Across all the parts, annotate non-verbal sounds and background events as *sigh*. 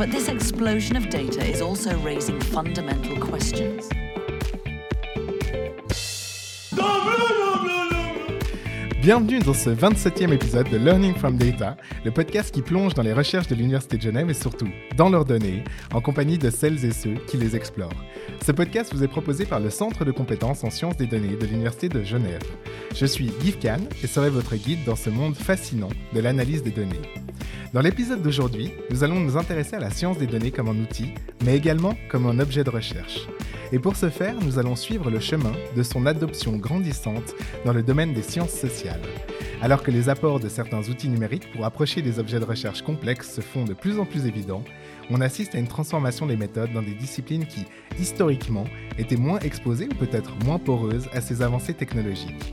But this explosion of data is also raising fundamental questions. Bienvenue dans ce 27e épisode de Learning from Data, le podcast qui plonge dans les recherches de l'Université de Genève et surtout dans leurs données, en compagnie de celles et ceux qui les explorent. Ce podcast vous est proposé par le Centre de compétences en sciences des données de l'Université de Genève. Je suis Yves Kahn et serai votre guide dans ce monde fascinant de l'analyse des données. Dans l'épisode d'aujourd'hui, nous allons nous intéresser à la science des données comme un outil, mais également comme un objet de recherche. Et pour ce faire, nous allons suivre le chemin de son adoption grandissante dans le domaine des sciences sociales. Alors que les apports de certains outils numériques pour approcher des objets de recherche complexes se font de plus en plus évidents, on assiste à une transformation des méthodes dans des disciplines qui, historiquement, étaient moins exposées ou peut-être moins poreuses à ces avancées technologiques.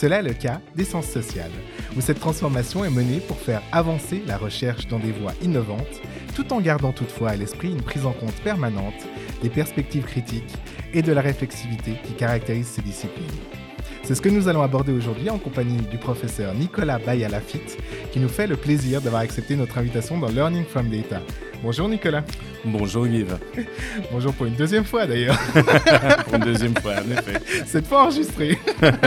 Cela est le cas des sciences sociales, où cette transformation est menée pour faire avancer la recherche dans des voies innovantes, tout en gardant toutefois à l'esprit une prise en compte permanente des perspectives critiques et de la réflexivité qui caractérisent ces disciplines. C'est ce que nous allons aborder aujourd'hui en compagnie du professeur Nicolas Bayalafitte, qui nous fait le plaisir d'avoir accepté notre invitation dans Learning from Data. Bonjour Nicolas. Bonjour Yves. *laughs* Bonjour pour une deuxième fois d'ailleurs. *laughs* Pour une deuxième fois, en effet. Cette fois enregistrée. *laughs*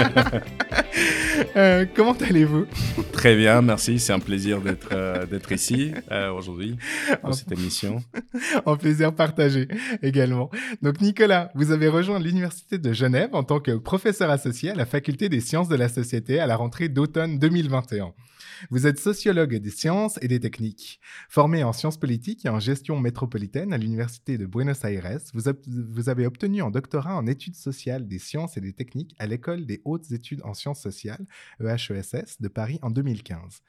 Euh, comment allez-vous? Très bien, merci. C'est un plaisir d'être euh, d'être ici euh, aujourd'hui pour cette émission. En plaisir partagé également. Donc Nicolas, vous avez rejoint l'Université de Genève en tant que professeur associé à la Faculté des sciences de la société à la rentrée d'automne 2021. Vous êtes sociologue des sciences et des techniques. Formé en sciences politiques et en gestion métropolitaine à l'Université de Buenos Aires, vous, avez obtenu un doctorat en études sociales des sciences et des techniques à l'École des hautes études en sciences sociales, EHESS, de Paris en 2015.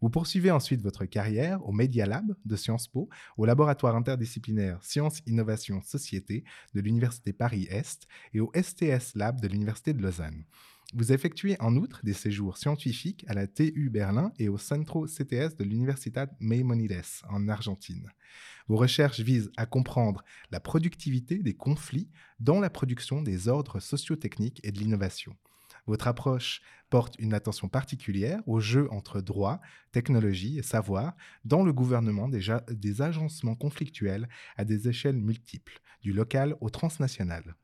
Vous poursuivez ensuite votre carrière au Media Lab de Sciences Po, au laboratoire interdisciplinaire Sciences, Innovation, Société de l'Université Paris-Est et au STS Lab de l'Université de Lausanne. Vous effectuez en outre des séjours scientifiques à la TU Berlin et au Centro CTS de l'Universidad Maimonides en Argentine. Vos recherches visent à comprendre la productivité des conflits dans la production des ordres sociotechniques et de l'innovation. Votre approche porte une attention particulière au jeu entre droit, technologie et savoir dans le gouvernement des, des agencements conflictuels à des échelles multiples, du local au transnational.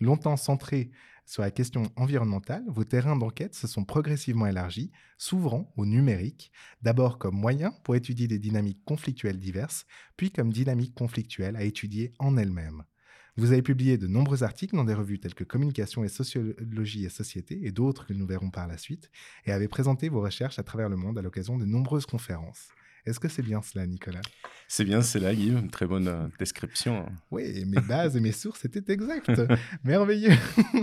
Longtemps centrés sur la question environnementale, vos terrains d'enquête se sont progressivement élargis, s'ouvrant au numérique, d'abord comme moyen pour étudier des dynamiques conflictuelles diverses, puis comme dynamique conflictuelle à étudier en elle-même. Vous avez publié de nombreux articles dans des revues telles que Communication et Sociologie et Société et d'autres que nous verrons par la suite, et avez présenté vos recherches à travers le monde à l'occasion de nombreuses conférences. Est-ce que c'est bien cela, Nicolas? C'est bien, Yves. Une très bonne euh, description. Oui, et mes bases et mes sources étaient exactes. *laughs* Merveilleux.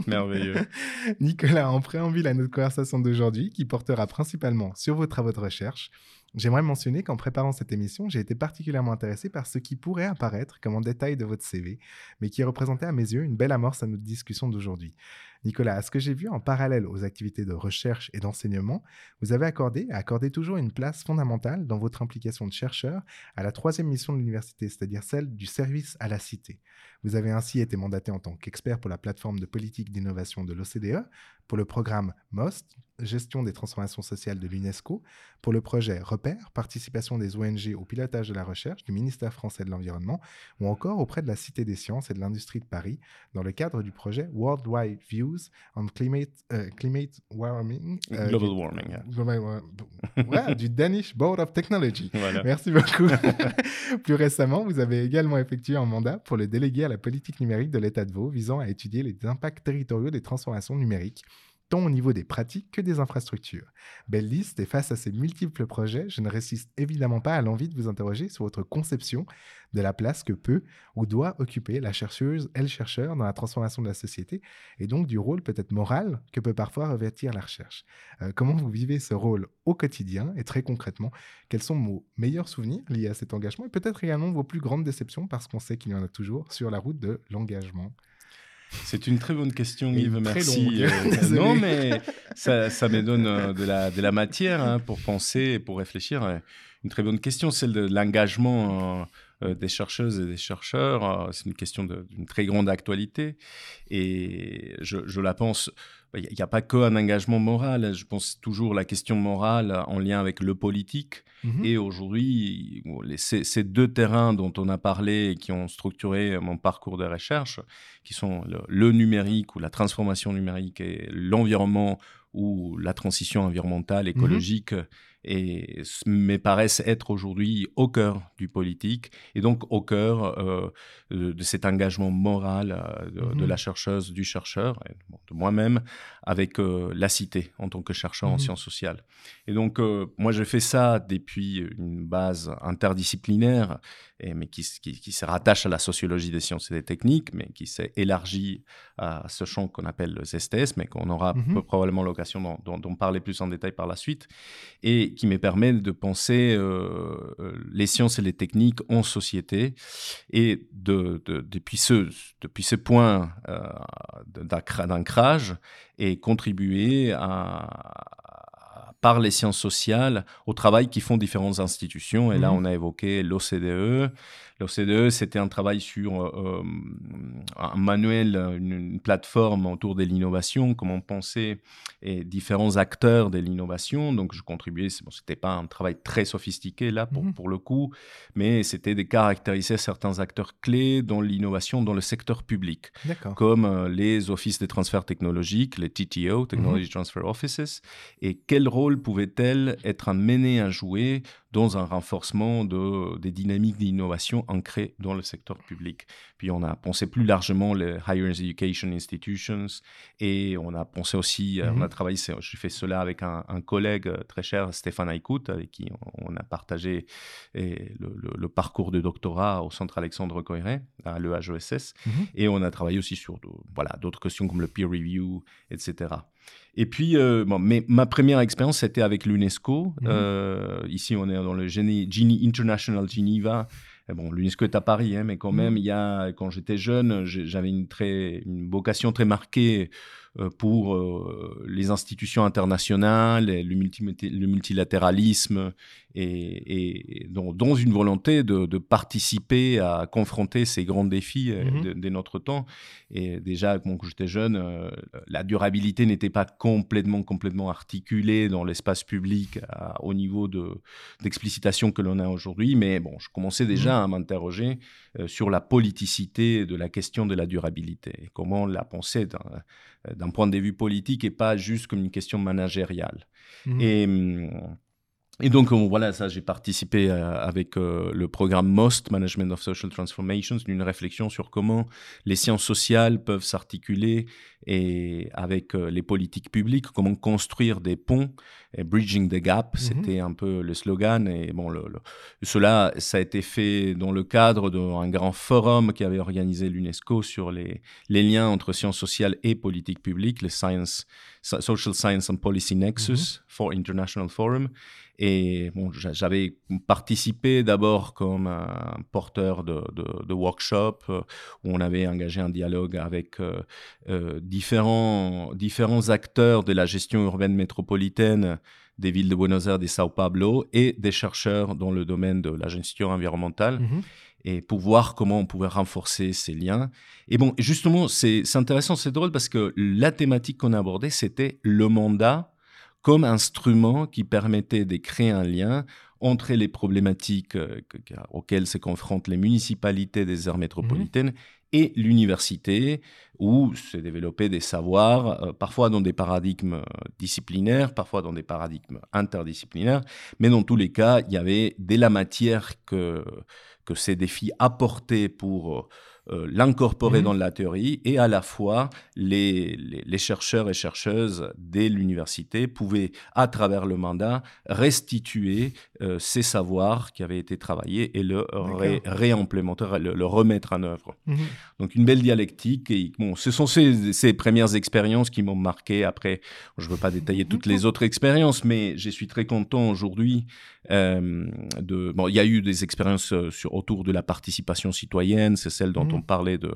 Merveilleux. *laughs* Nicolas, en préambule à notre conversation d'aujourd'hui, qui portera principalement sur vos travaux de recherche, j'aimerais mentionner qu'en préparant cette émission, j'ai été particulièrement intéressé par ce qui pourrait apparaître comme en détail de votre CV, mais qui représentait à mes yeux une belle amorce à notre discussion d'aujourd'hui. Nicolas, à ce que j'ai vu en parallèle aux activités de recherche et d'enseignement, vous avez accordé accordé toujours une place fondamentale dans votre implication de chercheur à la troisième mission de l'université, c'est-à-dire celle du service à la cité. Vous avez ainsi été mandaté en tant qu'expert pour la plateforme de politique d'innovation de l'OCDE, pour le programme MOST, gestion des transformations sociales de l'UNESCO, pour le projet Repère, participation des ONG au pilotage de la recherche du ministère français de l'Environnement, ou encore auprès de la Cité des sciences et de l'industrie de Paris, dans le cadre du projet Worldwide Views on Climate, climate Warming. euh, Global du- warming. Global ouais, du Danish Board of Technology. *laughs* Voilà. Merci beaucoup. *laughs* Plus récemment, vous avez également effectué un mandat pour le délégué à la politique numérique de l'État de Vaud visant à étudier les impacts territoriaux des transformations numériques tant au niveau des pratiques que des infrastructures. Belle liste, et face à ces multiples projets, je ne résiste évidemment pas à l'envie de vous interroger sur votre conception de la place que peut ou doit occuper la chercheuse et le chercheur dans la transformation de la société, et donc du rôle peut-être moral que peut parfois revêtir la recherche. Euh, comment vous vivez ce rôle au quotidien, et très concrètement, quels sont vos meilleurs souvenirs liés à cet engagement, et peut-être également vos plus grandes déceptions, parce qu'on sait qu'il y en a toujours sur la route de l'engagement? C'est une très bonne question, Yves. Merci. Euh, *laughs* non, mais ça, me donne euh, de la, de la matière hein, pour penser et pour réfléchir. Une très bonne question, celle de l'engagement euh, des chercheuses et des chercheurs. c'est une question d'une très grande actualité. Et je, je la pense il n'y a, pas qu'un engagement moral. Je pense toujours la question morale en lien avec le politique. Mhm. Et aujourd'hui, ces, deux terrains dont on a parlé et qui ont structuré mon parcours de recherche, qui sont le, numérique ou la transformation numérique et l'environnement ou la transition environnementale, mhm. écologique, et me paraissent être aujourd'hui au cœur du politique et donc au cœur euh, de, cet engagement moral euh, de, mhm. la chercheuse, du chercheur, de moi-même, avec euh, la cité en tant que chercheur en mhm. sciences sociales. Et donc, moi, j'ai fait ça depuis une base interdisciplinaire, et, mais qui, qui, se rattache à la sociologie des sciences et des techniques, mais qui s'est élargie à ce champ qu'on appelle le STS, mais qu'on aura mhm. probablement l'occasion d'en parler plus en détail par la suite. Et qui me permet de penser euh, euh, les sciences et les techniques en société et de, depuis, ce, depuis ce point euh, d'ancrage et contribuer à, par les sciences sociales au travail qui font différentes institutions. Et là, mhm. on a évoqué l'OCDE, L'OCDE, c'était un travail sur euh, euh, un manuel, une, plateforme autour de l'innovation, comment penser et différents acteurs de l'innovation. Donc, je contribuais, bon, ce n'était pas un travail très sophistiqué là pour, mhm. pour le coup, mais c'était de caractériser certains acteurs clés dans l'innovation dans le secteur public, comme euh, les offices de transfert technologique, les TTO, Technology mhm. Transfer Offices, et quel rôle pouvaient-elles être amenées à jouer dans un renforcement de, des dynamiques d'innovation ancrées dans le secteur public. Puis on a pensé plus largement les Higher Education Institutions et on a pensé aussi, euh, on a mhm. travaillé, j'ai fait cela avec un, collègue euh, très cher, Stéphane Aikout, avec qui on, a partagé le, parcours de doctorat au Centre Alexandre Coiré, à l'EHESS. Mhm. Et on a travaillé aussi sur voilà, d'autres questions comme le peer review, etc. Et puis, euh, bon, mais ma première expérience, c'était avec l'UNESCO. Mhm. Euh, ici, on est dans le Genie International Geneva. Bon, l'UNESCO est à Paris, hein, mais quand mhm. même, il y a, quand j'étais jeune, j'avais une, très, une vocation très marquée euh, pour euh, les institutions internationales, le, multilatéralisme, et, dans, une volonté de, participer à confronter ces grands défis euh, mhm. de, notre temps. Et déjà, quand j'étais jeune, la durabilité n'était pas complètement, complètement articulée dans l'espace public au niveau d'explicitation que l'on a aujourd'hui, mais bon, je commençais déjà mhm. à m'interroger sur la politicité de la question de la durabilité, comment la penser d'un point de vue politique et pas juste comme une question managériale. Mmh. Et, hum, et donc, voilà, ça, j'ai participé euh, avec euh, le programme MOST, Management of Social Transformations, d'une réflexion sur comment les sciences sociales peuvent s'articuler et avec euh, les politiques publiques, comment construire des ponts, et bridging the gap, mmh c'était un peu le slogan. Et bon, le, cela, ça a été fait dans le cadre d'un grand forum qui avait organisé l'UNESCO sur les, les liens entre sciences sociales et politiques publiques, le Science, Social Science and Policy Nexus mmh for International Forum. Et bon, j'avais participé d'abord comme un porteur de, de, workshop euh, où on avait engagé un dialogue avec euh, euh, différents, différents acteurs de la gestion urbaine métropolitaine des villes de Buenos Aires, et Sao Paulo et des chercheurs dans le domaine de la gestion environnementale. Mhm. et pour voir comment on pouvait renforcer ces liens. Et bon, justement, c'est intéressant, c'est drôle parce que la thématique qu'on a abordée, c'était le mandat comme instrument qui permettait de créer un lien entre les problématiques euh, auxquelles se confrontent les municipalités des aires métropolitaines et l'université, où se développaient des savoirs, euh, parfois dans des paradigmes euh, disciplinaires, parfois dans des paradigmes interdisciplinaires, mais dans tous les cas, il y avait dès la matière que, que ces défis apportaient pour euh, l'incorporer mhm. dans la théorie et à la fois les, les, chercheurs et chercheuses dès l'université pouvaient, à travers le mandat, restituer euh, ces savoirs qui avaient été travaillés et le réimplémenter, le, remettre en œuvre. Mhm. Donc une belle dialectique. Et, bon, ce sont ces, ces premières expériences qui m'ont marqué. Après, je ne veux pas détailler toutes les autres expériences, mais je suis très content aujourd'hui euh, de. Bon, il y a eu des expériences sur, autour de la participation citoyenne, c'est celle dont mhm. on parlait de,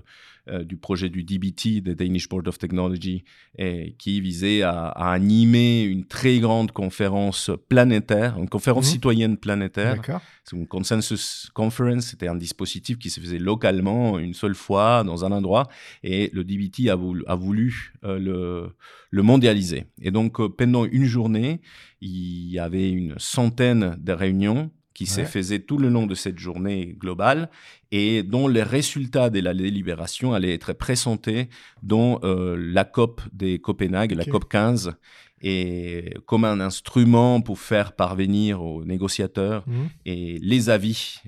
euh, du projet du DBT, the Danish Board of Technology, et, qui visait à, animer une très grande conférence planétaire, une conférence mhm. citoyenne planétaire. C'est une consensus conference, c'était un dispositif qui se faisait localement une seule fois dans un endroit, et le DBT a voulu, a voulu euh, le, le, mondialiser. Et donc euh, pendant une journée, il y avait une centaine de réunions qui se faisait tout le long de cette journée globale et dont les résultats de la délibération allaient être présentés dans euh, la COP des Copenhague, la COP 15, et comme un instrument pour faire parvenir aux négociateurs mmh. et les avis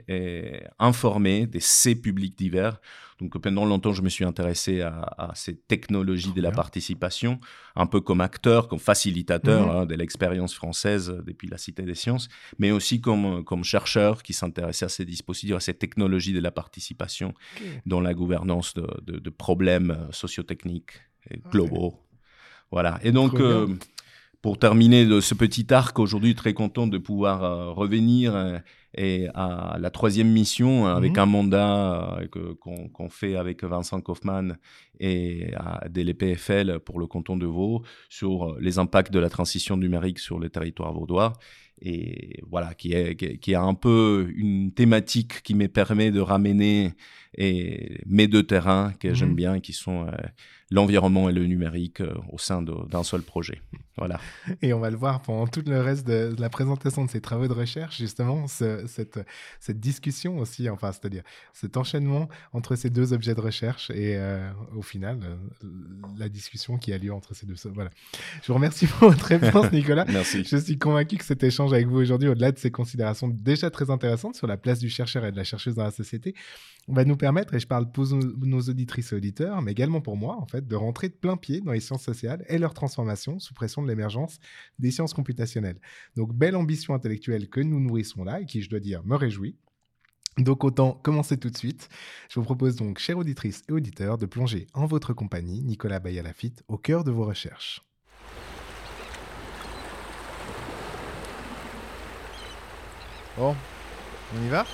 informés des C publics divers donc pendant longtemps, je me suis intéressé à, ces technologies de la participation, un peu comme acteur, comme facilitateur mhm. hein, de l'expérience française depuis la Cité des sciences, mais aussi comme, comme chercheur qui s'intéressait à ces dispositifs, à ces technologies de la participation dans la gouvernance de, de, problèmes sociotechniques et globaux. Voilà. Et donc, euh, pour terminer de ce petit arc, aujourd'hui, très content de pouvoir euh, revenir. Euh, et à la troisième mission avec mhm. un mandat euh, qu'on fait avec Vincent Kaufmann et à l'EPFL pour le canton de Vaud sur les impacts de la transition numérique sur le territoire vaudois et voilà qui est qui est un peu une thématique qui me permet de ramener et mes deux terrains que j'aime mhm. bien qui sont l'environnement et le numérique euh, au sein d'un seul projet. Voilà. Et on va le voir pendant tout le reste de, la présentation de ces travaux de recherche, justement, cette, cette discussion aussi, enfin, c'est-à-dire cet enchaînement entre ces deux objets de recherche et euh, au final, euh, la discussion qui a lieu entre ces deux. Voilà. Je vous remercie *laughs* pour votre réponse, Nicolas. Merci. Je suis convaincu que cet échange avec vous aujourd'hui, au-delà de ces considérations déjà très intéressantes sur la place du chercheur et de la chercheuse dans la société, va nous permettre, et je parle pour nos auditrices et auditeurs, mais également pour moi, en fait, de rentrer de plein pied dans les sciences sociales et leur transformation sous pression de l'émergence des sciences computationnelles. Donc, belle ambition intellectuelle que nous nourrissons là et qui, je dois dire, me réjouit. Donc autant commencer tout de suite. Je vous propose donc, chères auditrices et auditeurs, de plonger en votre compagnie, Nicolas Bayalafitte, au cœur de vos recherches. Bon, on y va?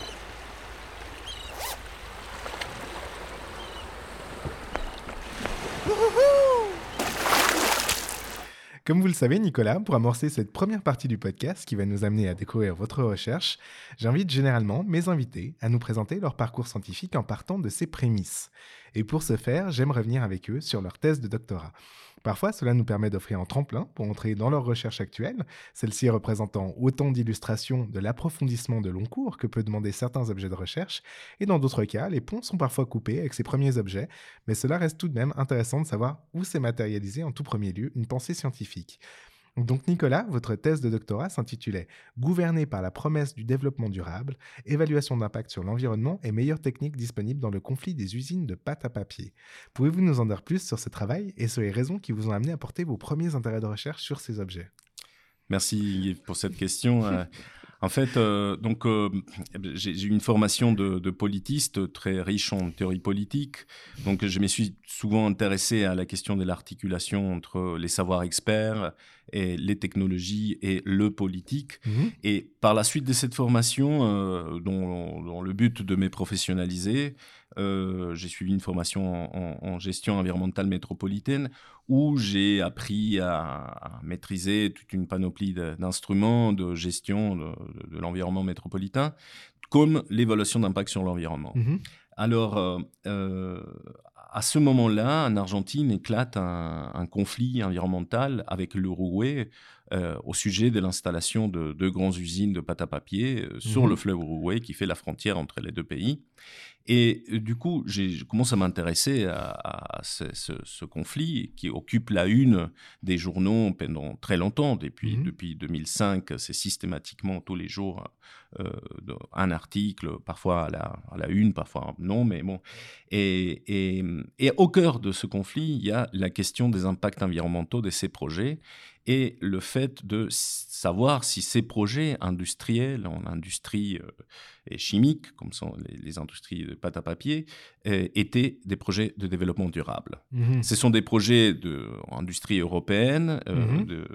Comme vous le savez, Nicolas, pour amorcer cette première partie du podcast qui va nous amener à découvrir votre recherche, j'invite généralement mes invités à nous présenter leur parcours scientifique en partant de ces prémices. Et pour ce faire, j'aime revenir avec eux sur leur thèse de doctorat. Parfois, cela nous permet d'offrir un tremplin pour entrer dans leur recherche actuelle, celle-ci représentant autant d'illustrations de l'approfondissement de long cours que peut demander certains objets de recherche, et dans d'autres cas, les ponts sont parfois coupés avec ces premiers objets, mais cela reste tout de même intéressant de savoir où s'est matérialisé en tout premier lieu une pensée scientifique. Donc Nicolas, votre thèse de doctorat s'intitulait Gouverner par la promesse du développement durable, évaluation d'impact sur l'environnement et meilleures techniques disponibles dans le conflit des usines de pâte à papier. Pouvez-vous nous en dire plus sur ce travail et sur les raisons qui vous ont amené à porter vos premiers intérêts de recherche sur ces objets? Merci pour cette question. Euh, en fait, euh, donc euh, j'ai une formation de, de, politiste très riche en théorie politique. Donc je me suis souvent intéressé à la question de l'articulation entre les savoirs experts et les technologies et le politique. Mhm. Et par la suite de cette formation, euh, dont, le but de me professionnaliser, euh, j'ai suivi une formation en, gestion environnementale métropolitaine où j'ai appris à, maîtriser toute une panoplie d'instruments de gestion de, l'environnement métropolitain, comme l'évaluation d'impact sur l'environnement. Mhm. Alors, euh, euh, à ce moment-là, en Argentine éclate un, conflit environnemental avec l'Uruguay au sujet de l'installation de deux grandes usines de pâte à papier sur le mhm. fleuve Uruguay qui fait la frontière entre les deux pays. Et euh, du coup, je commence à m'intéresser à, ce, conflit qui occupe la une des journaux pendant très longtemps. Depuis, mmh depuis 2005, c'est systématiquement tous les jours euh, un article, parfois à la, à la, une, parfois non, mais bon. Et, et, et au cœur de ce conflit, il y a la question des impacts environnementaux de ces projets et le fait de savoir si ces projets industriels, en industrie euh, chimique, comme sont les, industries de pâte à papier, euh, étaient des projets de développement durable. Mmh Ce sont des projets d'industrie européenne, euh, mmh de,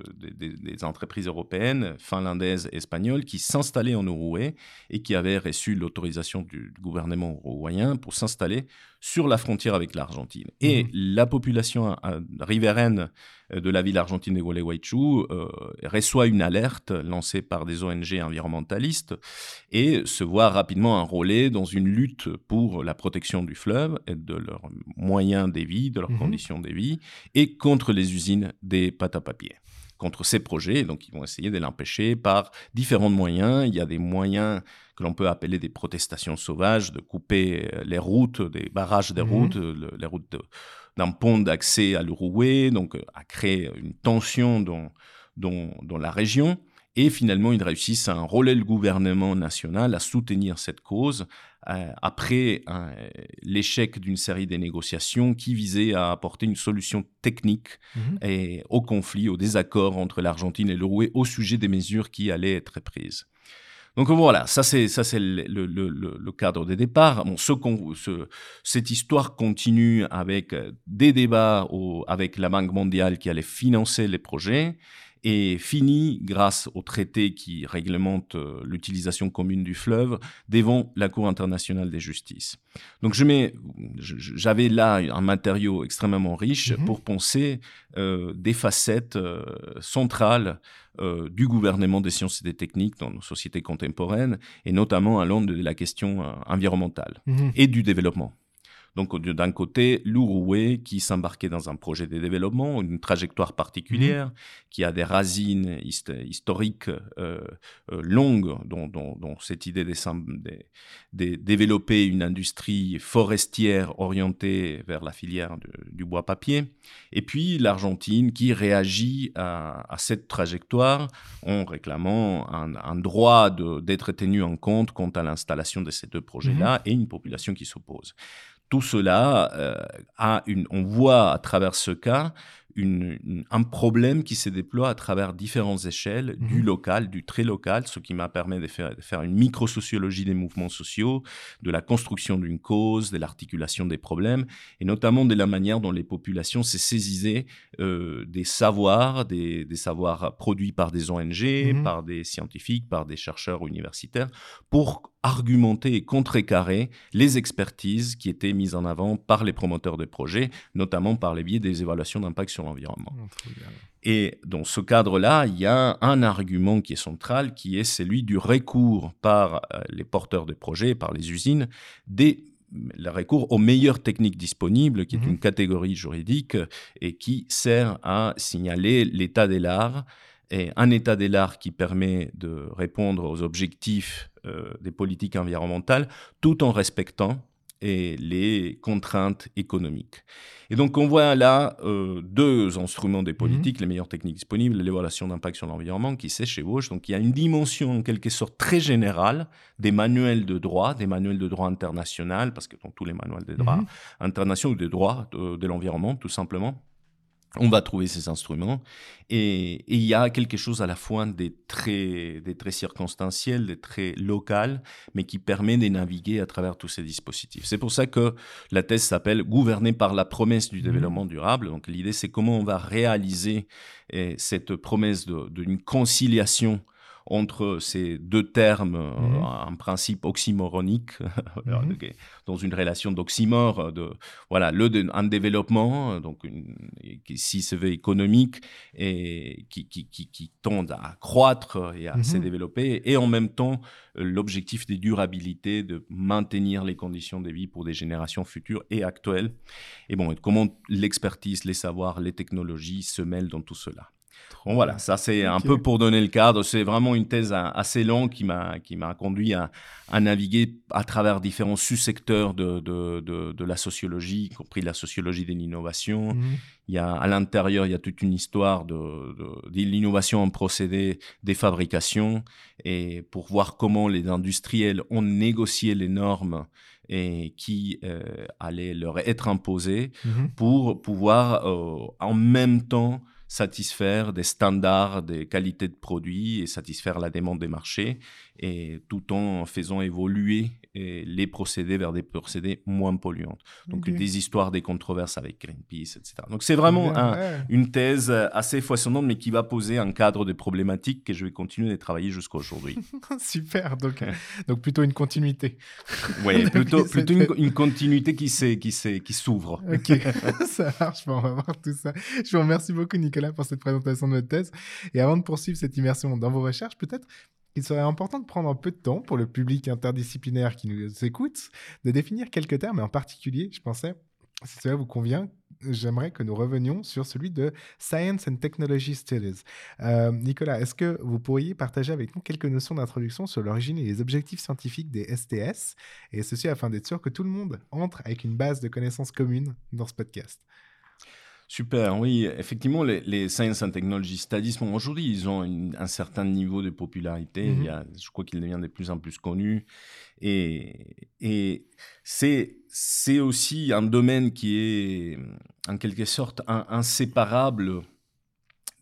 des entreprises européennes, finlandaises, espagnoles, qui s'installaient en Uruguay et qui avaient reçu l'autorisation du, gouvernement uruguayen pour s'installer sur la frontière avec l'Argentine. Et mmh la population riveraine de la ville argentine de Gualeguaychú euh, reçoit une alerte lancée par des ONG environnementalistes et se voit rapidement enrôlé dans une lutte pour la protection du fleuve et de leurs moyens de vie, de leurs mhm. conditions de vie, et contre les usines des pâtes à papier contre ces projets. Donc, ils vont essayer de l'empêcher par différents moyens. Il y a des moyens que l'on peut appeler des protestations sauvages, de couper euh, les routes, des barrages des mhm. routes, les routes d'un pont d'accès à l'Uruguay, donc à euh, créer une tension dans, dans, la région. Et finalement, ils réussissent à enrôler le gouvernement national, à soutenir cette cause, euh, après l'échec d'une série de négociations qui visaient à apporter une solution technique mhm. et au conflit, au désaccord entre l'Argentine et l'Uruguay au sujet des mesures qui allaient être prises. Donc voilà, ça c'est ça c'est le, le, le, cadre des départs. Bon, ce, ce, cette histoire continue avec des débats au, avec la Banque mondiale qui allait financer les projets et finit grâce au traité qui réglemente euh, l'utilisation commune du fleuve devant la Cour internationale des justices. Donc je mets, j'avais là un matériau extrêmement riche mm-hmm. pour penser euh, des facettes euh, centrales euh, du gouvernement des sciences et des techniques dans nos sociétés contemporaines, et notamment à l'onde de la question environnementale mm-hmm. et du développement. Donc d'un côté, l'Uruguay qui s'embarquait dans un projet de développement, une trajectoire particulière, mhm. qui a des racines historiques euh, euh, longues, dont, cette idée de, de, développer une industrie forestière orientée vers la filière du bois-papier. Et puis l'Argentine qui réagit à, cette trajectoire en réclamant un, droit d'être tenu en compte quant à l'installation de ces deux projets-là mhm. et une population qui s'oppose tout cela euh, a une, on voit à travers ce cas un problème qui se déploie à travers différentes échelles, du mhm. local, du très local, ce qui m'a permis de faire, de faire une microsociologie des mouvements sociaux, de la construction d'une cause, de l'articulation des problèmes, et notamment de la manière dont les populations se saisissaient euh, des savoirs, des, savoirs produits par des ONG, mhm. par des scientifiques, par des chercheurs universitaires, pour argumenter et contrecarrer les expertises qui étaient mises en avant par les promoteurs de projets, notamment par les biais des évaluations d'impact sur l'environnement. Oh, et dans ce cadre-là, il y a un argument qui est central, qui est celui du recours par euh, les porteurs de projets, par les usines, des le recours aux meilleures techniques disponibles, qui est mhm. une catégorie juridique et qui sert à signaler l'état de l'art, et un état de l'art qui permet de répondre aux objectifs euh, des politiques environnementales tout en respectant et les contraintes économiques. Et donc on voit là euh, deux instruments des politiques, mhm. les meilleures techniques disponibles, l'évaluation d'impact sur l'environnement qui s'échevauchent. Donc il y a une dimension en quelque sorte très générale des manuels de droit, des manuels de droit international, parce que dans tous les manuels de droit mhm. internationaux de droit de l'environnement tout simplement, on va trouver ces instruments. Et, il y a quelque chose à la fois des très, des très circonstanciels, des très local, mais qui permet de naviguer à travers tous ces dispositifs. C'est pour ça que la thèse s'appelle Gouverner par la promesse du mmh. développement durable. Donc l'idée, c'est comment on va réaliser eh, cette promesse d'une conciliation entre ces deux termes, euh, mhm. en principe oxymoroniques, *laughs* mhm. dans une relation d'oxymore, de, voilà, le un développement, donc une, qui, si se veut économique, et qui, qui, à croître et à se mhm. développer, et en même temps l'objectif de durabilité, de maintenir les conditions de vie pour des générations futures et actuelles. Et bon, comment l'expertise, les savoirs, les technologies se mêlent dans tout cela? Bon, voilà, ça c'est un peu pour donner le cadre. C'est vraiment une thèse assez longue qui m'a qui m'a conduit à, à, naviguer à travers différents sous-secteurs de, de, de, de, la sociologie, y compris la sociologie de l'innovation. Mhm. Il y a à l'intérieur, il y a toute une histoire de, de, l'innovation en procédé des fabrications et pour voir comment les industriels ont négocié les normes et qui euh, allaient leur être imposées mhm. pour pouvoir euh, en même temps satisfaire des standards des qualités de produits et satisfaire la demande des marchés, et tout en faisant évoluer les procédés vers des procédés moins polluants. Donc des histoires, des controverses avec Greenpeace, etc. Donc c'est vraiment une thèse assez foisonnante, mais qui va poser un cadre de problématiques que je vais continuer de travailler jusqu'à aujourd'hui. *laughs* Super, donc, euh, donc plutôt une continuité. Oui, *laughs* plutôt, plutôt une, continuité qui s'ouvre. *laughs* Ok, ça marche, on va voir tout ça. Je vous remercie beaucoup Nicolas pour cette présentation de votre thèse. Et avant de poursuivre cette immersion dans vos recherches, peut-être il serait important de prendre un peu de temps pour le public interdisciplinaire qui nous écoute, de définir quelques termes, et en particulier, je pensais, si cela vous convient, j'aimerais que nous revenions sur celui de Science and Technology Studies. Euh, Nicolas, est-ce que vous pourriez partager avec nous quelques notions d'introduction sur l'origine et les objectifs scientifiques des STS, et ceci afin d'être sûr que tout le monde entre avec une base de connaissances communes dans ce podcast? Super, oui, effectivement, les, Science and Technology Studies, aujourd'hui, ils ont un certain niveau de popularité. Il y a, je crois qu'ils deviennent de plus en plus connus. Et, et c'est, aussi un domaine qui est, en quelque sorte, inséparable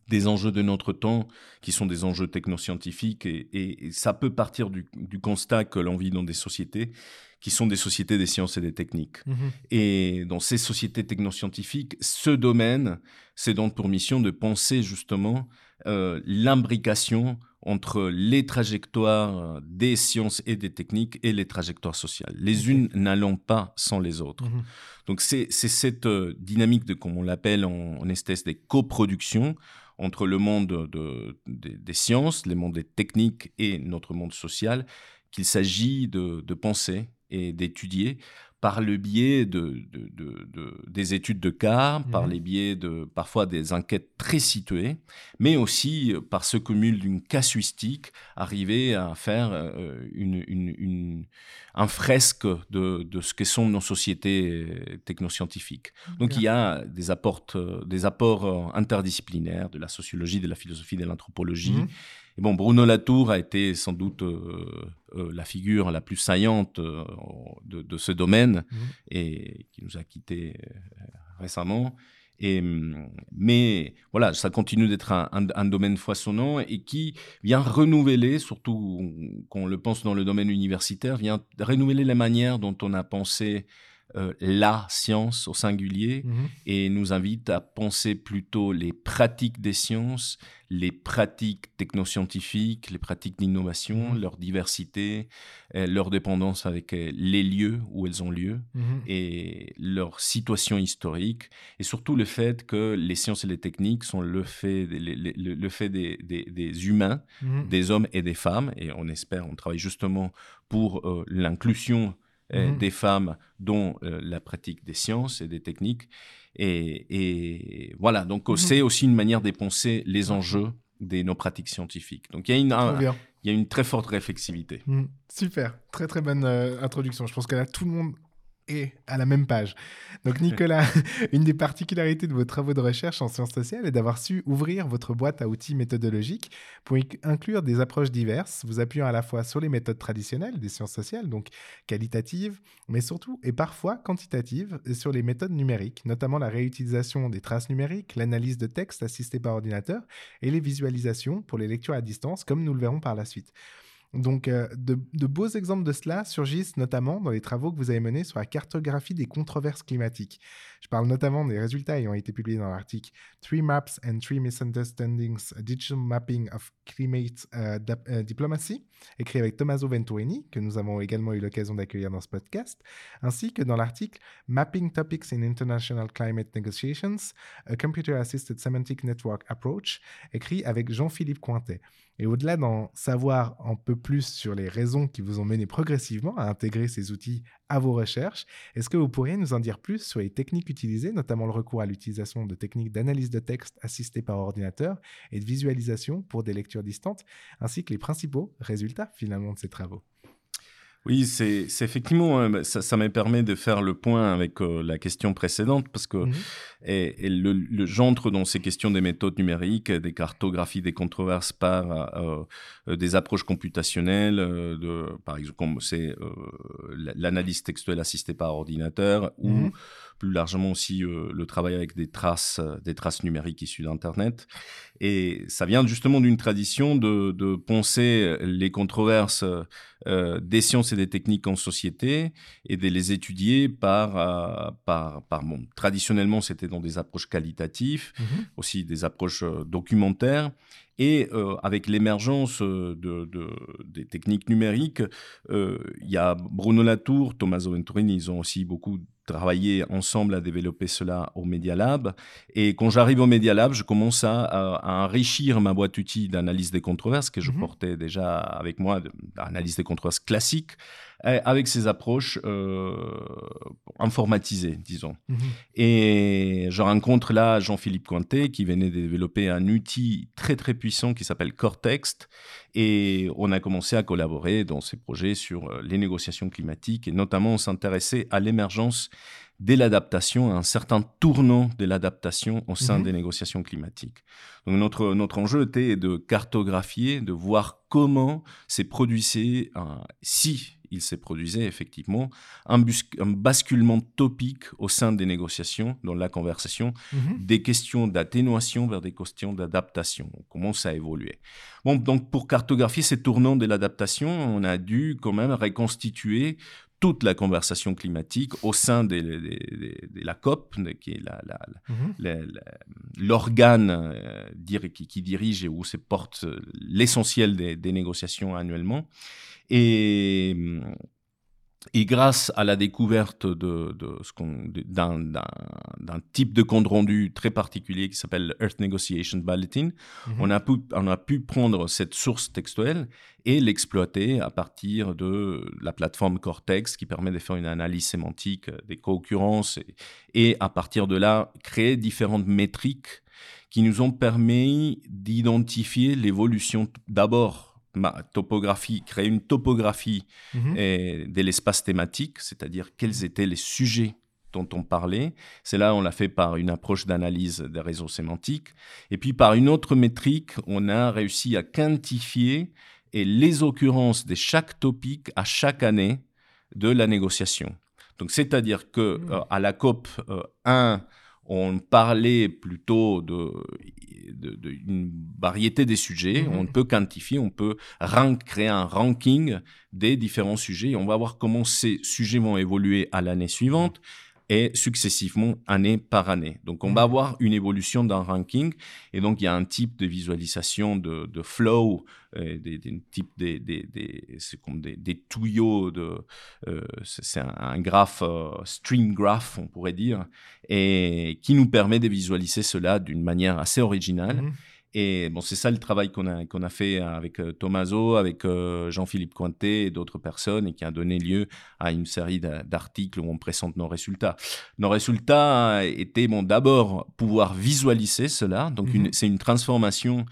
des enjeux de notre temps, qui sont des enjeux technoscientifiques. Et, et ça peut partir du, du constat que l'on vit dans des sociétés qui sont des sociétés des sciences et des techniques. Mhm. Et dans ces sociétés technoscientifiques, ce domaine, c'est donc pour mission de penser justement euh, l'imbrication entre les trajectoires des sciences et des techniques et les trajectoires sociales. Les unes n'allant pas sans les autres. Mhm. Donc c'est cette euh, dynamique de, comme on l'appelle en, en esthèse, des coproductions entre le monde des sciences, le monde des techniques et notre monde social, qu'il s'agit de, de penser et d'étudier par le biais de, des études de cas, par mmh les biais de parfois des enquêtes très situées, mais aussi par ce cumul d'une casuistique, arriver à faire euh, une, un fresque de, ce que sont nos sociétés technoscientifiques. Donc il y a des apports, des apports interdisciplinaires de la sociologie, de la philosophie, de l'anthropologie. Mmh et bon, Bruno Latour a été sans doute euh, euh, la figure la plus saillante euh, de, ce domaine mhm. et qui nous a quittés récemment. Et, mm, mais voilà, ça continue d'être un, domaine foisonnant et qui vient renouveler, surtout quand on le pense dans le domaine universitaire, vient renouveler la manière dont on a pensé euh, la science au singulier mhm. et nous invite à penser plutôt les pratiques des sciences, les pratiques technoscientifiques, les pratiques d'innovation, mhm. leur diversité, euh, leur dépendance avec euh, les lieux où elles ont lieu mhm. et leur situation historique et surtout le fait que les sciences et les techniques sont le fait, le, fait des, des, humains, des hommes et des femmes et on espère, on travaille justement pour l'inclusion euh, mhm. des femmes dont euh, la pratique des sciences et des techniques. Et, voilà, donc mhm. c'est aussi une manière d'époncer les enjeux de nos pratiques scientifiques. Donc il y a une, il y a une très forte réflexivité. Mhm. Super, très très bonne euh, introduction. Je pense que là, tout le monde et à la même page. Donc Nicolas, *laughs* une des particularités de vos travaux de recherche en sciences sociales est d'avoir su ouvrir votre boîte à outils méthodologiques pour inclure des approches diverses, vous appuyant à la fois sur les méthodes traditionnelles des sciences sociales, donc qualitatives, mais surtout et parfois quantitatives, et sur les méthodes numériques, notamment la réutilisation des traces numériques, l'analyse de textes assistée par ordinateur et les visualisations pour les lectures à distance, comme nous le verrons par la suite. Donc, euh, de, beaux exemples de cela surgissent notamment dans les travaux que vous avez menés sur la cartographie des controverses climatiques. Je parle notamment des résultats ayant été publiés dans l'article Three Maps and Three Misunderstandings, Digital Mapping of Climate euh, euh, Diplomacy, écrit avec Tommaso Venturini, que nous avons également eu l'occasion d'accueillir dans ce podcast, ainsi que dans l'article Mapping Topics in International Climate Negotiations, a Computer Assisted Semantic Network Approach, écrit avec Jean-Philippe Cointet. Et au-delà d'en savoir un peu plus sur les raisons qui vous ont mené progressivement à intégrer ces outils à vos recherches, est-ce que vous pourriez nous en dire plus sur les techniques utilisées, notamment le recours à l'utilisation de techniques d'analyse de texte assistées par ordinateur et de visualisation pour des lectures distantes, ainsi que les principaux résultats finalement de ces travaux. Oui, c'est effectivement, bah, ça, ça me permet de faire le point avec euh, la question précédente, parce que mmh et, le, le j'entre dans ces questions des méthodes numériques, des cartographies des controverses par euh, euh des approches computationnelles, euh, de, par exemple, comme c'est l'analyse textuelle assistée par ordinateur, ou mmh plus largement aussi le travail avec des traces, des traces numériques issues d'Internet. Et ça vient justement d'une tradition de, de penser les controverses euh, des sciences et des techniques en société et de les étudier par, euh, par, par bon, traditionnellement c'était dans des approches qualitatives, mmh aussi des approches euh, documentaires. Et avec l'émergence de, de, des techniques numériques, il y a Bruno Latour, Tommaso Venturini, ils ont aussi beaucoup travaillé ensemble à développer cela au Media Lab. Et quand j'arrive au Media Lab, je commence à, à, enrichir ma boîte outils d'analyse des controverses que je mmh portais déjà avec moi, d'analyse des controverses classiques, eh, avec ces approches euh, informatisées, disons. Mhm. Et je rencontre là Jean-Philippe Cointet qui venait de développer un outil très très puissant qui s'appelle Cortex. Et on a commencé à collaborer dans ces projets sur euh, les négociations climatiques et notamment on s'intéressait à l'émergence de l'adaptation, à un certain tournant de l'adaptation au sein mhm. des négociations climatiques. Donc notre, notre enjeu était de cartographier, de voir comment s'est produit, euh, si il s'est produisait effectivement un, basculement topique au sein des négociations, dans la conversation, mhm. des questions d'atténuation vers des questions d'adaptation. Comment ça a évolué? Bon, donc pour cartographier ces tournants de l'adaptation, on a dû quand même reconstituer toute la conversation climatique au sein de, la COP, qui est mhm. l'organe euh, qui, qui, dirige et où se porte l'essentiel des, négociations annuellement. Et, et grâce à la découverte de, d'un, type de compte rendu très particulier qui s'appelle Earth Negotiation Bulletin, mhm. on, a pu, on a pu prendre cette source textuelle et l'exploiter à partir de la plateforme Cortex qui permet de faire une analyse sémantique des co-occurrences et, et à partir de là créer différentes métriques qui nous ont permis d'identifier l'évolution d'abord ma topographie, créer une topographie mhm. de l'espace thématique, c'est-à-dire quels étaient les sujets dont on parlait. C'est là, on l'a fait par une approche d'analyse des réseaux sémantiques. Et puis, par une autre métrique, on a réussi à quantifier et les occurrences de chaque topic à chaque année de la négociation. Donc, c'est-à-dire que mhm. euh, à la COP 1, euh, on parlait plutôt de, d'une variété des sujets. Mhm. On peut quantifier, on peut créer un ranking des différents sujets. on va voir comment ces sujets vont évoluer à l'année suivante et successivement année par année. Donc, on va avoir une évolution d'un ranking et donc il y a un type de visualisation de, flow, euh, des, type des, des, des c'est comme des, des, tuyaux de, euh, c'est un, graphe euh, stream graph, on pourrait dire, et qui nous permet de visualiser cela d'une manière assez originale. Mmh. Et bon, c'est ça le travail qu'on a, qu'on a fait avec euh, Tomaso, avec euh, Jean-Philippe Cointet et d'autres personnes et qui a donné lieu à une série d'articles où on présente nos résultats. Nos résultats étaient bon, d'abord pouvoir visualiser cela, donc mmh c'est une transformation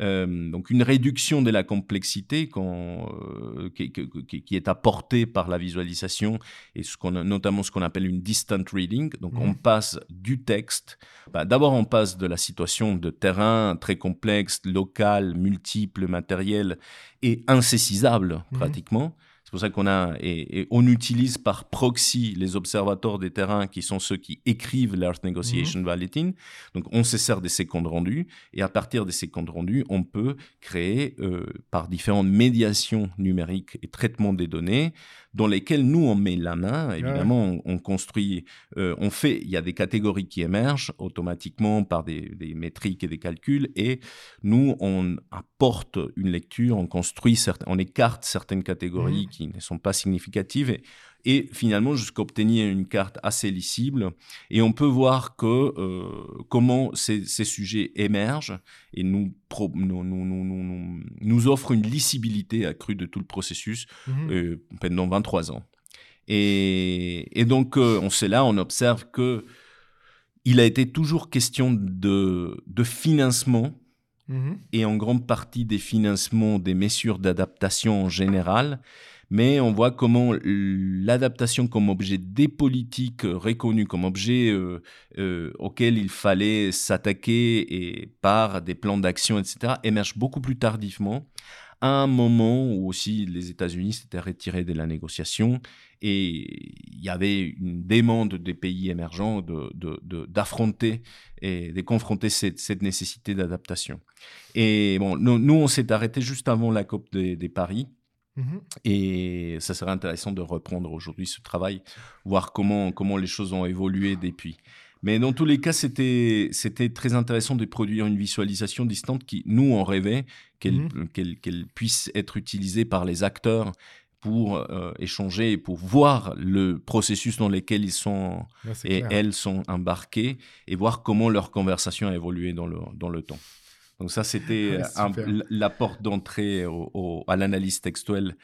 euh, donc une réduction de la complexité euh, qui, qui, est apportée par la visualisation et ce qu'on notamment ce qu'on appelle une distant reading. Donc on mmh. passe du texte. Bah, d'abord on passe de la situation de terrain très complexe, local, multiple, matériel et insaisissable mmh. pratiquement pour ça qu'on a et, on utilise par proxy les observateurs des terrains qui sont ceux qui écrivent l'Earth Negotiation mmh. Bulletin. Donc on se sert de ces comptes rendus et à partir de ces comptes rendus, on peut créer euh, par différentes médiations numériques et traitements des données dans lesquels nous, on met la main. Évidemment, on, construit, euh, on fait, il y a des catégories qui émergent automatiquement par des, métriques et des calculs, et nous, on apporte une lecture, on construit, certains, on écarte certaines catégories mmh. qui ne sont pas significatives, et et finalement jusqu'à obtenir une carte assez lisible. Et on peut voir que euh, comment ces, sujets émergent et nous, nous, nous, nous, offrent une lisibilité accrue de tout le processus mmh. euh, pendant 23 ans. Et, et donc, euh, on sait là, on observe que il a été toujours question de, de financement mmh. et en grande partie des financements des mesures d'adaptation en général, mais on voit comment l'adaptation comme objet des politiques reconnus, comme objet euh, euh, auquel il fallait s'attaquer et par des plans d'action, etc., émerge beaucoup plus tardivement, à un moment où aussi les États-Unis s'étaient retirés de la négociation et il y avait une demande des pays émergents d'affronter de, et de confronter cette, nécessité d'adaptation. Et bon, nous, on s'est arrêté juste avant la COP des de Paris. Mmh Et ça serait intéressant de reprendre aujourd'hui ce travail, voir comment, comment les choses ont évolué depuis. Mais dans tous les cas, c'était très intéressant de produire une visualisation distante qui, nous, on rêvait mmh qu'elle puisse être utilisée par les acteurs pour euh, échanger et pour voir le processus dans lequel ils sont et elles sont embarqués et voir comment leur conversation a évolué dans le, dans le temps. Donc ça, c'était la porte d'entrée à l'analyse textuelle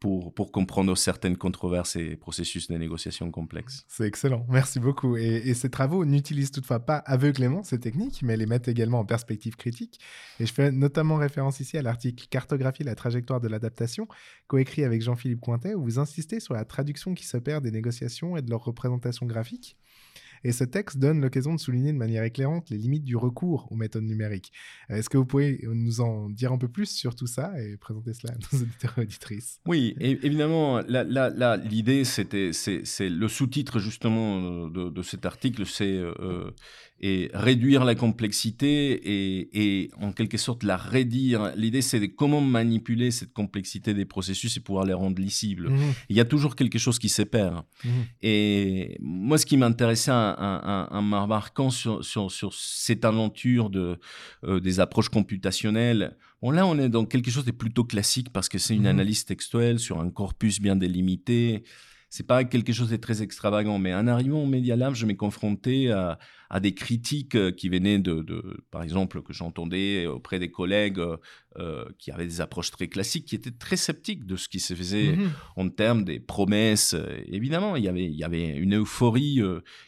pour, pour, comprendre certaines controverses et processus de négociation complexes. C'est excellent, merci beaucoup. Et, ces travaux n'utilisent toutefois pas aveuglément ces techniques, mais les mettent également en perspective critique. Et je fais notamment référence ici à l'article Cartographie la trajectoire de l'adaptation, coécrit avec Jean-Philippe Cointet, où vous insistez sur la traduction qui s'opère des négociations et de leur représentation graphique. Et ce texte donne l'occasion de souligner de manière éclairante les limites du recours aux méthodes numériques. Euh, est-ce que vous pouvez nous en dire un peu plus sur tout ça et présenter cela à nos *laughs* auditeurs et auditrices? Oui, évidemment, l'idée, c'était, c'est, le sous-titre justement de, cet article, c'est euh, et réduire la complexité et, en quelque sorte la rédire. L'idée, c'est de comment manipuler cette complexité des processus et pouvoir les rendre lisibles. Mmh. Il y a toujours quelque chose qui sépare. Mmh. Et moi, ce qui m'intéressait en marquant sur, sur, sur, cette aventure de, euh, des approches computationnelles, bon, là, on est dans quelque chose de plutôt classique parce que c'est une mmh. analyse textuelle sur un corpus bien délimité c'est pas quelque chose de très extravagant, mais en arrivant au Media Lab, je m'ai confronté à, à des critiques euh, qui venaient de, de par exemple, que j'entendais auprès des collègues euh, euh, qui avaient des approches très classiques, qui étaient très sceptiques de ce qui se faisait mmh en termes des promesses. Évidemment, il y avait, il y avait une euphorie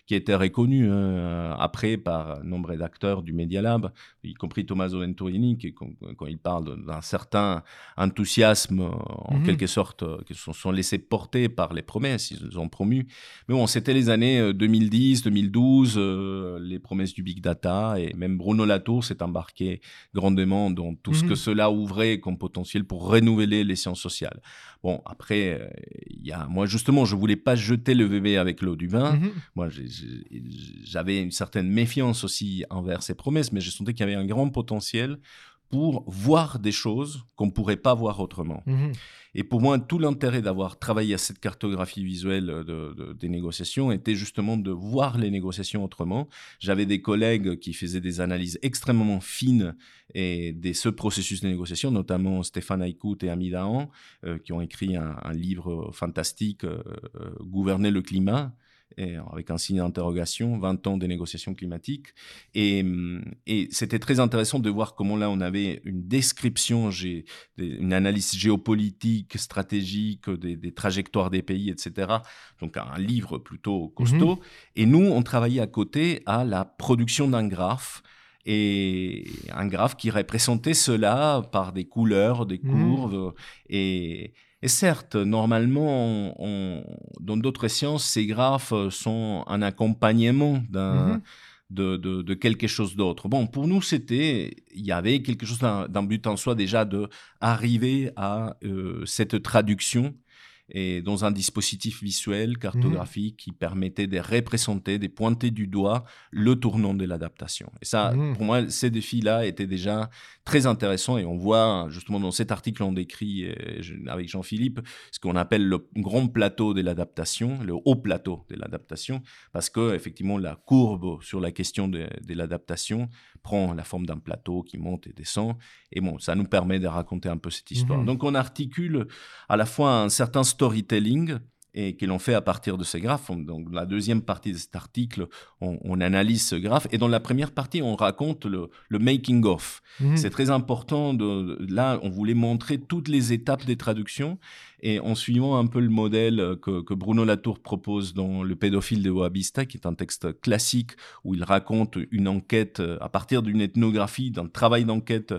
qui était reconnue hein, après par nombre d'acteurs du Media Lab, y compris Tommaso Venturini, qui, quand, il parle d'un certain enthousiasme, en mmh quelque sorte, qui se sont laissés porter par les promesses, ils ont promu. Mais bon, c'était les années 2010, 2012 les promesses du big data et même Bruno Latour s'est embarqué grandement dans tout ce que mhm. cela ouvrait comme potentiel pour renouveler les sciences sociales. Bon, après, euh, il y a, moi justement, je voulais pas jeter le bébé avec l'eau du vin. Mhm. Moi, j'avais une certaine méfiance aussi envers ces promesses, mais je sentais qu'il y avait un grand potentiel pour voir des choses qu'on ne pourrait pas voir autrement. Mhm. Et pour moi, tout l'intérêt d'avoir travaillé à cette cartographie visuelle de, des négociations était justement de voir les négociations autrement. J'avais des collègues qui faisaient des analyses extrêmement fines et de ce processus de négociation, notamment Stéphane Aïkout et Ami Dahan, euh, qui ont écrit un, livre fantastique, euh, euh, Gouverner le climat, et avec un signe d'interrogation, 20 ans des négociations climatiques. Et, mm, et c'était très intéressant de voir comment là on avait une description, une analyse géopolitique, stratégique des, trajectoires des pays, etc. Donc un livre plutôt costaud. Mhm. Et nous, on travaillait à côté à la production d'un graphe et un graphe qui représentait cela par des couleurs, des mhm. courbes. Et, et certes, normalement, dans d'autres sciences, ces graphes sont un accompagnement d'un... Mhm. De, de, quelque chose d'autre. Bon, pour nous, c'était, il y avait quelque chose d'un but en soi déjà de arriver à euh, cette traduction et dans un dispositif visuel, cartographique, qui permettait de représenter, de pointer du doigt le tournant de l'adaptation. Et ça, mmh. pour moi, ces défis-là étaient déjà très intéressants et on voit justement dans cet article, on décrit euh, avec Jean-Philippe ce qu'on appelle le grand plateau de l'adaptation, le haut plateau de l'adaptation, parce que effectivement la courbe sur la question de, de l'adaptation prend la forme d'un plateau qui monte et descend. Et bon, ça nous permet de raconter un peu cette histoire. Mmh. Donc on articule à la fois un certain storytelling et que l'on fait à partir de ces graphes. Donc, dans la deuxième partie de cet article, on, analyse ce graphe. Et dans la première partie, on raconte le, making of. Mhm. C'est très important. De, là, on voulait montrer toutes les étapes des traductions. Et en suivant un peu le modèle que, Bruno Latour propose dans Le pédophile de Wahhabista, qui est un texte classique où il raconte une enquête euh, à partir d'une ethnographie, d'un travail d'enquête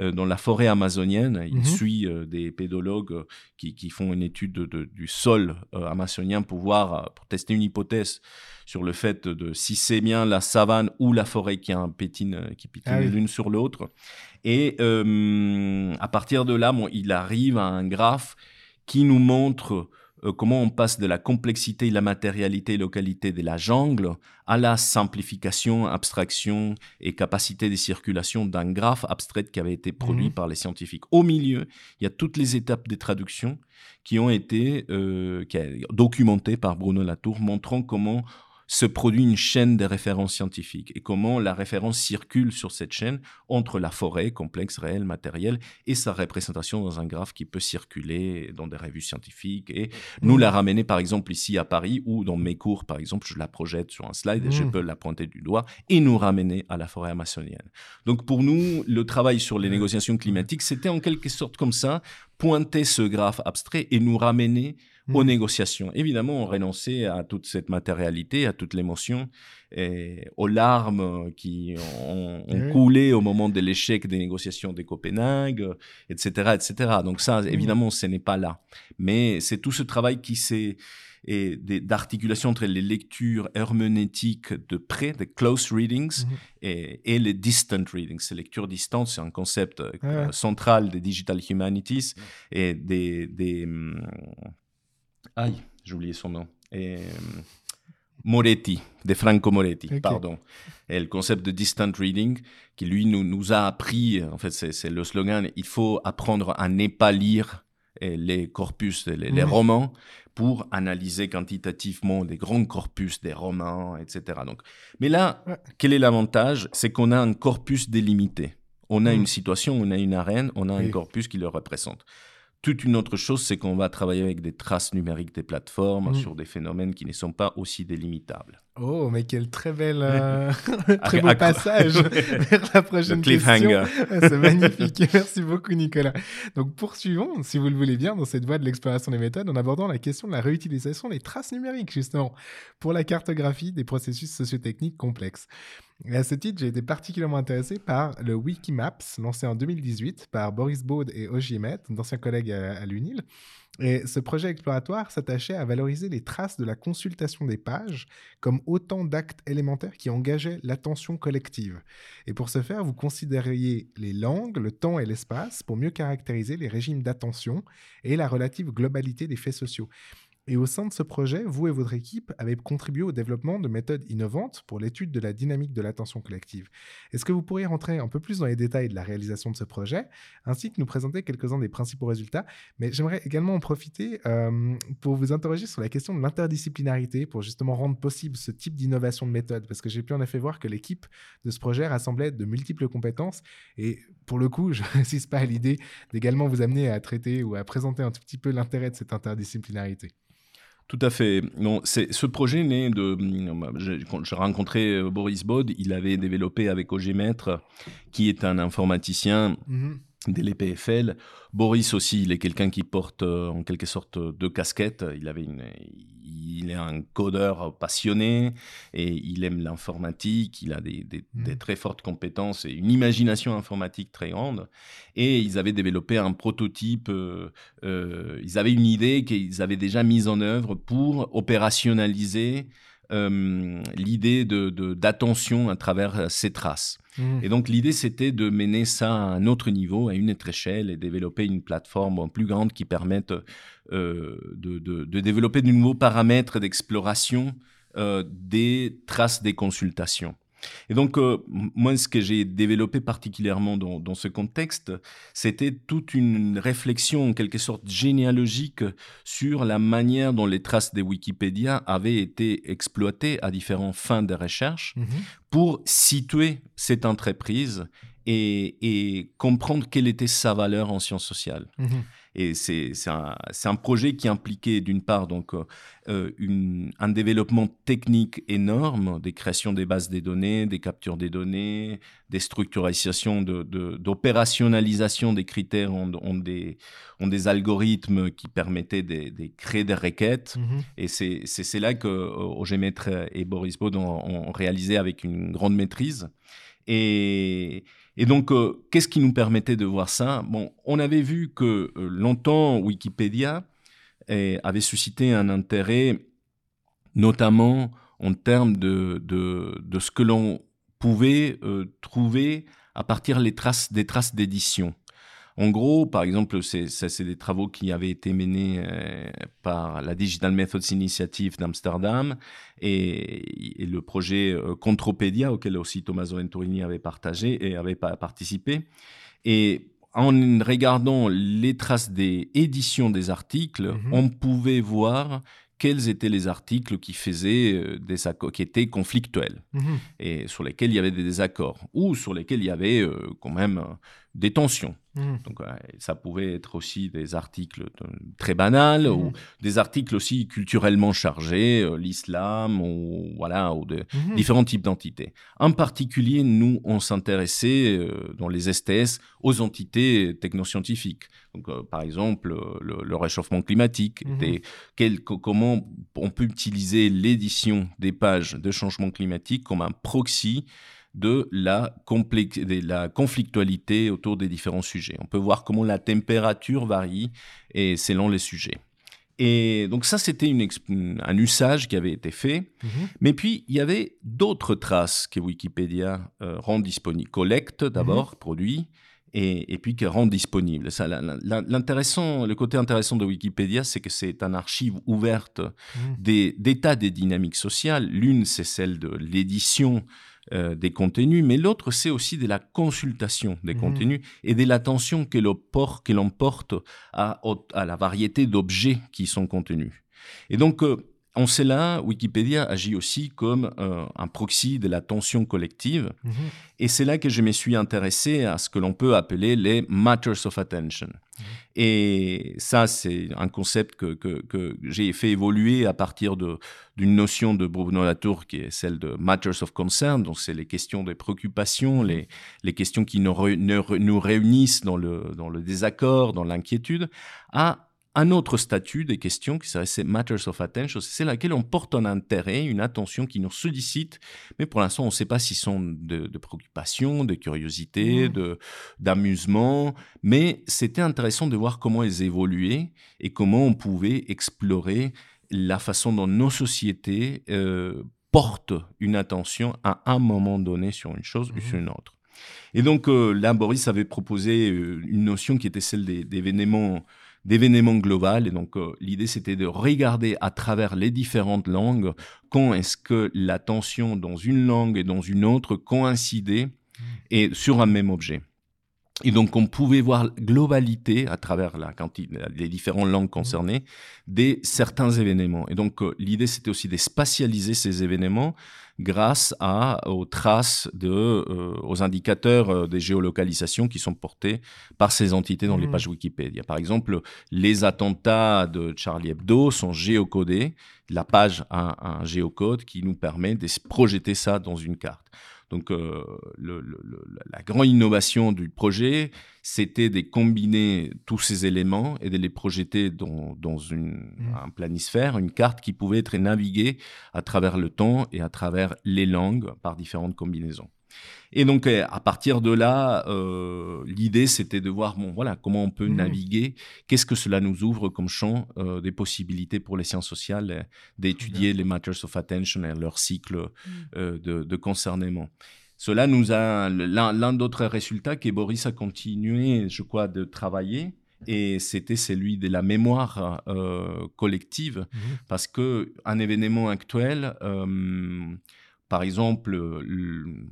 euh, dans la forêt amazonienne. Il mhm. suit euh, des pédologues qui, font une étude du sol amazonien pour voir, pour tester une hypothèse sur le fait de si c'est bien la savane ou la forêt qui, un pétine, qui pétine ah l'une sur l'autre. Et à partir de là, bon, il arrive à un graphe qui nous montre euh, comment on passe de la complexité, la matérialité et localité de la jungle à la simplification, abstraction et capacité de circulation d'un graphe abstrait qui avait été produit mhm. par les scientifiques. Au milieu, il y a toutes les étapes des traductions qui ont été euh, documentées par Bruno Latour, montrant comment se produit une chaîne de références scientifiques et comment la référence circule sur cette chaîne entre la forêt, complexe, réel, matériel, et sa représentation dans un graphe qui peut circuler dans des revues scientifiques et nous la ramener par exemple ici à Paris ou dans mes cours par exemple, je la projette sur un slide et je mmh. peux la pointer du doigt et nous ramener à la forêt amazonienne. Donc pour nous, le travail sur les négociations climatiques, c'était en quelque sorte comme ça, pointer ce graphe abstrait et nous ramener aux mmh. négociations. Évidemment, on renonçait à toute cette matérialité, à toute l'émotion, et aux larmes qui ont, coulé au moment de l'échec des négociations de Copenhague, etc., etc. Donc ça, mmh. évidemment, ce n'est pas là. Mais c'est tout ce travail qui s'est et d'articulation entre les lectures herméneutiques de près, des close readings, mmh. et, les distant readings. Ces lectures distantes, c'est un concept euh, central des digital humanities et des, des Aïe, j'ai oublié son nom. Et, euh, Moretti, de Franco Moretti, pardon. Et le concept de distant reading, qui lui nous, nous a appris, en fait, c'est le slogan, il faut apprendre à ne pas lire les corpus, les, romans, pour analyser quantitativement des grands corpus, des romans, etc. Donc, mais là, quel est l'avantage? C'est qu'on a un corpus délimité. On a hmm. une situation, on a une arène, on a un corpus qui le représente. Toute une autre chose, c'est qu'on va travailler avec des traces numériques des plateformes mm. sur des phénomènes qui ne sont pas aussi délimitables. Oh, mais quel très bel, euh, *laughs* très beau passage *laughs* vers la prochaine question. C'est magnifique. *laughs* Merci beaucoup, Nicolas. Donc, poursuivons, si vous le voulez bien, dans cette voie de l'exploration des méthodes en abordant la question de la réutilisation des traces numériques, justement, pour la cartographie des processus sociotechniques complexes. Et à ce titre, j'ai été particulièrement intéressé par le Wikimaps, lancé en 2018 par Boris Baud et Ojimet, d'anciens collègues à, l'UNIL. Et ce projet exploratoire s'attachait à valoriser les traces de la consultation des pages comme autant d'actes élémentaires qui engageaient l'attention collective. Et pour ce faire, vous considériez les langues, le temps et l'espace pour mieux caractériser les régimes d'attention et la relative globalité des faits sociaux. Et au sein de ce projet, vous et votre équipe avez contribué au développement de méthodes innovantes pour l'étude de la dynamique de l'attention collective. Est-ce que vous pourriez rentrer un peu plus dans les détails de la réalisation de ce projet, ainsi que nous présenter quelques-uns des principaux résultats? Mais j'aimerais également en profiter euh, pour vous interroger sur la question de l'interdisciplinarité, pour justement rendre possible ce type d'innovation de méthode, parce que j'ai pu en effet voir que l'équipe de ce projet rassemblait de multiples compétences, et pour le coup, *laughs* je n'insiste pas à l'idée d'également vous amener à traiter ou à présenter un tout petit peu l'intérêt de cette interdisciplinarité. Tout à fait. Non, c'est ce projet né de. Quand j'ai rencontré euh, Boris Bod, il avait développé avec Ogémètre, qui est un informaticien. Mm-hmm de l'EPFL. Boris aussi, il est quelqu'un qui porte euh, en quelque sorte deux casquettes. Il, avait une, il est un codeur passionné et il aime l'informatique. Il a des, mmh. très fortes compétences et une imagination informatique très grande. Et ils avaient développé un prototype. Euh, euh, ils avaient une idée qu'ils avaient déjà mise en œuvre pour opérationnaliser l'idée d'attention de, à travers ces traces. Mmh. Et donc l'idée, c'était de mener ça à un autre niveau, à une autre échelle, et développer une plateforme plus grande qui permette euh, de, de, développer de nouveaux paramètres d'exploration euh, des traces des consultations. Et donc, euh, moi, ce que j'ai développé particulièrement dans, dans ce contexte, c'était toute une réflexion en quelque sorte généalogique sur la manière dont les traces de Wikipédia avaient été exploitées à différents fins de recherche mmh pour situer cette entreprise et, et, comprendre quelle était sa valeur en sciences sociales. Mmh Et c'est un, un, projet qui impliquait d'une part donc euh, une, un développement technique énorme, des créations des bases des données, des captures des données, des structurisations, d'opérationnalisation de, des critères, ont, ont, des, ont des algorithmes qui permettaient de, créer des requêtes. Mm-hmm. Et c'est là que Roger Maître et Boris Baud ont, ont réalisé avec une grande maîtrise. Et, et donc, euh, qu'est-ce qui nous permettait de voir ça? On avait vu que euh, longtemps, Wikipédia eh, avait suscité un intérêt, notamment en termes de, ce que l'on pouvait euh, trouver à partir traces, des traces d'édition. En gros, par exemple, c'est, ça, c'est des travaux qui avaient été menés euh, par la Digital Methods Initiative d'Amsterdam et, le projet euh, Contropédia, auquel aussi Tommaso Venturini avait partagé et avait participé. Et en regardant les traces des éditions des articles, mm-hmm. on pouvait voir quels étaient les articles qui faisaient euh, des qui étaient conflictuels mm-hmm. et sur lesquels il y avait des désaccords ou sur lesquels il y avait quand même des tensions. Mmh. Donc, ça pouvait être aussi des articles très banals ou mmh. des articles aussi culturellement chargés, euh, l'islam ou voilà, ou de mmh. différents types d'entités. En particulier, nous, on s'intéressait euh, dans les STS aux entités technoscientifiques. Donc, euh, par exemple, le, réchauffement climatique, des, comment on peut utiliser l'édition des pages de changement climatique comme un proxy de la, de la conflictualité autour des différents sujets. On peut voir comment la température varie et selon les sujets. Et donc ça, c'était un usage qui avait été fait. Mhm. Mais puis, il y avait d'autres traces que Wikipédia euh, rend disponibles. Collecte d'abord, mhm. produit, et, puis qui rend disponible. l'intéressant, le côté intéressant de Wikipédia, c'est que c'est un archive ouverte d'état des, des dynamiques sociales. L'une, c'est celle de l'édition euh, des contenus, mais l'autre, c'est aussi de la consultation des mhm. contenus et de l'attention que l'on porte à, à, la variété d'objets qui sont contenus. Et donc, euh, en cela, Wikipédia agit aussi comme euh, un proxy de l'attention collective. Mhm. Et c'est là que je me suis intéressé à ce que l'on peut appeler les matters of attention. Et ça, c'est un concept que, que, j'ai fait évoluer à partir d'une notion de Bruno Latour qui est celle de matters of concern. Donc, c'est les questions des préoccupations, les, les questions qui nous, nous réunissent dans le, dans le désaccord, dans l'inquiétude, à un autre statut des questions qui serait ces matters of attention, c'est laquelle on porte un intérêt, une attention qui nous sollicite, mais pour l'instant on ne sait pas s'ils sont de, préoccupation, de curiosité, mmh. de d'amusement, mais c'était intéressant de voir comment elles évoluaient et comment on pouvait explorer la façon dont nos sociétés euh, portent une attention à un moment donné sur une chose ou sur mmh. une autre. Et donc euh, là, Boris avait proposé euh, une notion qui était celle des, événements d'événements global. Et donc, euh, l'idée, c'était de regarder à travers les différentes langues quand est-ce que la tension dans une langue et dans une autre coïncidait mmh. et sur un même objet. Et donc, on pouvait voir globalité à travers la les différentes langues concernées des certains événements. Et donc, euh, l'idée, c'était aussi de spatialiser ces événements grâce à, aux traces, de, euh, aux indicateurs euh, des géolocalisations qui sont portés par ces entités dans les mmh. pages Wikipédia. Par exemple, les attentats de Charlie Hebdo sont géocodés. La page a un géocode qui nous permet de projeter ça dans une carte. Donc, euh, la grande innovation du projet, c'était de combiner tous ces éléments et de les projeter dans, une, mmh. un planisphère, une carte qui pouvait être naviguée à travers le temps et à travers les langues par différentes combinaisons. Et donc, euh, à partir de là, euh, l'idée, c'était de voir, bon, voilà, comment on peut mmh. naviguer, qu'est-ce que cela nous ouvre comme champ euh, des possibilités pour les sciences sociales d'étudier les matters of attention et leur cycle mmh. de, de, concernement. Cela nous a, l'un d'autres résultats que Boris a continué, je crois, de travailler, et c'était celui de la mémoire collective, mmh. parce que un événement actuel, par exemple,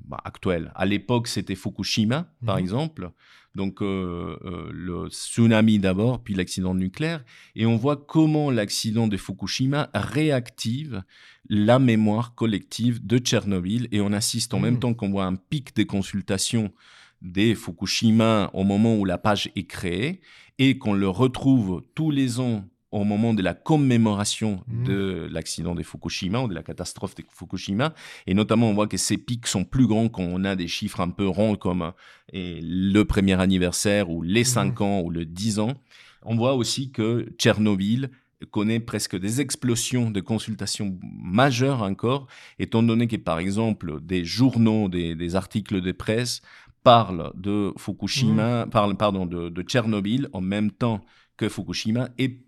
bah, actuel. À l'époque, c'était Fukushima, par mhm. exemple. Donc, euh, euh, le tsunami d'abord, puis l'accident nucléaire. Et on voit comment l'accident de Fukushima réactive la mémoire collective de Tchernobyl. Et on assiste en même mhm. temps qu'on voit un pic des consultations des Fukushima au moment où la page est créée et qu'on le retrouve tous les ans au moment de la commémoration Mhm. de l'accident de Fukushima ou de la catastrophe de Fukushima. Et notamment, on voit que ces pics sont plus grands quand on a des chiffres un peu ronds comme et le premier anniversaire ou les 5 ans ou le 10 ans. On voit aussi que Tchernobyl connaît presque des explosions de consultations majeures encore, étant donné que, par exemple, des journaux, des, des articles de presse parlent de Fukushima, parlent, pardon, de, de Tchernobyl en même temps que Fukushima et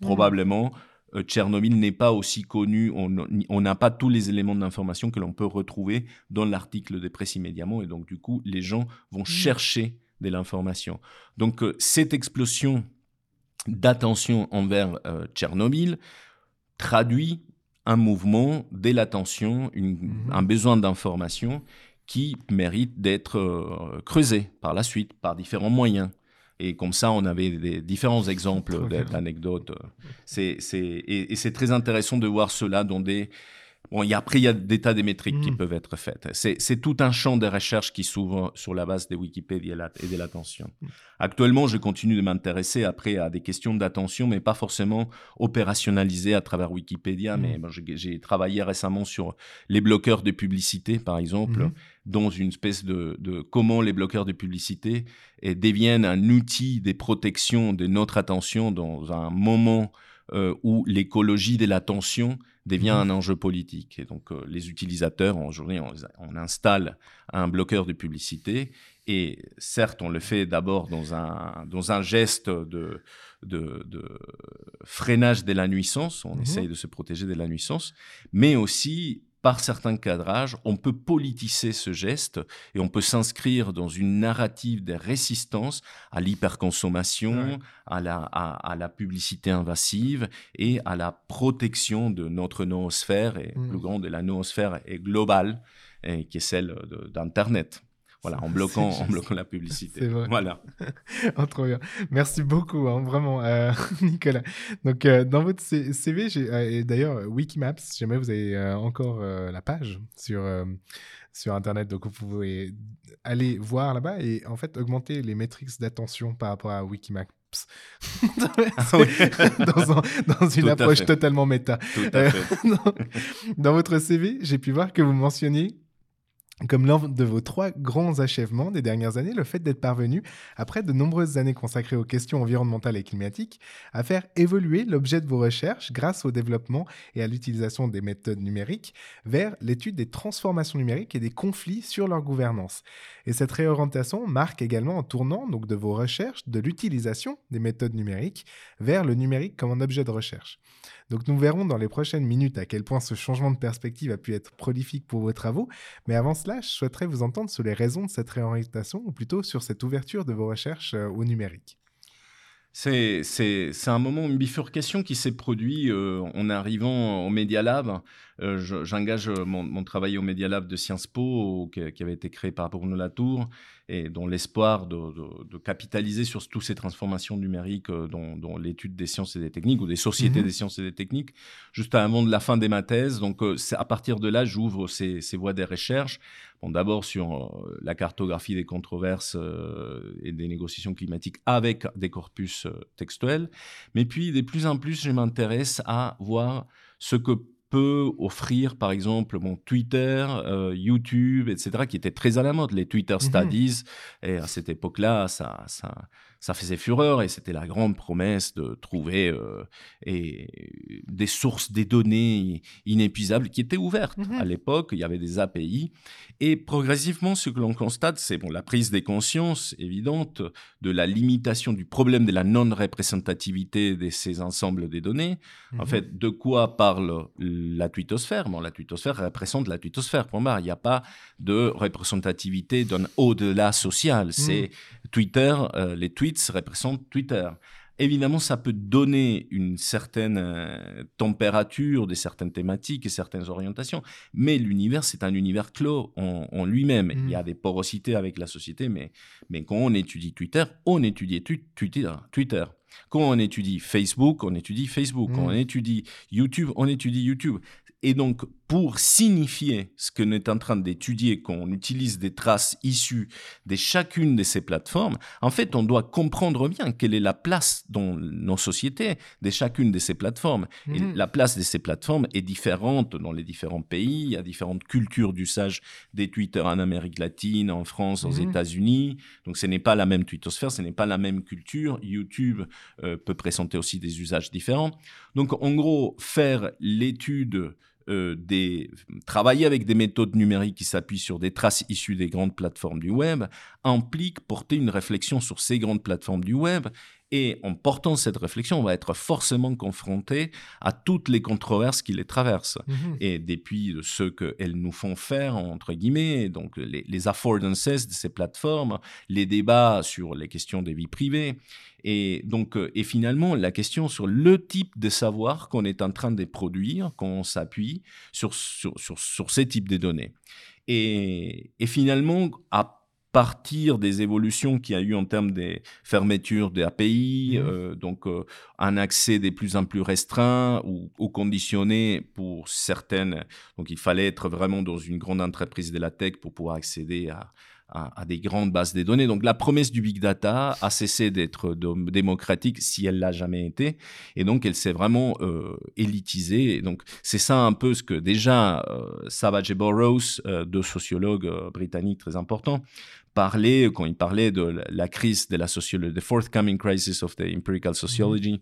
probablement euh, Tchernobyl n'est pas aussi connu, on n'a pas tous les éléments d'information que l'on peut retrouver dans l'article de presse immédiatement et donc du coup les gens vont chercher de l'information. Donc euh, cette explosion d'attention envers euh, Tchernobyl traduit un mouvement de l'attention, une- un besoin d'information qui mérite d'être creusé par la suite, par différents moyens. Et comme ça, on avait des différents exemples d'anecdotes. C'est, c'est, et, et c'est très intéressant de voir cela dans des... Bon, après, il y a des tas de métriques qui Mm. peuvent être faites. C'est, tout un champ de recherche qui s'ouvre sur la base de Wikipédia et la- et de l'attention. Actuellement, je continue de m'intéresser après à des questions d'attention, mais pas forcément opérationnalisées à travers Wikipédia. Mais bon, j'ai, travaillé récemment sur les bloqueurs de publicité, par exemple, dans une espèce de, de comment les bloqueurs de publicité eh, deviennent un outil de protection de notre attention dans un moment euh, où l'écologie de l'attention devient Mhm. un enjeu politique. Et donc, euh, les utilisateurs, aujourd'hui, on, on installe un bloqueur de publicité. Et certes, on le fait d'abord dans un, dans un geste de, de, de freinage de la nuisance. On Mhm. essaye de se protéger de la nuisance. Mais aussi, par certains cadrages, on peut politiser ce geste et on peut s'inscrire dans une narrative de résistance à l'hyperconsommation, Ouais. à, la, à, à la publicité invasive et à la protection de notre noosphère, et Mm. plus grande de la noosphère est globale, et qui est celle d'Internet. Voilà, en bloquant, en bloquant la publicité. C'est vrai. Voilà. *laughs* Oh, trop bien. Merci beaucoup, hein, vraiment, euh, *laughs* Nicolas. Donc, euh, dans votre CV, j'ai, euh, et d'ailleurs, Wikimaps, si jamais vous avez encore la page sur, sur Internet, donc vous pouvez aller voir là-bas et en fait augmenter les métriques d'attention par rapport à Wikimaps. *laughs* Ah oui. dans, un- dans une Tout approche totalement méta. Tout à fait. dans, dans votre CV, j'ai pu voir que vous mentionniez comme l'un de vos trois grands achèvements des dernières années, le fait d'être parvenu, après de nombreuses années consacrées aux questions environnementales et climatiques, à faire évoluer l'objet de vos recherches grâce au développement et à l'utilisation des méthodes numériques vers l'étude des transformations numériques et des conflits sur leur gouvernance. Et cette réorientation marque également un tournant donc, de vos recherches de l'utilisation des méthodes numériques vers le numérique comme un objet de recherche. Donc nous verrons dans les prochaines minutes à quel point ce changement de perspective a pu être prolifique pour vos travaux, mais avant cela, je souhaiterais vous entendre sur les raisons de cette réorientation, ou plutôt sur cette ouverture de vos recherches euh, au numérique. C'est, c'est, c'est un moment, une bifurcation qui s'est produit euh, en arrivant au Media Lab. Euh, je- j'engage mon, mon travail au Media Lab de Sciences Po, qui, qui avait été créé par Bruno Latour, et dont l'espoir de, de- de capitaliser sur toutes ces transformations numériques euh, dans, dans l'étude des sciences et des techniques, ou des sociétés Mhm. des sciences et des techniques, juste avant de la fin de ma thèse. Donc, euh, c'est à partir de là, j'ouvre ces, ces voies des recherches. Bon, d'abord sur euh, la cartographie des controverses euh, et des négociations climatiques avec des corpus euh, textuels. Mais puis, de plus en plus, je m'intéresse à voir ce que peut offrir, par exemple, mon Twitter, euh, YouTube, etc., qui étaient très à la mode, les Twitter Mhm. Studies. Et à cette époque-là, ça, ça, ça faisait fureur et c'était la grande promesse de trouver euh, et des sources, des données inépuisables qui étaient ouvertes. Mhm. À l'époque, il y avait des API. Et progressivement, ce que l'on constate, c'est bon, la prise des consciences évidente de la limitation du problème de la non-représentativité de ces ensembles des données. En Mhm. fait, de quoi parle la twittosphère bon, La twittosphère représente la twittosphère. Il n'y a pas de représentativité d'un au-delà social. C'est Twitter, euh, les tweets représentent Twitter. Évidemment, ça peut donner une certaine euh, température de certaines thématiques et certaines orientations, mais l'univers, c'est un univers clos en, en lui-même. Mm. Il y a des porosités avec la société, mais, mais quand on étudie Twitter, on étudie tu- Twitter. Twitter. Quand on étudie Facebook, on étudie Facebook. Quand Mm. on étudie YouTube, on étudie YouTube. Et donc, pour signifier ce qu'on est en train d'étudier, qu'on utilise des traces issues de chacune de ces plateformes, en fait, on doit comprendre bien quelle est la place dans nos sociétés de chacune de ces plateformes. Et Mhm. la place de ces plateformes est différente dans les différents pays. Il y a différentes cultures d'usage des Twitter en Amérique latine, en France, aux Mhm. États-Unis. Donc, ce n'est pas la même twittosphère, ce n'est pas la même culture. YouTube euh, peut présenter aussi des usages différents. Donc, en gros, faire l'étude euh, des travailler avec des méthodes numériques qui s'appuient sur des traces issues des grandes plateformes du web implique porter une réflexion sur ces grandes plateformes du web et en portant cette réflexion, on va être forcément confronté à toutes les controverses qui les traversent Mhm. et depuis de ce qu'elles nous font faire, entre guillemets, donc les, les affordances de ces plateformes, les débats sur les questions des vies privées, et donc, euh, et finalement, la question sur le type de savoir qu'on est en train de produire, qu'on s'appuie sur, sur, sur, sur ces types de données. Et, et finalement, à partir des évolutions qu'il y a eu en termes des fermetures des API, Mhm. euh, donc euh, un accès des plus en plus restreint ou, ou conditionné pour certaines. Donc il fallait être vraiment dans une grande entreprise de la tech pour pouvoir accéder à, à, à des grandes bases de données. Donc la promesse du big data a cessé d'être démocratique si elle l'a jamais été, et donc elle s'est vraiment euh, élitisée. Et donc c'est ça un peu ce que déjà euh, Savage et Burroughs, euh, deux sociologues britanniques très importants, parlaient quand ils parlaient de la- crise de la sociologie, the forthcoming crisis of the empirical sociology,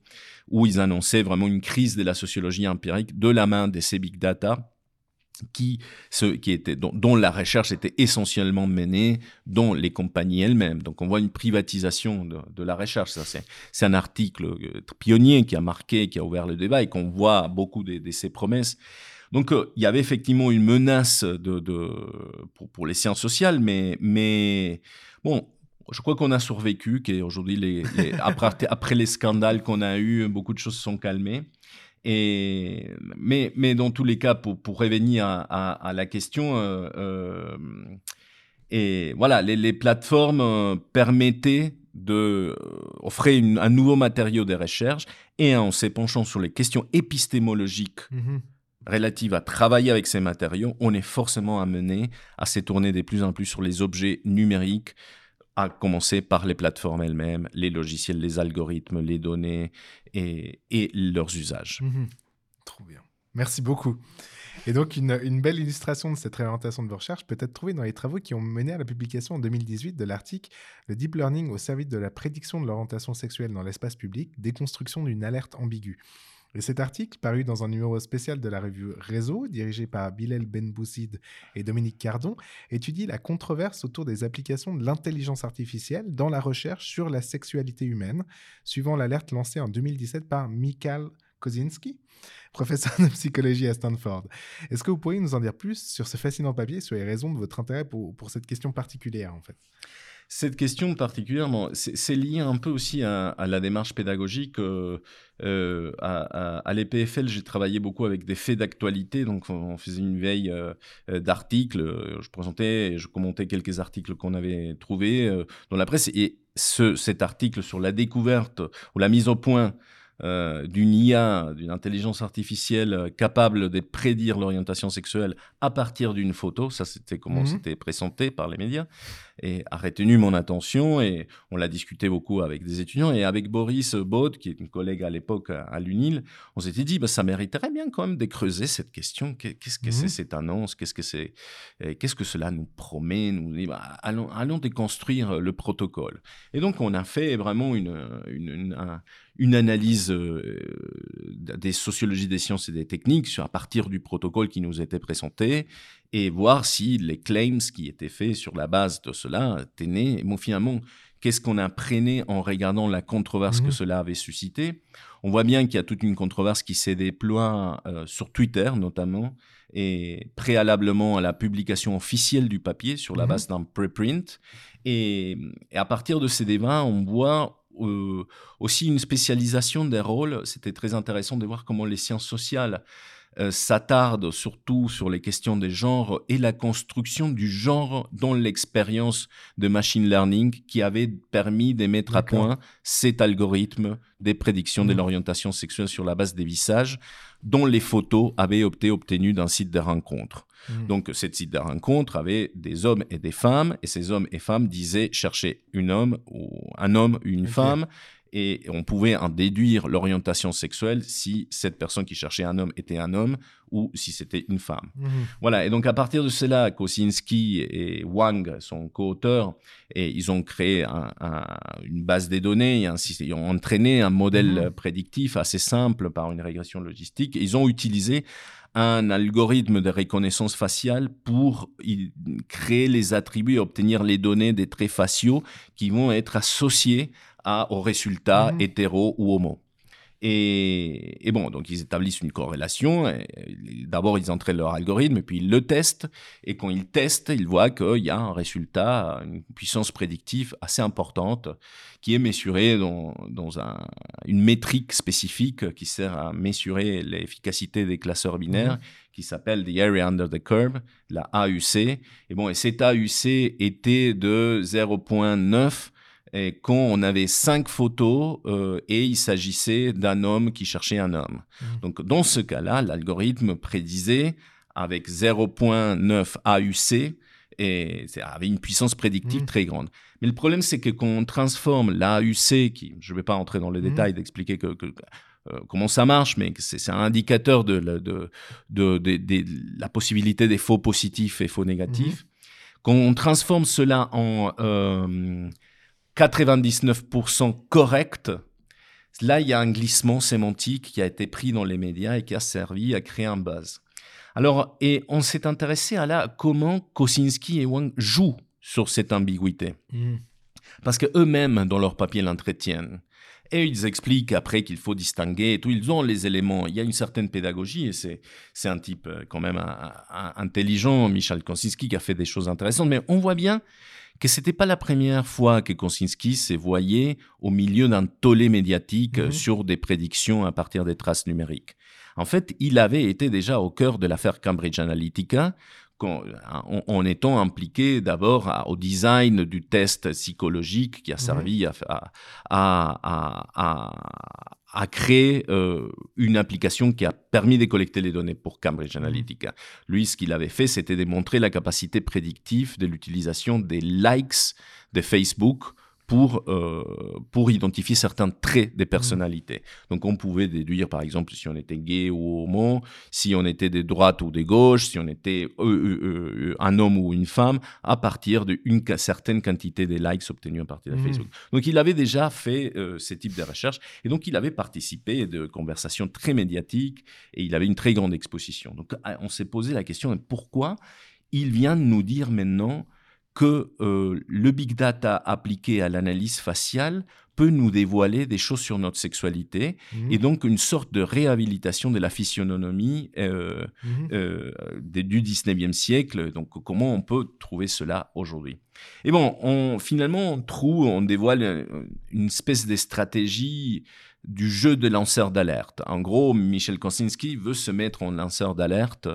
où ils annonçaient vraiment une crise de la sociologie empirique de la main de ces big data qui, ce, qui était, dont, la recherche était essentiellement menée dans les compagnies elles-mêmes. Donc on voit une privatisation de, la recherche. C'est, un article euh, pionnier qui a marqué, qui a ouvert le débat et qu'on voit beaucoup de, ces promesses. Donc euh, il y avait effectivement une menace de, pour, les sciences sociales, mais, mais bon, je crois qu'on a survécu, qu'aujourd'hui, après, *laughs* après les scandales qu'on a eus, beaucoup de choses se sont calmées. Et, mais, mais dans tous les cas, pour, pour revenir à, à, à la question, euh, euh, et voilà, les, les plateformes euh, permettaient de offrir une, un nouveau matériau de recherche et en se penchant sur les questions épistémologiques Mhm. relatives à travailler avec ces matériaux, on est forcément amené à se tourner de plus en plus sur les objets numériques, à commencer par les plateformes elles-mêmes, les logiciels, les algorithmes, les données et, leurs usages. Mhm. Trop bien. Merci beaucoup. Et donc, une, une belle illustration de cette réorientation de vos recherches peut être trouvée dans les travaux qui ont mené à la publication en 2018 de l'article Le Deep Learning au service de la prédiction de l'orientation sexuelle dans l'espace public, déconstruction d'une alerte ambiguë. Et cet article, paru dans un numéro spécial de la revue Réseau, dirigé par Bilal Benboussid et Dominique Cardon, étudie la controverse autour des applications de l'intelligence artificielle dans la recherche sur la sexualité humaine, suivant l'alerte lancée en 2017 par Mikhail Kozinski, *laughs* professeur de psychologie à Stanford. Est-ce que vous pourriez nous en dire plus sur ce fascinant papier, sur les raisons de votre intérêt pour, pour cette question particulière, en fait? Cette question particulièrement, c'est lié un peu aussi à, la démarche pédagogique. Euh, euh, à, l'EPFL, j'ai travaillé beaucoup avec des faits d'actualité, donc on faisait une veille euh, d'articles. Je présentais et je commentais quelques articles qu'on avait trouvés dans la presse. Et ce, cet article sur la découverte ou la mise au point euh, d'une IA, d'une intelligence artificielle capable de prédire l'orientation sexuelle à partir d'une photo. Ça, c'était comment mmh. c'était présenté par les médias et a retenu mon attention et on l'a discuté beaucoup avec des étudiants et avec Boris Baud, qui est une collègue à l'époque à, à l'UNIL, on s'était dit bah, ça mériterait bien quand même de creuser cette question. Qu'est-ce que mmh. c'est cette annonce? Qu'est-ce que c'est Qu'est-ce que cela nous promet? Nous dit, bah, allons, allons déconstruire le protocole. Et donc on a fait vraiment une, une, une, un, une analyse euh, des sociologies des sciences et des techniques à partir du protocole qui nous était présenté et voir si les claims qui étaient faits sur la base de cela étaient nés. Et bon, finalement, qu'est-ce qu'on apprenait en regardant la controverse mmh. que cela avait suscité? On voit bien qu'il y a toute une controverse qui s'est déployée euh, sur Twitter notamment, et préalablement à la publication officielle du papier sur la mmh. base d'un preprint. Et, et à partir de ces débats, on voit euh, aussi une spécialisation des rôles. C'était très intéressant de voir comment les sciences sociales euh, s'attarde surtout sur les questions des genres et la construction du genre dans l'expérience de machine learning qui avait permis de mettre à point cet algorithme des prédictions de mmh. l'orientation sexuelle sur la base des visages dont les photos avaient été obtenues d'un site de rencontre. Mmh. Donc, ce site de rencontre avait des hommes et des femmes, et ces hommes et femmes disaient chercher une homme ou un homme, une femme, et on pouvait en déduire l'orientation sexuelle si cette personne qui cherchait un homme était un homme ou si c'était une femme. Mhm. Voilà, et donc à partir de cela, Kosinski et Wang sont co-auteurs et ils ont créé une base de données, ils ont entraîné un modèle mhm. prédictif assez simple par une régression logistique. ils ont utilisé un algorithme de reconnaissance faciale pour créer les attributs et obtenir les données des traits faciaux qui vont être associés aux résultats mhm. hétéro ou homo. Et, bon, donc ils établissent une corrélation. D'abord, ils entraînent leur algorithme, puis ils le testent. Et quand ils testent, ils voient qu'il y a un résultat, une puissance prédictive assez importante qui est mesurée dans, une métrique spécifique qui sert à mesurer l'efficacité des classeurs binaires, mhm. qui s'appelle the area under the curve, la AUC. Et bon, et cette AUC était de 0.9 et quand on avait cinq photos euh, et il s'agissait d'un homme qui cherchait un homme. Mmh. Donc dans ce cas-là, l'algorithme prédisait avec 0.9 AUC et ça avait une puissance prédictive mmh. très grande. Mais le problème, c'est que quand on transforme l'AUC, qui, je ne vais pas entrer dans les mmh. détails d'expliquer que, euh, comment ça marche, mais c'est un indicateur de, de, de, la possibilité des faux positifs et faux négatifs. Quand on transforme cela en euh, 99% correct, là, il y a un glissement sémantique qui a été pris dans les médias et qui a servi à créer un buzz. Alors, et on s'est intéressé à là comment Kosinski et Wang jouent sur cette ambiguïté. Hmm. Parce que eux-mêmes, dans leur papier, l'entretiennent. Et ils expliquent après qu'il faut distinguer et tout. Ils ont les éléments. Il y a une certaine pédagogie et c'est, c'est un type euh, quand même intelligent, Michel Kosinski, qui a fait des choses intéressantes. Mais on voit bien que c'était pas la première fois que Kosinski s'est voyé au milieu d'un tollé médiatique mhm. sur des prédictions à partir des traces numériques. En fait, il avait été déjà au cœur de l'affaire Cambridge Analytica, en, étant impliqué d'abord au design du test psychologique qui a mhm. servi à, à, à, a créé euh, une application qui a permis de collecter les données pour Cambridge mmh. Analytica. Lui, ce qu'il avait fait, c'était démontrer la capacité prédictive de l'utilisation des likes de Facebook pour, euh, pour identifier certains traits des mmh. personnalités. Donc on pouvait déduire par exemple si on était gay ou homo, si on était de droite ou de gauche, si on était euh, euh, un homme ou une femme, à partir d'une certaine quantité de likes obtenus à partir de mmh. Facebook. Donc il avait déjà fait ce type de recherche et donc il avait participé de conversations très médiatiques et il avait une très grande exposition. Donc on s'est posé la question pourquoi il vient de nous dire maintenant que euh, le big data appliqué à l'analyse faciale peut nous dévoiler des choses sur notre sexualité mmh. et donc une sorte de réhabilitation de la physionomie euh, mmh. euh, du 19e siècle. Donc comment on peut trouver cela aujourd'hui? Et bon, on, finalement, on trouve, on dévoile une espèce de stratégie du jeu de lanceur d'alerte. En gros, Michel Kosinski veut se mettre en lanceur d'alerte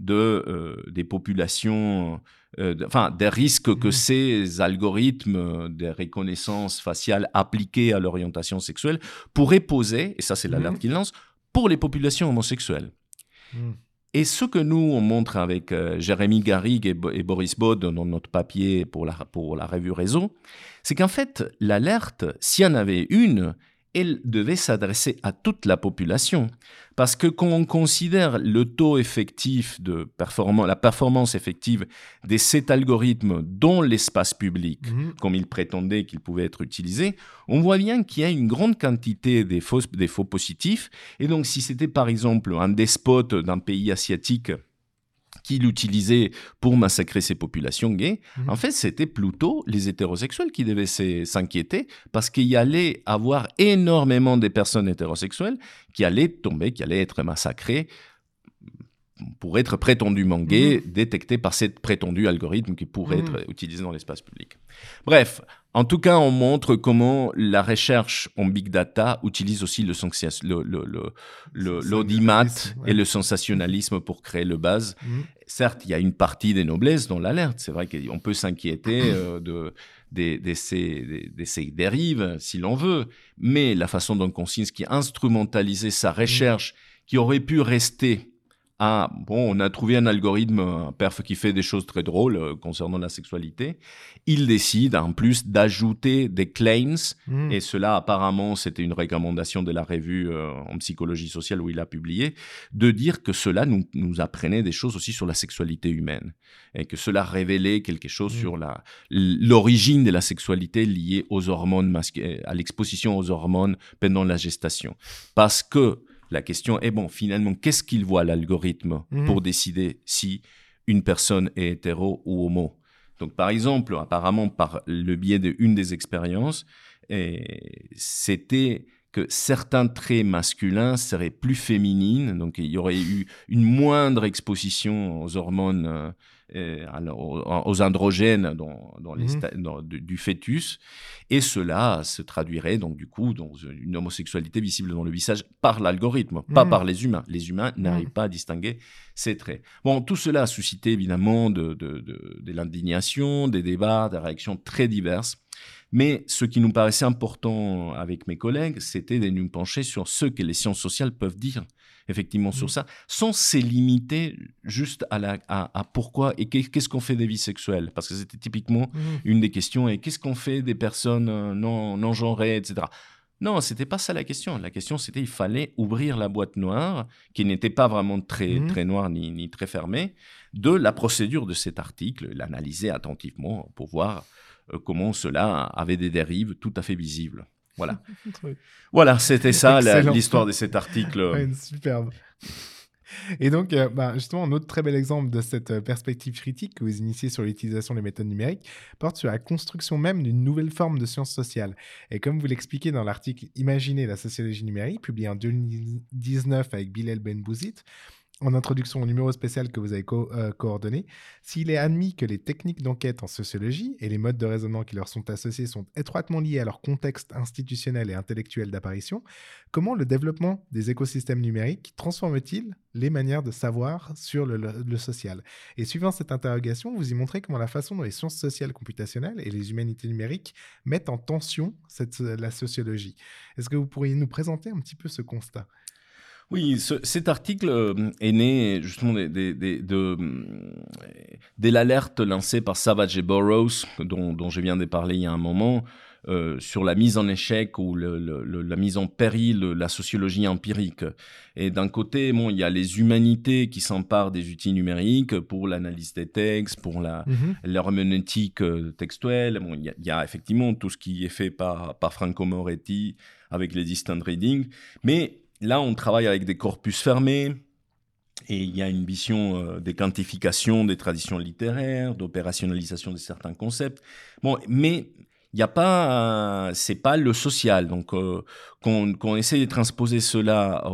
de, des populations enfin, des risques que mmh. ces algorithmes de reconnaissance faciale appliqués à l'orientation sexuelle pourraient poser, et ça c'est l'alerte mmh. qu'il lance, pour les populations homosexuelles. Mmh. Et ce que nous, on montre avec euh, Jérémy Garrigue et, Boris Baud dans notre papier pour la, pour la revue Réseau, c'est qu'en fait, l'alerte, s'il y en avait une, elle devait s'adresser à toute la population. Parce que quand on considère le taux effectif de performance, la performance effective de cet algorithme dans l'espace public, mhm. comme il prétendait qu'il pouvait être utilisé, on voit bien qu'il y a une grande quantité des faux, des faux positifs. Et donc, si c'était par exemple un despote d'un pays asiatique qu'il utilisait pour massacrer ses populations gays, mhm. en fait, c'était plutôt les hétérosexuels qui devaient s'inquiéter parce qu'il y allait avoir énormément de personnes hétérosexuelles qui allaient tomber, qui allaient être massacrées pour être prétendument gay, mmh. détecté par cet prétendu algorithme qui pourrait mmh. être utilisé dans l'espace public. Bref, en tout cas, on montre comment la recherche en big data utilise aussi le, l'audimat et le sensationnalisme pour créer le buzz. Mmh. Certes, il y a une partie des noblesses dans l'alerte. C'est vrai qu'on peut s'inquiéter euh, de, de, ces, ces, dérives, si l'on veut, mais la façon dont Konsinski a instrumentalisé sa recherche, qui aurait pu rester ah, bon, on a trouvé un algorithme, un perf qui fait des choses très drôles euh, concernant la sexualité. Il décide en plus d'ajouter des claims, hmm. et cela apparemment c'était une recommandation de la revue euh, en psychologie sociale où il a publié, de dire que cela nous, nous, apprenait des choses aussi sur la sexualité humaine, et que cela révélait quelque chose hmm. sur la, l'origine de la sexualité liée aux hormones, à l'exposition aux hormones pendant la gestation. Parce que la question est, bon, finalement, qu'est-ce qu'il voit l'algorithme mhm. pour décider si une personne est hétéro ou homo? Donc, par exemple, apparemment, par le biais d'une des expériences, c'était que certains traits masculins seraient plus féminines, donc il y aurait eu une moindre exposition aux hormones euh, aux androgènes dans, mhm. du fœtus, et cela se traduirait donc du coup dans une homosexualité visible dans le visage par l'algorithme, pas mhm. par les humains. Les humains mhm. n'arrivent pas à distinguer ces traits. Bon, tout cela a suscité évidemment de, de, de l'indignation, des débats, des réactions très diverses. Mais ce qui nous paraissait important avec mes collègues, c'était de nous pencher sur ce que les sciences sociales peuvent dire effectivement sur mmh. ça, sans se limiter juste à, la, à, pourquoi et qu'est-ce qu'on fait des vies sexuelles? Parce que c'était typiquement mmh. une des questions, et qu'est-ce qu'on fait des personnes euh, non, non genrées, etc. Non, c'était pas ça la question. La question, c'était il fallait ouvrir la boîte noire, qui n'était pas vraiment très, mmh. très noire ni, ni, très fermée, de la procédure de cet article, l'analyser attentivement pour voir euh, comment cela avait des dérives tout à fait visibles. Voilà. *laughs* voilà, c'était ça l'histoire de cet article. *laughs* Ouais, superbe. Et donc, euh, bah, justement, un autre très bel exemple de cette euh, perspective critique que vous initiez sur l'utilisation des méthodes numériques porte sur la construction même d'une nouvelle forme de science sociale. Et comme vous l'expliquez dans l'article Imaginez la sociologie numérique, publié en 2019 avec Bilal Benbouzit, en introduction au numéro spécial que vous avez euh, coordonné, s'il est admis que les techniques d'enquête en sociologie et les modes de raisonnement qui leur sont associés sont étroitement liés à leur contexte institutionnel et intellectuel d'apparition, comment le développement des écosystèmes numériques transforme-t-il les manières de savoir sur le, social? Et suivant cette interrogation, vous y montrez comment la façon dont les sciences sociales computationnelles et les humanités numériques mettent en tension la sociologie. Est-ce que vous pourriez nous présenter un petit peu ce constat? Oui, cet article euh, est né justement de, de, de, l'alerte lancée par Savage et Burroughs, dont, dont, je viens de parler il y a un moment, euh, sur la mise en échec ou le, la mise en péril de la sociologie empirique. Et d'un côté, bon, il y a les humanités qui s'emparent des outils numériques pour l'analyse des textes, pour la, mm textuelle. Bon, il, y a, il, y a, effectivement tout ce qui est fait par, par Franco Moretti avec les distant reading, mais là, on travaille avec des corpus fermés. Et il y a une vision euh, des quantifications des traditions littéraires, d'opérationnalisation de certains concepts. Bon, mais il n'y a pas, c'est pas le social. Euh, qu'on essaie de transposer cela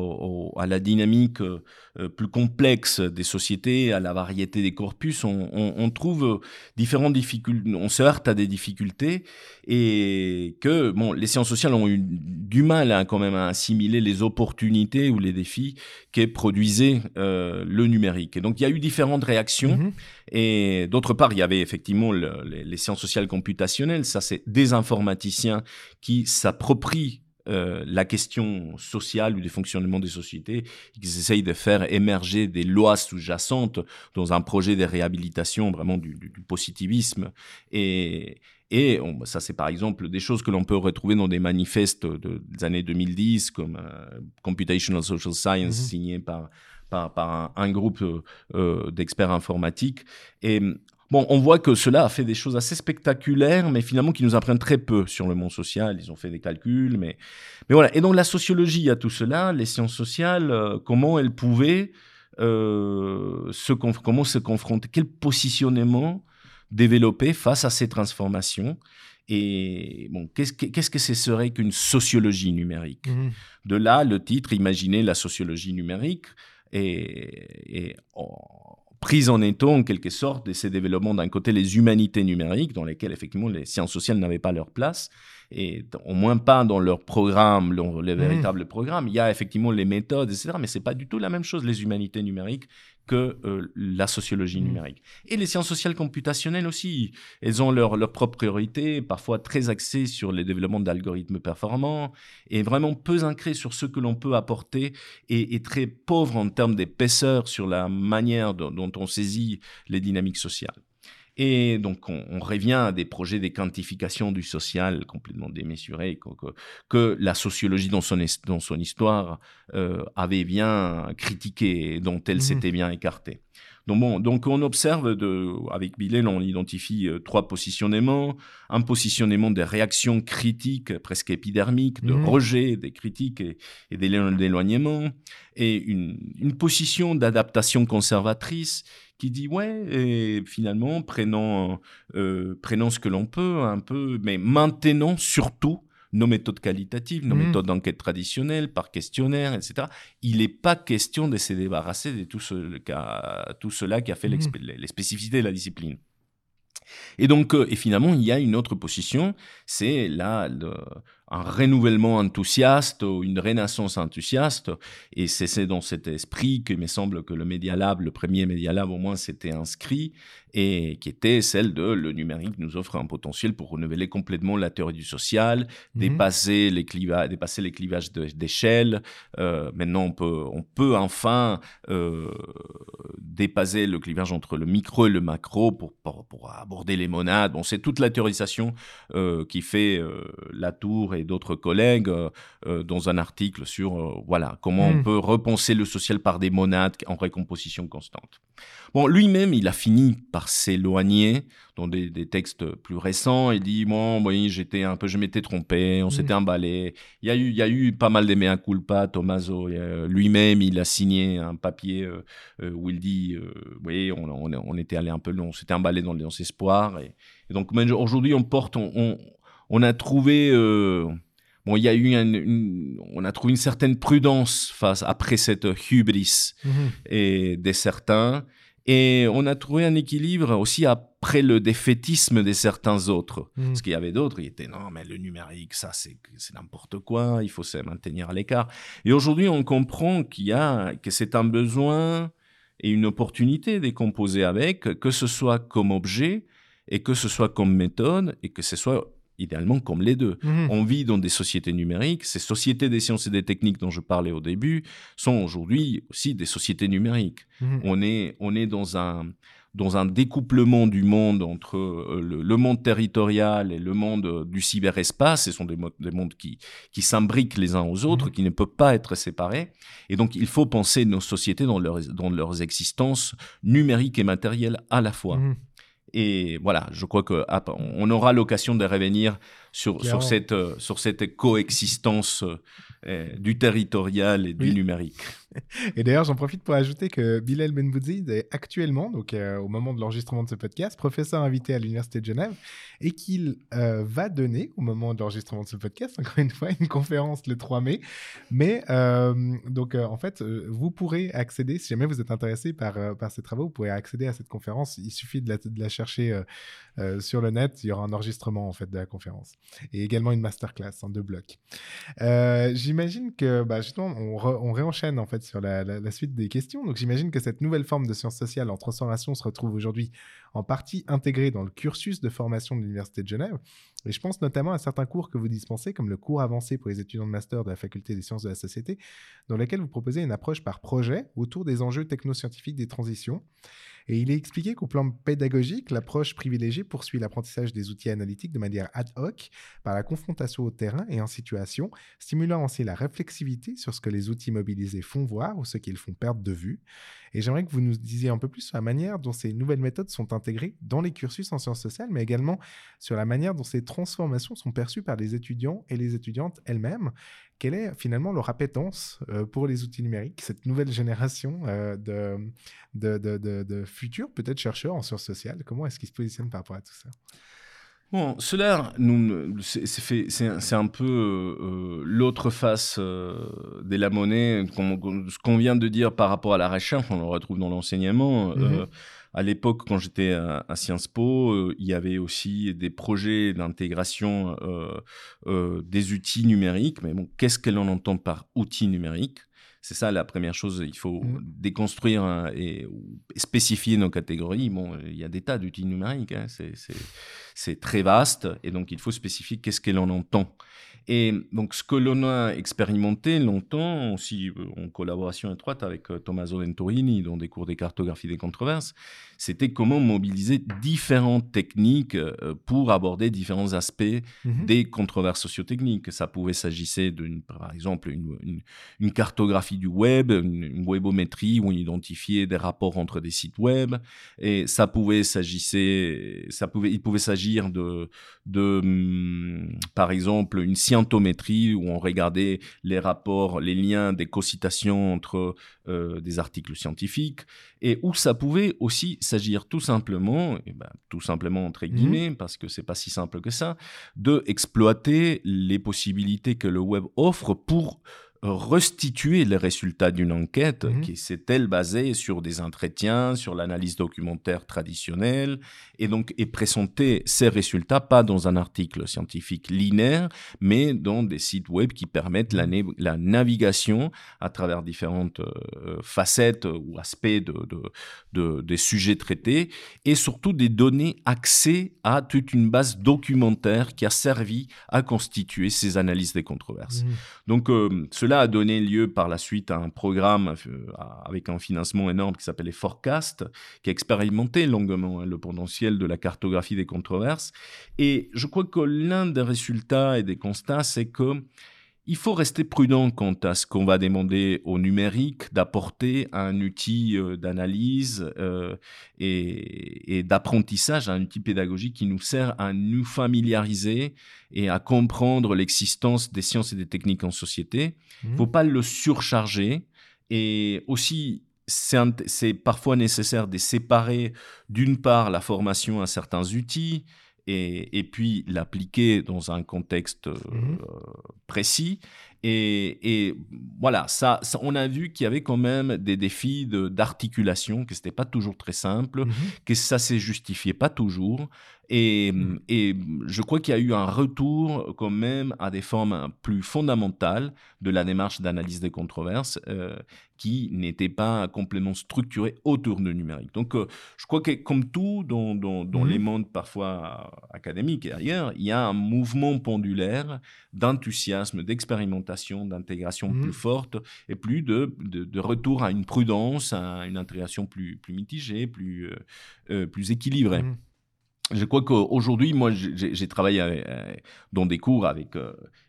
à la dynamique euh, plus complexe des sociétés, à la variété des corpus, on, trouve différentes difficultés, on se heurte à des difficultés et que bon, les sciences sociales ont eu du mal hein, quand même à assimiler les opportunités ou les défis qu'est produisait euh, le numérique. Et donc il y a eu différentes réactions mm-hmm. et d'autre part il y avait effectivement les, les sciences sociales computationnelles, ça c'est des informaticiens qui s'approprient euh, la question sociale ou du fonctionnement des sociétés, ils essayent de faire émerger des lois sous-jacentes dans un projet de réhabilitation vraiment du, positivisme. Et, et ça, c'est par exemple des choses que l'on peut retrouver dans des manifestes des années 2010, comme euh, Computational Social Science, mm-hmm. signé par, par, un, groupe euh, d'experts informatiques. Et Bon, on voit que cela a fait des choses assez spectaculaires, mais finalement qui nous apprennent très peu sur le monde social. Ils ont fait des calculs, mais, mais voilà. Et donc la sociologie a tout cela, les sciences sociales, euh, comment elles pouvaient euh, se, comment se confronter, quel positionnement développer face à ces transformations. Et bon, qu'est-ce que, qu'est-ce que ce serait qu'une sociologie numérique? Mmh. De là, le titre, Imaginez la sociologie numérique. et, prise en étau en quelque sorte de ces développements d'un côté les humanités numériques dans lesquelles effectivement les sciences sociales n'avaient pas leur place et au moins pas dans leur programme, les mmh. véritables programmes. Il y a effectivement les méthodes, etc. Mais c'est pas du tout la même chose, les humanités numériques, que euh, la sociologie mmh. numérique. Et les sciences sociales computationnelles aussi, elles ont leur, leur propre priorité, parfois très axées sur les développements d'algorithmes performants, et vraiment peu ancrées sur ce que l'on peut apporter, et, très pauvres en termes d'épaisseur sur la manière dont on saisit les dynamiques sociales. Et donc, on, revient à des projets de quantification du social complètement démesurés que, que, la sociologie dans son, dans son histoire euh, avait bien critiqué, dont elle mmh s'était bien écartée. Donc, bon, donc on observe, de, avec Bilel, on identifie euh, trois positionnements. Un positionnement des réactions critiques, presque épidermiques, de mmh rejet des critiques et, et d'éloignement, et une, une position d'adaptation conservatrice qui dit ouais, et finalement, prenons, euh, prenons ce que l'on peut, un peu, mais maintenant surtout nos méthodes qualitatives, nos mmh. méthodes d'enquête traditionnelles, par questionnaire, etc. Il n'est pas question de se débarrasser de tout, ce, tout cela qui a fait mmh. les spécificités de la discipline. Et donc, euh, et finalement, il y a une autre position, c'est là un renouvellement enthousiaste ou une renaissance enthousiaste. Et c'est dans cet esprit que me semble que le Media Lab, le premier Media Lab au moins, s'était inscrit et qui était celle de le numérique nous offre un potentiel pour renouveler complètement la théorie du social, mhm. dépasser, les clivages, dépasser les clivages d'échelle. Euh, maintenant, on peut, on peut enfin euh, dépasser le clivage entre le micro et le macro pour, pour, aborder les monades. Bon, c'est toute la théorisation euh, qui fait la tour et d'autres collègues euh, euh, dans un article sur euh, voilà comment on hmm. peut repenser le social par des monades en récomposition constante. Bon, lui-même, il a fini par s'éloigner dans des, textes plus récents. Il dit bon, oui, j'étais un peu, je m'étais trompé, on hmm. s'était emballé. Il y a eu, il y a eu pas mal de mea culpa. Tommaso lui-même, il a signé un papier où il dit oui, on, on, était allé un peu on s'était emballé dans, les espoirs. Et, et donc aujourd'hui, on porte, on, on a trouvé, euh, bon, il y a eu une, on a trouvé une certaine prudence face après cette hubris mhm. et des certains, et on a trouvé un équilibre aussi après le défaitisme des certains autres. Mhm. Parce qu'il y avait d'autres, ils étaient non, mais le numérique, ça c'est n'importe quoi, il faut se maintenir à l'écart. Et aujourd'hui, on comprend qu'il y a que c'est un besoin et une opportunité de composer avec, que ce soit comme objet et que ce soit comme méthode et que ce soit idéalement comme les deux. Mhm. On vit dans des sociétés numériques. Ces sociétés des sciences et des techniques dont je parlais au début sont aujourd'hui aussi des sociétés numériques. Mhm. On, est, on est dans un, dans un découplement du monde entre euh, le, monde territorial et le monde euh, du cyberespace. Ce sont des, des mondes qui, qui s'imbriquent les uns aux autres, mhm. qui ne peuvent pas être séparés. Et donc, il faut penser nos sociétés dans, leur, dans leurs existences numériques et matérielles à la fois. Et voilà, je crois qu'on aura l'occasion de revenir sur, sur, cette, euh, sur cette coexistence euh, du territorial et du numérique. *laughs* Et d'ailleurs, j'en profite pour ajouter que Bilal Benbouzid est actuellement, donc euh, au moment de l'enregistrement de ce podcast, professeur invité à l'Université de Genève et qu'il va donner, au moment de l'enregistrement de ce podcast, encore une fois, une conférence le 3 mai. Mais donc, en fait, vous pourrez accéder, si jamais vous êtes intéressé par, par ces travaux, vous pourrez accéder à cette conférence. Il suffit de la, de la chercher sur le net. Il y aura un enregistrement en fait de la conférence et également une masterclass en deux blocs. Euh, j'imagine que, bah, justement, on, on, réenchaîne en fait sur la, la, suite des questions. Donc, j'imagine que cette nouvelle forme de sciences sociales en transformation se retrouve aujourd'hui en partie intégrée dans le cursus de formation de l'Université de Genève. Et je pense notamment à certains cours que vous dispensez, comme le cours avancé pour les étudiants de master de la Faculté des sciences de la société, dans lequel vous proposez une approche par projet autour des enjeux technoscientifiques des transitions. Et il est expliqué qu'au plan pédagogique, l'approche privilégiée poursuit l'apprentissage des outils analytiques de manière ad hoc par la confrontation au terrain et en situation, stimulant ainsi la réflexivité sur ce que les outils mobilisés font voir ou ce qu'ils font perdre de vue. Et j'aimerais que vous nous disiez un peu plus sur la manière dont ces nouvelles méthodes sont intégrées dans les cursus en sciences sociales, mais également sur la manière dont ces transformations sont perçues par les étudiants et les étudiantes elles-mêmes. Quelle est finalement leur appétence euh, pour les outils numériques, cette nouvelle génération euh, de, de, futurs peut-être chercheurs en sciences sociales? Comment est-ce qu'ils se positionnent par rapport à tout ça? Bon, cela, c'est un peu euh, l'autre face euh, de la monnaie. ce qu'on vient de dire par rapport à la recherche, on le retrouve dans l'enseignement. Euh, mm-hmm. à l'époque, quand j'étais à, Sciences Po, il y avait aussi des projets d'intégration des outils numériques. Mais bon, qu'est-ce qu'elle en entend par outils numériques? C'est ça la première chose. Il faut mmh. déconstruire hein, et, spécifier nos catégories. Bon, il y a des tas d'outils numériques. Hein. C'est très vaste. Et donc, il faut spécifier qu'est-ce qu'elle en entend. Et donc, ce que l'on a expérimenté longtemps, aussi euh, en collaboration étroite avec euh, Tommaso Venturini, dans des cours de cartographie des controverses, c'était comment mobiliser différentes techniques euh, pour aborder différents aspects mhm. des controverses sociotechniques. Ça pouvait s'agir d'une, par exemple, une, une, cartographie du web, une, webométrie où on identifiait des rapports entre des sites web, et ça pouvait s'agir, ça pouvait, il pouvait s'agir de, de, hum, par exemple, une scientométrie où on regardait les rapports, les liens des co-citations entre euh, des articles scientifiques, et où ça pouvait aussi s'agir tout simplement, et ben, tout simplement entre mmh guillemets, parce que c'est pas si simple que ça, de exploiter les possibilités que le web offre pour restituer les résultats d'une enquête mmh qui s'est-elle basée sur des entretiens, sur l'analyse documentaire traditionnelle, et donc et présenter ces résultats pas dans un article scientifique linéaire, mais dans des sites web qui permettent la, la navigation à travers différentes euh, facettes ou aspects de, de, des sujets traités, et surtout des données accès à toute une base documentaire qui a servi à constituer ces analyses des controverses. Mmh. Donc euh, cela a donné lieu par la suite à un programme euh, avec un financement énorme qui s'appelait Forecast, qui a expérimenté longuement hein, le potentiel de la cartographie des controverses. Et je crois que l'un des résultats et des constats, c'est que il faut rester prudent quant à ce qu'on va demander au numérique d'apporter un outil euh, d'analyse euh, et, d'apprentissage, un outil pédagogique qui nous sert à nous familiariser et à comprendre l'existence des sciences et des techniques en société. Il ne mmh. faut pas le surcharger et aussi c'est parfois nécessaire de séparer d'une part la formation à certains outils, et, puis l'appliquer dans un contexte euh, mmh précis. Et, voilà, ça, on a vu qu'il y avait quand même des défis d'articulation, que ce n'était pas toujours très simple, mmh que ça s'est justifié pas toujours. Et, mmh. et je crois qu'il y a eu un retour quand même à des formes plus fondamentales de la démarche d'analyse des controverses euh, qui n'étaient pas complètement structurées autour du numérique. Donc euh, je crois que comme tout dans, dans, dans les mondes parfois académiques et ailleurs, il y a un mouvement pendulaire d'enthousiasme, d'expérimentation, d'intégration plus mmh. forte et plus de, de, retour à une prudence, à une intégration plus, plus mitigée, plus, euh, euh, plus équilibrée. Mmh. Je crois qu'aujourd'hui, moi, j'ai travaillé euh, dans des cours avec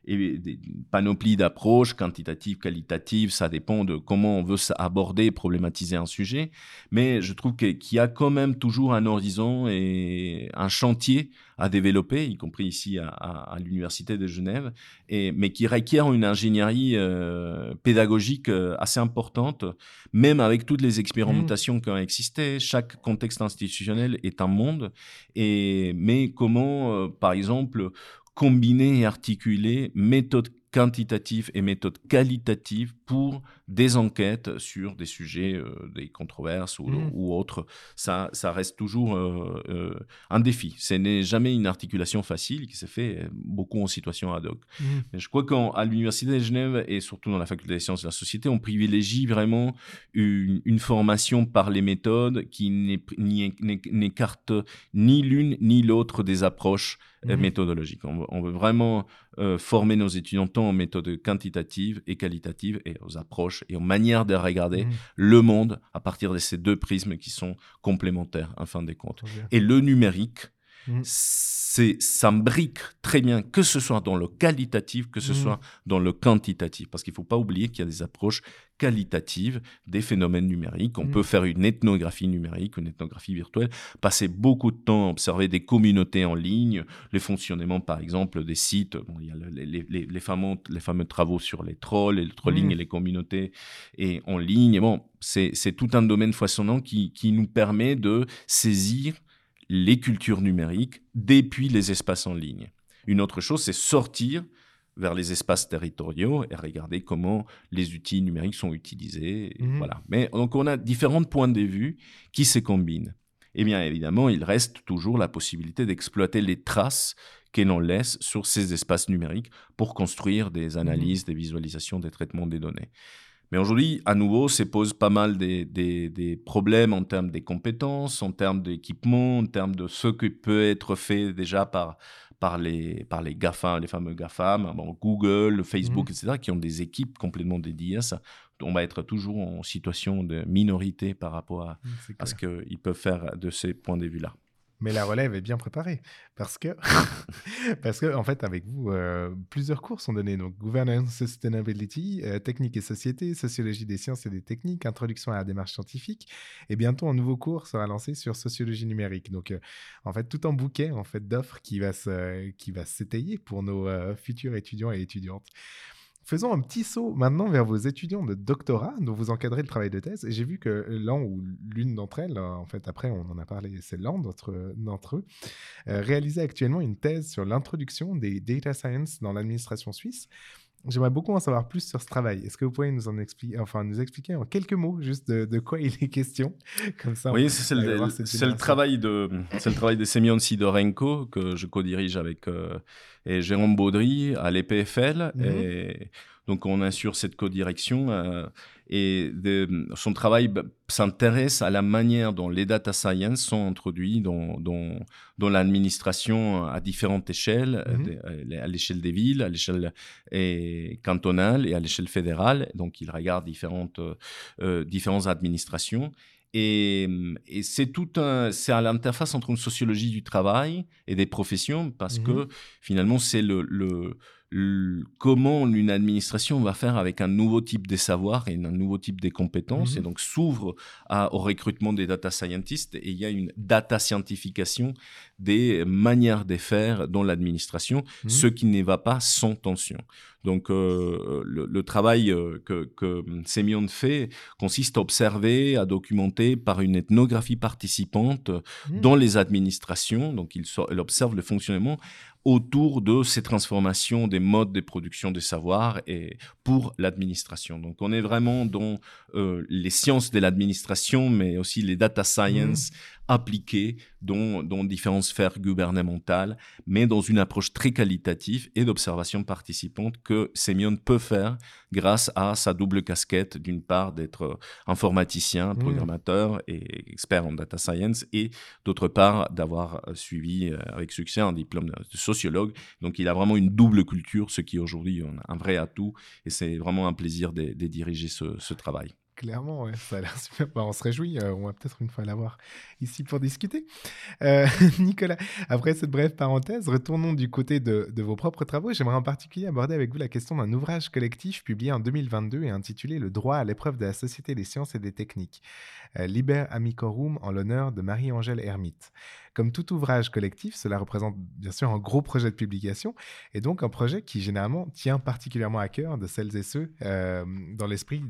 des panoplies d'approches quantitatives, qualitatives. Ça dépend de comment on veut aborder, problématiser un sujet. Mais je trouve qu'il y a quand même toujours un horizon et un chantier à développer, y compris ici à, l'Université de Genève, et, mais qui requiert une ingénierie euh, pédagogique euh, assez importante, même avec toutes les expérimentations qui ont existé. Chaque contexte institutionnel est un monde, et, mais comment, euh, par exemple, combiner et articuler méthodes quantitative et méthode qualitative pour des enquêtes sur des sujets, euh, des controverses ou, mmh. ou, autres. Ça, ça reste toujours euh, euh, un défi. Ce n'est jamais une articulation facile qui s'est fait beaucoup en situation ad hoc. Mmh. Mais je crois qu'à l'Université de Genève et surtout dans la faculté des sciences de la société, on privilégie vraiment une, une formation par les méthodes qui n'écarte ni l'une ni l'autre des approches mmh. méthodologiques. On, on, veut vraiment former nos étudiants aux méthodes quantitatives et qualitatives et aux approches et aux manières de regarder mmh. le monde à partir de ces deux prismes qui sont complémentaires en fin des comptes. Et le numérique, mmh. c'est s'imbrique très bien, que ce soit dans le qualitatif, que ce mmh. soit dans le quantitatif. Parce qu'il ne faut pas oublier qu'il y a des approches qualitatives des phénomènes numériques. On peut faire une ethnographie numérique, une ethnographie virtuelle, passer beaucoup de temps à observer des communautés en ligne, les fonctionnements par exemple des sites. il y a les, les, fameux, les fameux travaux sur les trolls, les trolling et les communautés et en ligne. Bon, c'est tout un domaine foisonnant qui, qui nous permet de saisir les cultures numériques depuis les espaces en ligne. Une autre chose, c'est sortir vers les espaces territoriaux et regarder comment les outils numériques sont utilisés. Mhm. Voilà. Mais donc on a différents points de vue qui se combinent. Et bien évidemment, il reste toujours la possibilité d'exploiter les traces que l'on laisse sur ces espaces numériques pour construire des analyses, des visualisations, des traitements des données. Mais aujourd'hui, à nouveau, se posent pas mal des, des- des problèmes en termes des compétences, en termes d'équipement, en termes de ce qui peut être fait déjà par, par, les, par les GAFA, les fameux GAFAM, bon, Google, Facebook, etc., qui ont des équipes complètement dédiées à ça. On va être toujours en situation de minorité par rapport à, C'est à ce qu'ils peuvent faire de ces points de vue-là. Mais la relève est bien préparée parce que, *laughs* parce que en fait, avec vous, plusieurs cours sont donnés. Donc, Governance Sustainability, Technique et Société, Sociologie des sciences et des techniques, Introduction à la démarche scientifique. Et bientôt, un nouveau cours sera lancé sur Sociologie numérique. Donc, en fait, tout un bouquet en fait, d'offres qui va qui va s'étayer pour nos futurs étudiants et étudiantes. Faisons un petit saut maintenant vers vos étudiants de doctorat dont vous encadrez le travail de thèse. J'ai vu que l'un ou l'une d'entre elles, euh, en fait, après, on en a parlé, c'est l'un d'entre d'entre eux, euh, réalisait actuellement une thèse sur l'introduction des data science dans l'administration suisse. J'aimerais beaucoup en savoir plus sur ce travail. Est-ce que vous pouvez nous en expliquer, enfin, nous expliquer en quelques mots juste de, de quoi il est question? *laughs* Comme ça, Oui, c'est le, travail de c'est le travail de Semyon Sidorenko que je co-dirige avec euh, et Jérôme Baudry à l'EPFL Mhm. et donc on assure cette co-direction euh, et de- son travail bah, s'intéresse à la manière dont les data science sont introduits dans dans, dans l'administration à différentes échelles Mhm. euh, de- à l'échelle des villes, à l'échelle cantonale et à l'échelle fédérale. Donc il regarde différentes euh, euh, différentes administrations et, et c'est tout un, c'est à l'interface entre une sociologie du travail et des professions parce Mhm. que finalement c'est le- comment une administration va faire avec un nouveau type de savoir et un nouveau type de compétences Mhm. et donc s'ouvre au recrutement des data scientists et il y a une data scientification des manières de faire dans l'administration, Mhm. ce qui ne va pas sans tension. Donc euh, le, le travail euh, que, que Semyon fait consiste à observer, à documenter par une ethnographie participante Mhm. dans les administrations. Donc, il, so- il observe le fonctionnement autour de ces transformations des modes de production des savoirs et pour l'administration. Donc, on est vraiment dans euh, les sciences de l'administration, mais aussi les data science appliquées dans, dans différentes sphères gouvernementales, mais dans une approche très qualitative et d'observation participante que Semyon peut faire grâce à sa double casquette, d'une part d'être euh, informaticien, Mhm. programmateur et expert en data science, et d'autre part d'avoir euh, suivi euh, avec succès un diplôme de de sociologue. Donc il a vraiment une double culture, ce qui aujourd'hui est un vrai atout, et c'est vraiment un plaisir de, de diriger ce, ce travail. Clairement, ça a l'air super. Bah, on se réjouit. euh, on va peut-être une fois l'avoir ici pour discuter. Euh, *laughs* Nicolas, après cette brève parenthèse, retournons du côté de, de vos propres travaux. J'aimerais en particulier aborder avec vous la question d'un ouvrage collectif publié en 2022 et intitulé Le droit à l'épreuve de la société des sciences et des techniques. Euh, Liber Amicorum en l'honneur de Marie-Angèle Hermite. Comme tout ouvrage collectif, cela représente bien sûr un gros projet de publication et donc un projet qui généralement tient particulièrement à cœur de celles et ceux euh, dans l'esprit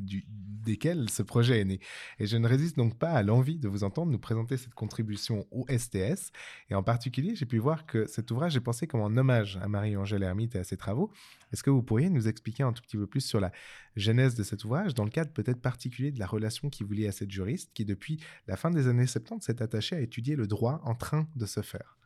desquels ce projet est né. Et je ne résiste donc pas à l'envie de vous entendre nous présenter cette contribution au STS. Et en particulier, j'ai pu voir que cet ouvrage est pensé comme un hommage à Marie-Angèle Hermite et à ses travaux. Est-ce que vous pourriez nous expliquer un tout petit peu plus sur la genèse de cet ouvrage, dans le cadre peut-être particulier de la relation qui vous lie à cette juriste qui, depuis la fin des années 70, s'est attachée à étudier le droit en train de se faire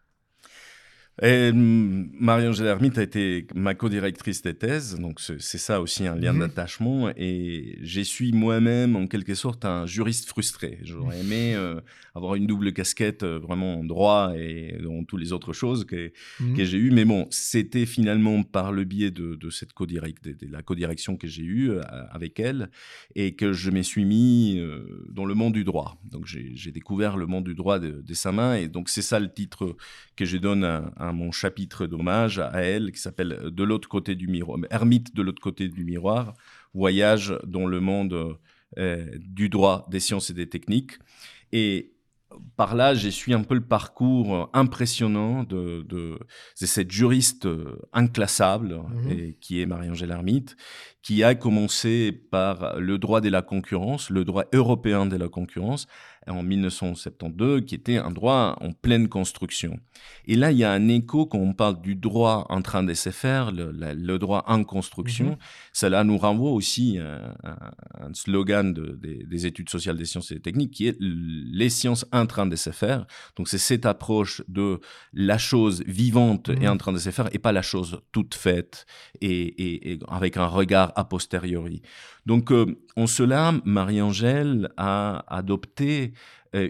Et hum, Marie-Angèle Hermite a été ma co-directrice de thèse, donc c'est ça aussi un lien Mhm. d'attachement. Et je suis moi-même en quelque sorte un juriste frustré. J'aurais aimé euh, avoir une double casquette euh, vraiment en droit et dans toutes les autres choses que, Mhm. que j'ai eues. Mais bon, c'était finalement par le biais de, de cette co-direct, de, de la co-direction que j'ai eue euh, avec elle et que je me suis mis dans le monde du droit. Donc j'ai j'ai découvert le monde du droit de, de sa main et donc c'est ça le titre que je donne à, à mon chapitre d'hommage à elle qui s'appelle De l'autre côté du miroir, Ermite de l'autre côté du miroir, voyage dans le monde euh, du droit, des sciences et des techniques. Et par là, j'ai suivi un peu le parcours impressionnant de, cette juriste inclassable, mmh et, qui est Marie-Angèle Hermite, qui a commencé par le droit de la concurrence, le droit européen de la concurrence, en 1972, qui était un droit en pleine construction. Et là, il y a un écho quand on parle du droit en train de se faire, le, droit en construction. Mhm. Cela nous renvoie aussi à, un slogan des, études sociales des sciences et des techniques qui est les sciences en train de se faire. Donc, c'est cette approche de la chose vivante et mhm. en train de se faire et pas la chose toute faite et, et avec un regard a posteriori. Donc, euh, en cela, Marie-Angèle a adopté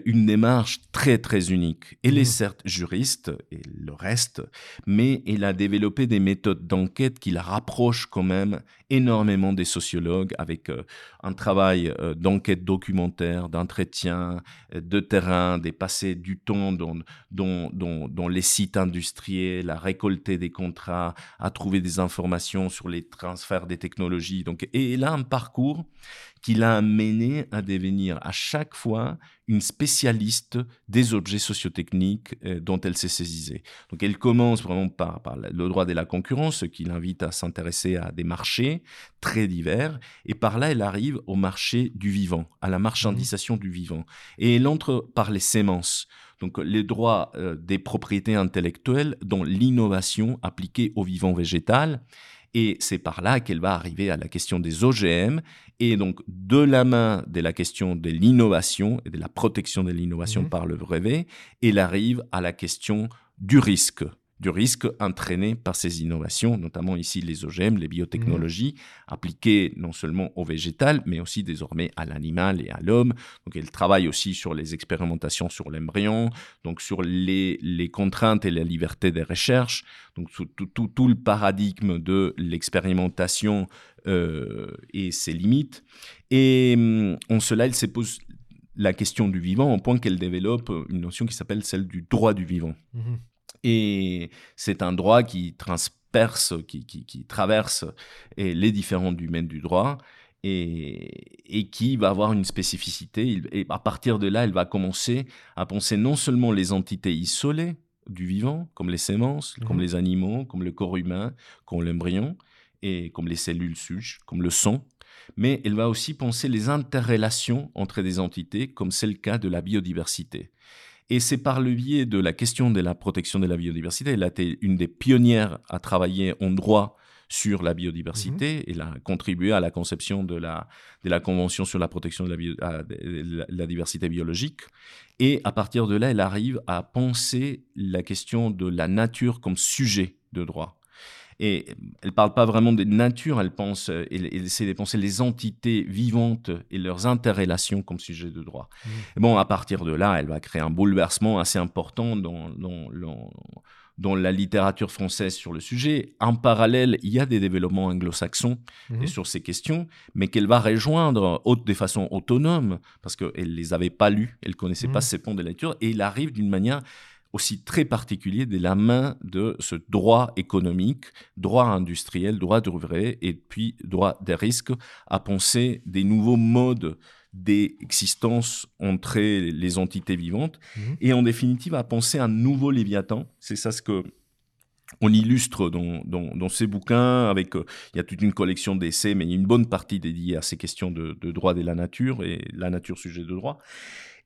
une démarche très très unique. Elle est mmh. certes juriste et le reste, mais elle a développé des méthodes d'enquête qui la rapprochent quand même énormément des sociologues avec euh, un travail euh, d'enquête documentaire, d'entretien, de terrain, des passés du temps dans, dans, les sites industriels, à récolter des contrats, à trouver des informations sur les transferts des technologies. Donc, et elle a un parcours qui l'a amené à devenir à chaque fois une spécialiste des objets sociotechniques euh, dont elle s'est saisie. Donc elle commence vraiment par, le droit de la concurrence, ce qui l'invite à s'intéresser à des marchés très divers, et par là elle arrive au marché du vivant, à la marchandisation du vivant. Et elle entre par les sémences. Donc les droits euh, des propriétés intellectuelles, dont l'innovation appliquée au vivant végétal. Et c'est par là qu'elle va arriver à la question des OGM et donc de la main de la question de l'innovation et de la protection de l'innovation mmh par le brevet, elle arrive à la question du risque du risque entraîné par ces innovations, notamment ici les OGM, les biotechnologies, mmh. appliquées non seulement au végétal, mais aussi désormais à l'animal et à l'homme. Donc elle travaille aussi sur les expérimentations sur l'embryon, donc sur les, les, contraintes et la liberté des recherches, donc tout, tout, tout le paradigme de l'expérimentation euh, et ses limites. Et hum, en cela, elle se pose la question du vivant au point qu'elle développe une notion qui s'appelle celle du droit du vivant. Mmh et c'est un droit qui transperce, qui, qui, traverse les différents domaines du droit et, et, qui va avoir une spécificité. Et à partir de là, elle va commencer à penser non seulement les entités isolées du vivant, comme les sémences, comme mmh les animaux, comme le corps humain, comme l'embryon, et comme les cellules suches, comme le son, mais elle va aussi penser les interrelations entre des entités, comme c'est le cas de la biodiversité. Et c'est par le biais de la question de la protection de la biodiversité, elle a été une des pionnières à travailler en droit sur la biodiversité. Elle a contribué à la conception de la, de la Convention sur la protection de la, la, diversité biologique. Et à partir de là, elle arrive à penser la question de la nature comme sujet de droit. Et elle parle pas vraiment de nature, elle pense, euh, elle, essaie de penser les entités vivantes et leurs interrelations comme sujet de droit. Mmh. bon, à partir de là, elle va créer un bouleversement assez important dans, dans, la littérature française sur le sujet. En parallèle, il y a des développements anglo-saxons mmh. sur ces questions, mais qu'elle va rejoindre de façon autonome, parce qu'elle ne les avait pas lus, elle ne connaissait pas mmh. ces ponts de lecture, et il arrive d'une manière aussi très particulier de la main de ce droit économique, droit industriel, droit d'ouvrier et puis droit des risques à penser des nouveaux modes d'existence entre les entités vivantes mhm. et en définitive à penser un nouveau Léviathan. C'est ça ce que on illustre dans, dans, ces bouquins, avec, euh, il y a toute une collection d'essais, mais il y a une bonne partie dédiée à ces questions de, de droit de la nature et la nature sujet de droit.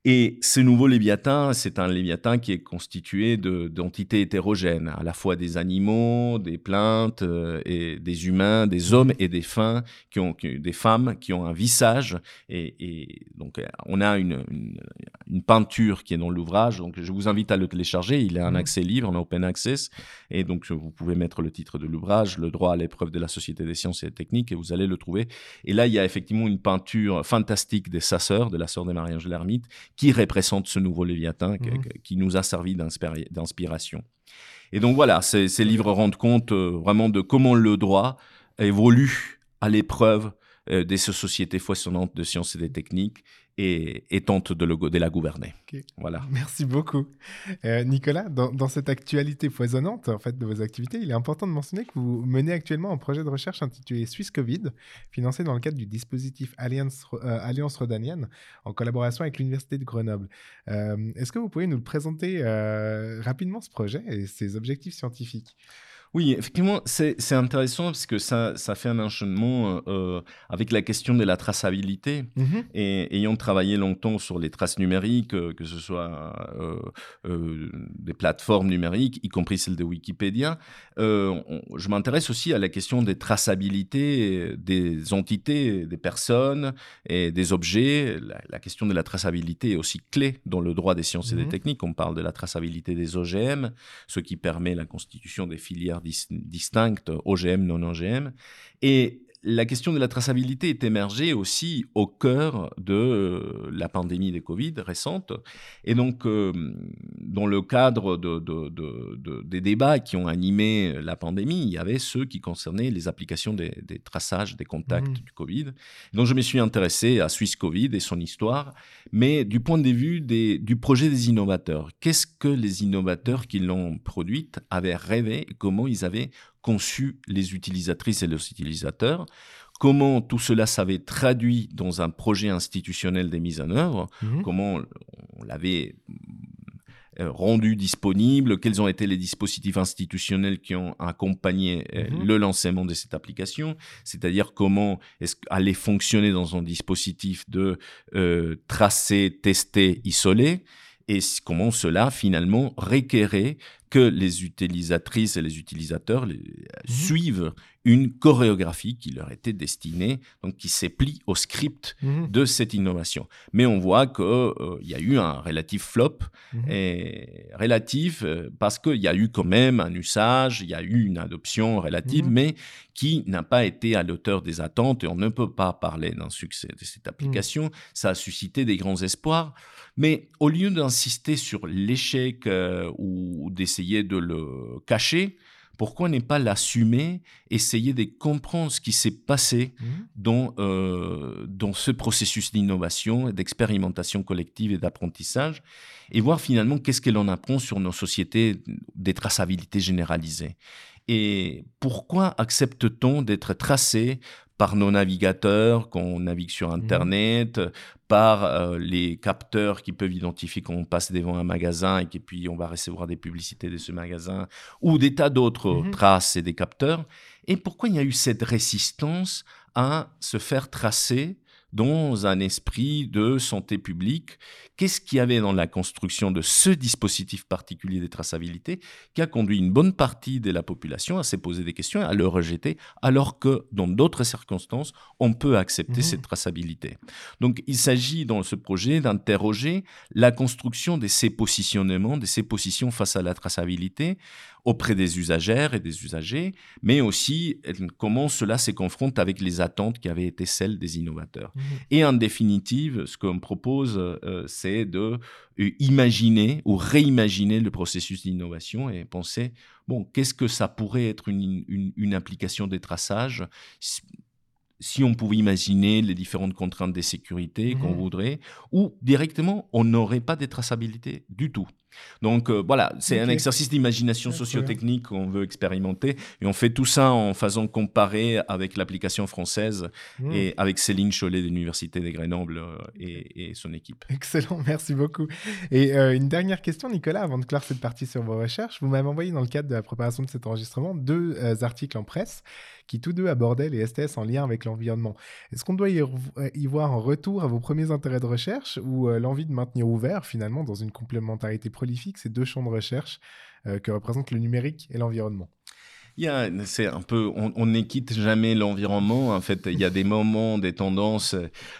Et ce nouveau Léviathan, c'est un Léviathan qui est constitué d'entités hétérogènes, à la fois des animaux, des plantes, euh, et des humains, des hommes et des femmes qui ont, des femmes qui ont un visage. Et, donc, euh, on a une, une, peinture qui est dans l'ouvrage. Donc, je vous invite à le télécharger. Il est un mmh. accès libre, en open access. Et donc, vous pouvez mettre le titre de l'ouvrage, Le droit à l'épreuve de la Société des sciences et des techniques, et vous allez le trouver. Et là, il y a effectivement une peinture fantastique de sa sœur, de la sœur de Marie-Angèle Hermite, qui représente ce nouveau Léviathan mhm. qui nous a servi d'inspiration. Et donc voilà, ces, livres rendent compte euh, vraiment de comment le droit évolue à l'épreuve euh, des sociétés foisonnantes de sciences et des techniques et, et tente de, le, de la gouverner. Voilà. Merci beaucoup. Euh, Nicolas, dans, cette actualité foisonnante en fait, de vos activités, il est important de mentionner que vous menez actuellement un projet de recherche intitulé Suisse Covid, financé dans le cadre du dispositif Alliance, euh, Alliance Rodanienne, en collaboration avec l'Université de Grenoble. Euh, est-ce que vous pouvez nous présenter rapidement, ce projet et ses objectifs scientifiques? Oui, effectivement, c'est intéressant parce que ça, ça fait un enchaînement euh, avec la question de la traçabilité. Mm-hmm. Et ayant travaillé longtemps sur les traces numériques, euh, que ce soit euh, des plateformes numériques, y compris celle de Wikipédia, je m'intéresse aussi à la question des traçabilités des entités, des personnes et des objets. La, question de la traçabilité est aussi clé dans le droit des sciences et des mm-hmm. techniques. On parle de la traçabilité des OGM, ce qui permet la constitution des filières distinctes, OGM, non-OGM. Et la question de la traçabilité est émergée aussi au cœur de euh, la pandémie des Covid récente. Et donc, euh, dans le cadre de, des débats qui ont animé la pandémie, il y avait ceux qui concernaient les applications des, traçages des contacts mmh. du Covid. donc, je me suis intéressé à Suisse Covid et son histoire, mais du point de vue des, du projet des innovateurs. Qu'est-ce que les innovateurs qui l'ont produite avaient rêvé, comment ils avaient conçu les utilisatrices et les utilisateurs, comment tout cela s'avait traduit dans un projet institutionnel des mises en œuvre, mhm. comment on l'avait euh, rendu disponible, quels ont été les dispositifs institutionnels qui ont accompagné euh, mhm. le lancement de cette application, c'est-à-dire comment est-ce allait fonctionner dans un dispositif de euh, tracer, tester, isoler, et comment cela finalement requérait que les utilisatrices et les utilisateurs mhm. suivent une chorégraphie qui leur était destinée, donc qui s'éplie au script mhm. de cette innovation. Mais on voit qu'il euh, y a eu un relatif flop, mhm. et relatif euh, parce qu'il y a eu quand même un usage, il y a eu une adoption relative, mais qui n'a pas été à l'auteur des attentes, et on ne peut pas parler d'un succès de cette application. Ça a suscité des grands espoirs, mais au lieu d'insister sur l'échec euh, ou d'essayer de le cacher, pourquoi ne pas l'assumer, essayer de comprendre ce qui s'est passé mmh. dans, euh, dans ce processus d'innovation, d'expérimentation collective et d'apprentissage, et voir finalement qu'est-ce qu'elle en apprend sur nos sociétés des traçabilités généralisées? Et pourquoi accepte-t-on d'être tracé par nos navigateurs quand on navigue sur mmh. Internet, par euh, les capteurs qui peuvent identifier quand on passe devant un magasin et puis on va recevoir des publicités de ce magasin, ou des tas d'autres mmh traces et des capteurs. Et pourquoi il y a eu cette résistance à se faire tracer dans un esprit de santé publique. Qu'est-ce qu'il y avait dans la construction de ce dispositif particulier de traçabilité qui a conduit une bonne partie de la population à se poser des questions et à le rejeter, alors que dans d'autres circonstances, on peut accepter mmh. cette traçabilité? Donc il s'agit dans ce projet d'interroger la construction de ces positionnements, de ces positions face à la traçabilité, auprès des usagères et des usagers, mais aussi comment cela se confronte avec les attentes qui avaient été celles des innovateurs. Mmh. Et en définitive, ce qu'on propose, euh, c'est de euh, imaginer ou réimaginer le processus d'innovation et penser, bon, qu'est-ce que ça pourrait être une, une, application des traçages si on pouvait imaginer les différentes contraintes de sécurité qu'on mmh. voudrait, ou directement, on n'aurait pas de traçabilité du tout. Donc euh, voilà, c'est un exercice d'imagination sociotechnique qu'on veut expérimenter et on fait tout ça en faisant comparer avec l'application française hmm. et avec Céline Chollet de l'Université de Grenoble euh, et, son équipe. *laughs* Excellent, merci beaucoup. Et euh, une dernière question, Nicolas, avant de clore cette partie sur vos recherches. Vous m'avez envoyé dans le cadre de la préparation de cet enregistrement deux articles en presse qui tous deux abordaient les STS en lien avec l'environnement. Est-ce qu'on doit y, voir un retour à vos premiers intérêts de recherche ou l'envie de maintenir ouvert finalement dans une complémentarité ces deux champs de recherche euh, que représentent le numérique et l'environnement. C'est un peu, on n'équite jamais l'environnement. En fait, il y a des moments, des tendances.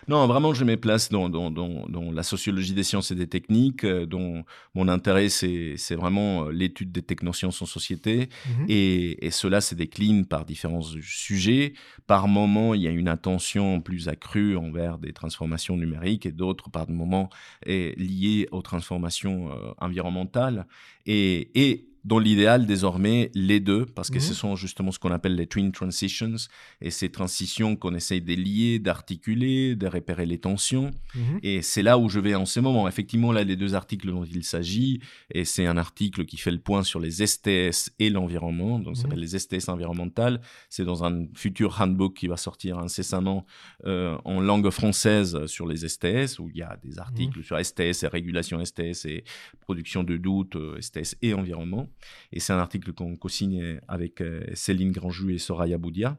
Non, vraiment, je mets place dans, dans, dans, la sociologie des sciences et des techniques, euh, dont mon intérêt, c'est vraiment euh, l'étude des technosciences en société. Mhm. et, et, cela se décline par différents sujets. Par moments, il y a une attention plus accrue envers des transformations numériques et d'autres, par moments, liées aux transformations environnementales. Et, et dans l'idéal, désormais, les deux, parce que Mhm. ce sont justement ce qu'on appelle les twin transitions, et ces transitions qu'on essaye de lier, d'articuler, de repérer les tensions. Mhm. Et c'est là où je vais en ce moment. Effectivement, là, les deux articles dont il s'agit, et c'est un article qui fait le point sur les STS et l'environnement, donc ça Mhm. s'appelle les STS environnementales. C'est dans un futur handbook qui va sortir incessamment euh, en langue française sur les STS, où il y a des articles sur STS et régulation STS et production de doute, euh, STS et environnement. Et c'est un article qu'on co-signe avec euh, Céline Grandjou et Soraya Boudia.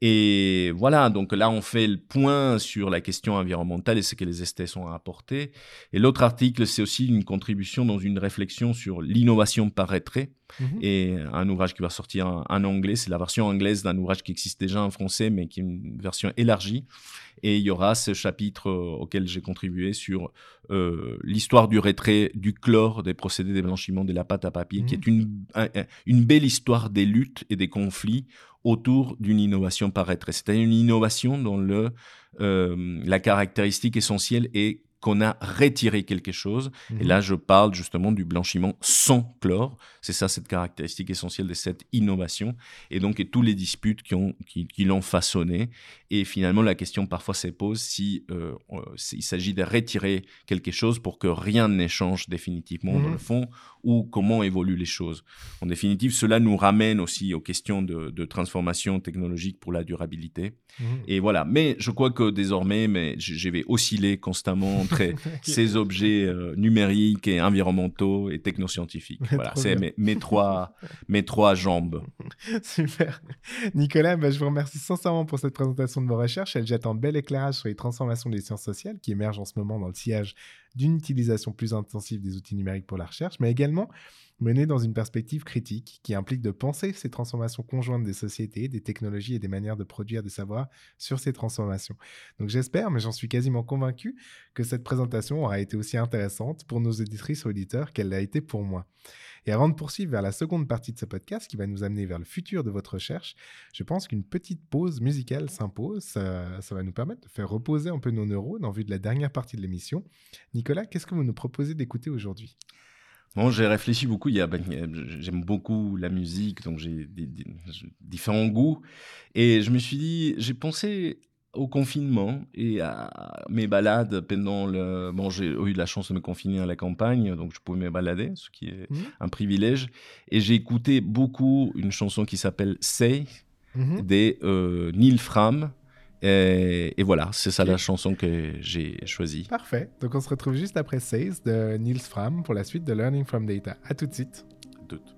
Et voilà, donc là, on fait le point sur la question environnementale et ce que les STS ont à apporter. Et l'autre article, c'est aussi une contribution dans une réflexion sur l'innovation par retrait Mhm. et un ouvrage qui va sortir en, en anglais. C'est la version anglaise d'un ouvrage qui existe déjà en français, mais qui est une version élargie. Et il y aura ce chapitre euh, auquel j'ai contribué sur euh, l'histoire du retrait du chlore des procédés de blanchiment de la pâte à papier, qui Mhm. est une, un- un- une belle histoire des luttes et des conflits autour d'une innovation par retrait. C'est-à-dire une innovation dont le, euh, la caractéristique essentielle est qu'on a retiré quelque chose. Et Mhm. là, je parle justement du blanchiment sans chlore. C'est ça, cette caractéristique essentielle de cette innovation. Et donc, et tous les disputes qui, ont, qui, qui l'ont façonné. Et finalement, la question parfois se pose si euh, euh, il s'agit de retirer quelque chose pour que rien n'échange définitivement dans Mhm. le fond, ou comment évoluent les choses. En définitive, cela nous ramène aussi aux questions de, de transformation technologique pour la durabilité. Mhm. Et voilà. Mais je crois que désormais, mais je, vais osciller constamment entre *laughs* ces objets euh, numériques et environnementaux et technoscientifiques. *laughs* Voilà, c'est mes trois, mes trois jambes. *laughs* Super. Nicolas, bah, je vous remercie sincèrement pour cette présentation de vos recherches. Elle jette un bel éclairage sur les transformations des sciences sociales qui émergent en ce moment dans le sillage d'une utilisation plus intensive des outils numériques pour la recherche, mais également menée dans une perspective critique qui implique de penser ces transformations conjointes des sociétés, des technologies et des manières de produire des savoirs sur ces transformations. Donc j'espère, mais j'en suis quasiment convaincu, que cette présentation aura été aussi intéressante pour nos auditrices et auditeurs qu'elle l'a été pour moi. Et avant de poursuivre vers la seconde partie de ce podcast qui va nous amener vers le futur de votre recherche, je pense qu'une petite pause musicale s'impose. Ça, va nous permettre de faire reposer un peu nos neurones en vue de la dernière partie de l'émission. Nicolas, qu'est-ce que vous nous proposez d'écouter aujourd'hui? Bon, j'ai réfléchi beaucoup. Ben, j'aime beaucoup la musique, donc j'ai différents goûts. Et je me suis dit, j'ai pensé au confinement et à mes balades pendant le. Bon, j'ai eu la chance de me confiner à la campagne, donc je pouvais me balader, ce qui est Mhm. un privilège. Et j'ai écouté beaucoup une chanson qui s'appelle Say Mhm. des euh, Neil Fram. Et, et voilà, c'est ça la chanson que j'ai choisie. Parfait. Donc on se retrouve juste après Says de Niels Fram pour la suite de Learning from Data. À tout de suite. Doute. Thank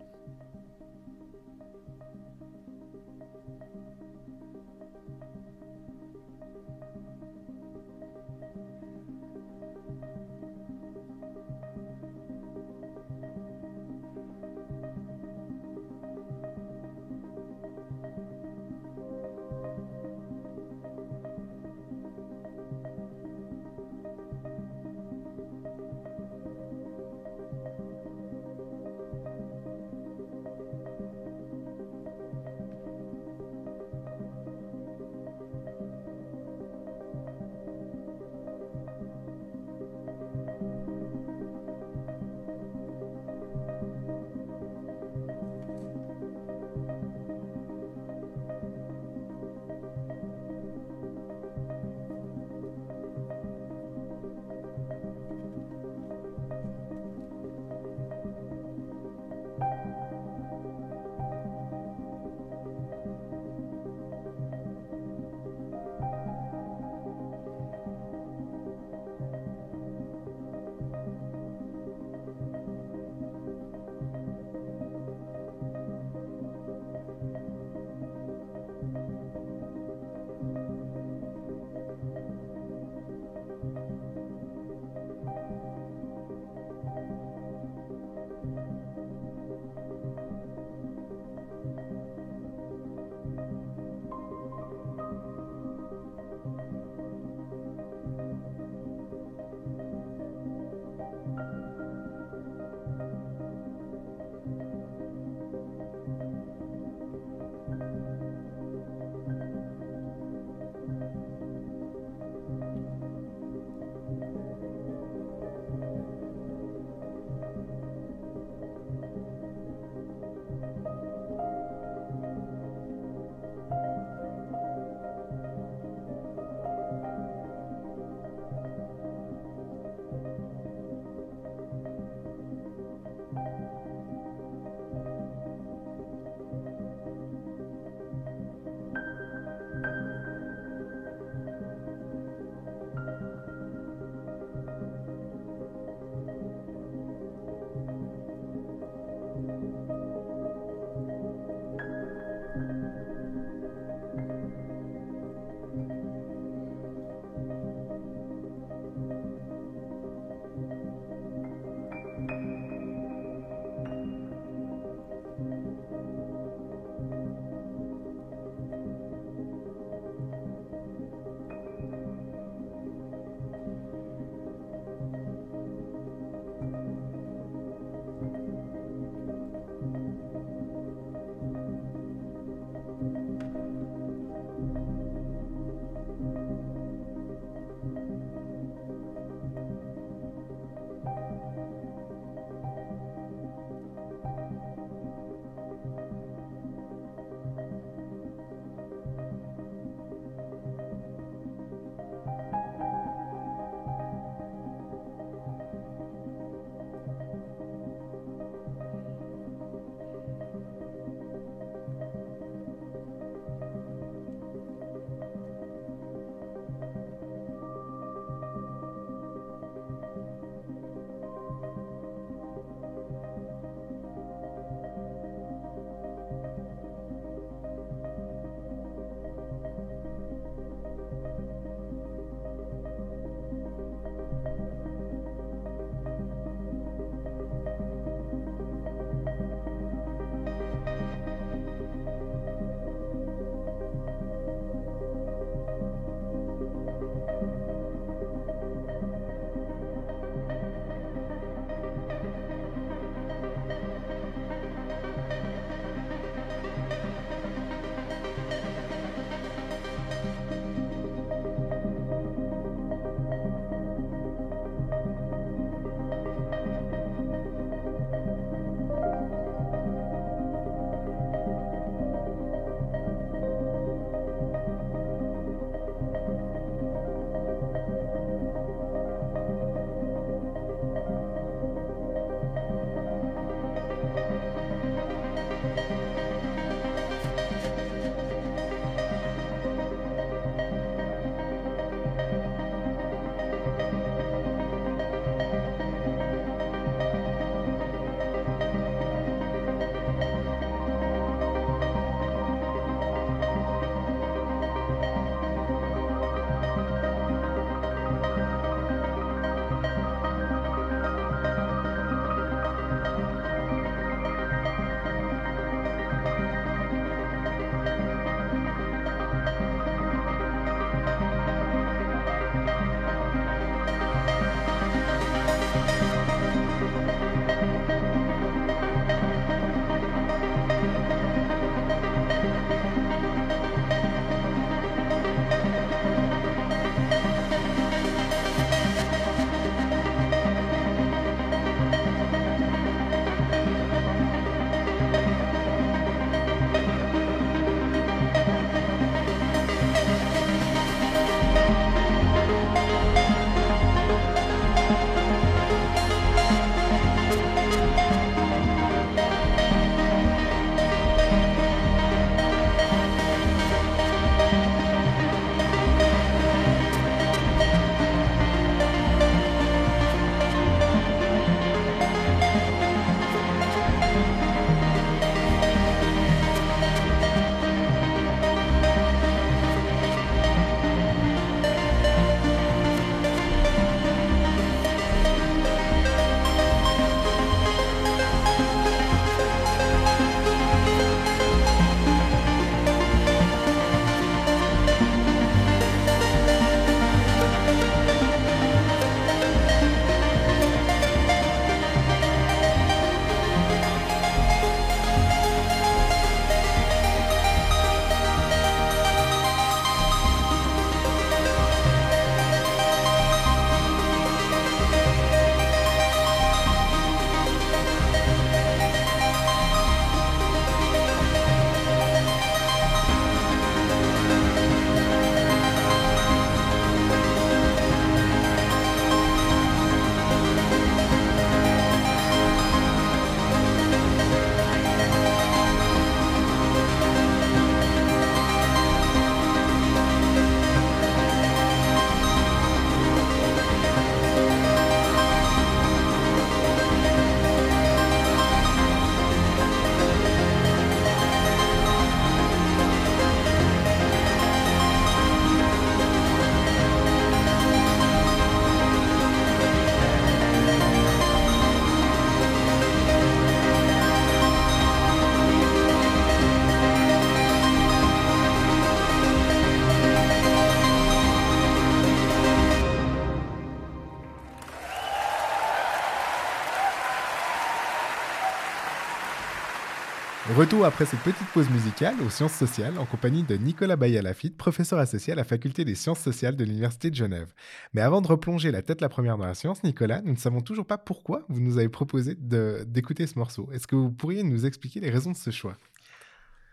Retour après cette petite pause musicale aux sciences sociales en compagnie de Nicolas Bayalafitte, professeur associé à la faculté des sciences sociales de l'Université de Genève. Mais avant de replonger la tête la première dans la science, Nicolas, nous ne savons toujours pas pourquoi vous nous avez proposé d'écouter ce morceau. Est-ce que vous pourriez nous expliquer les raisons de ce choix?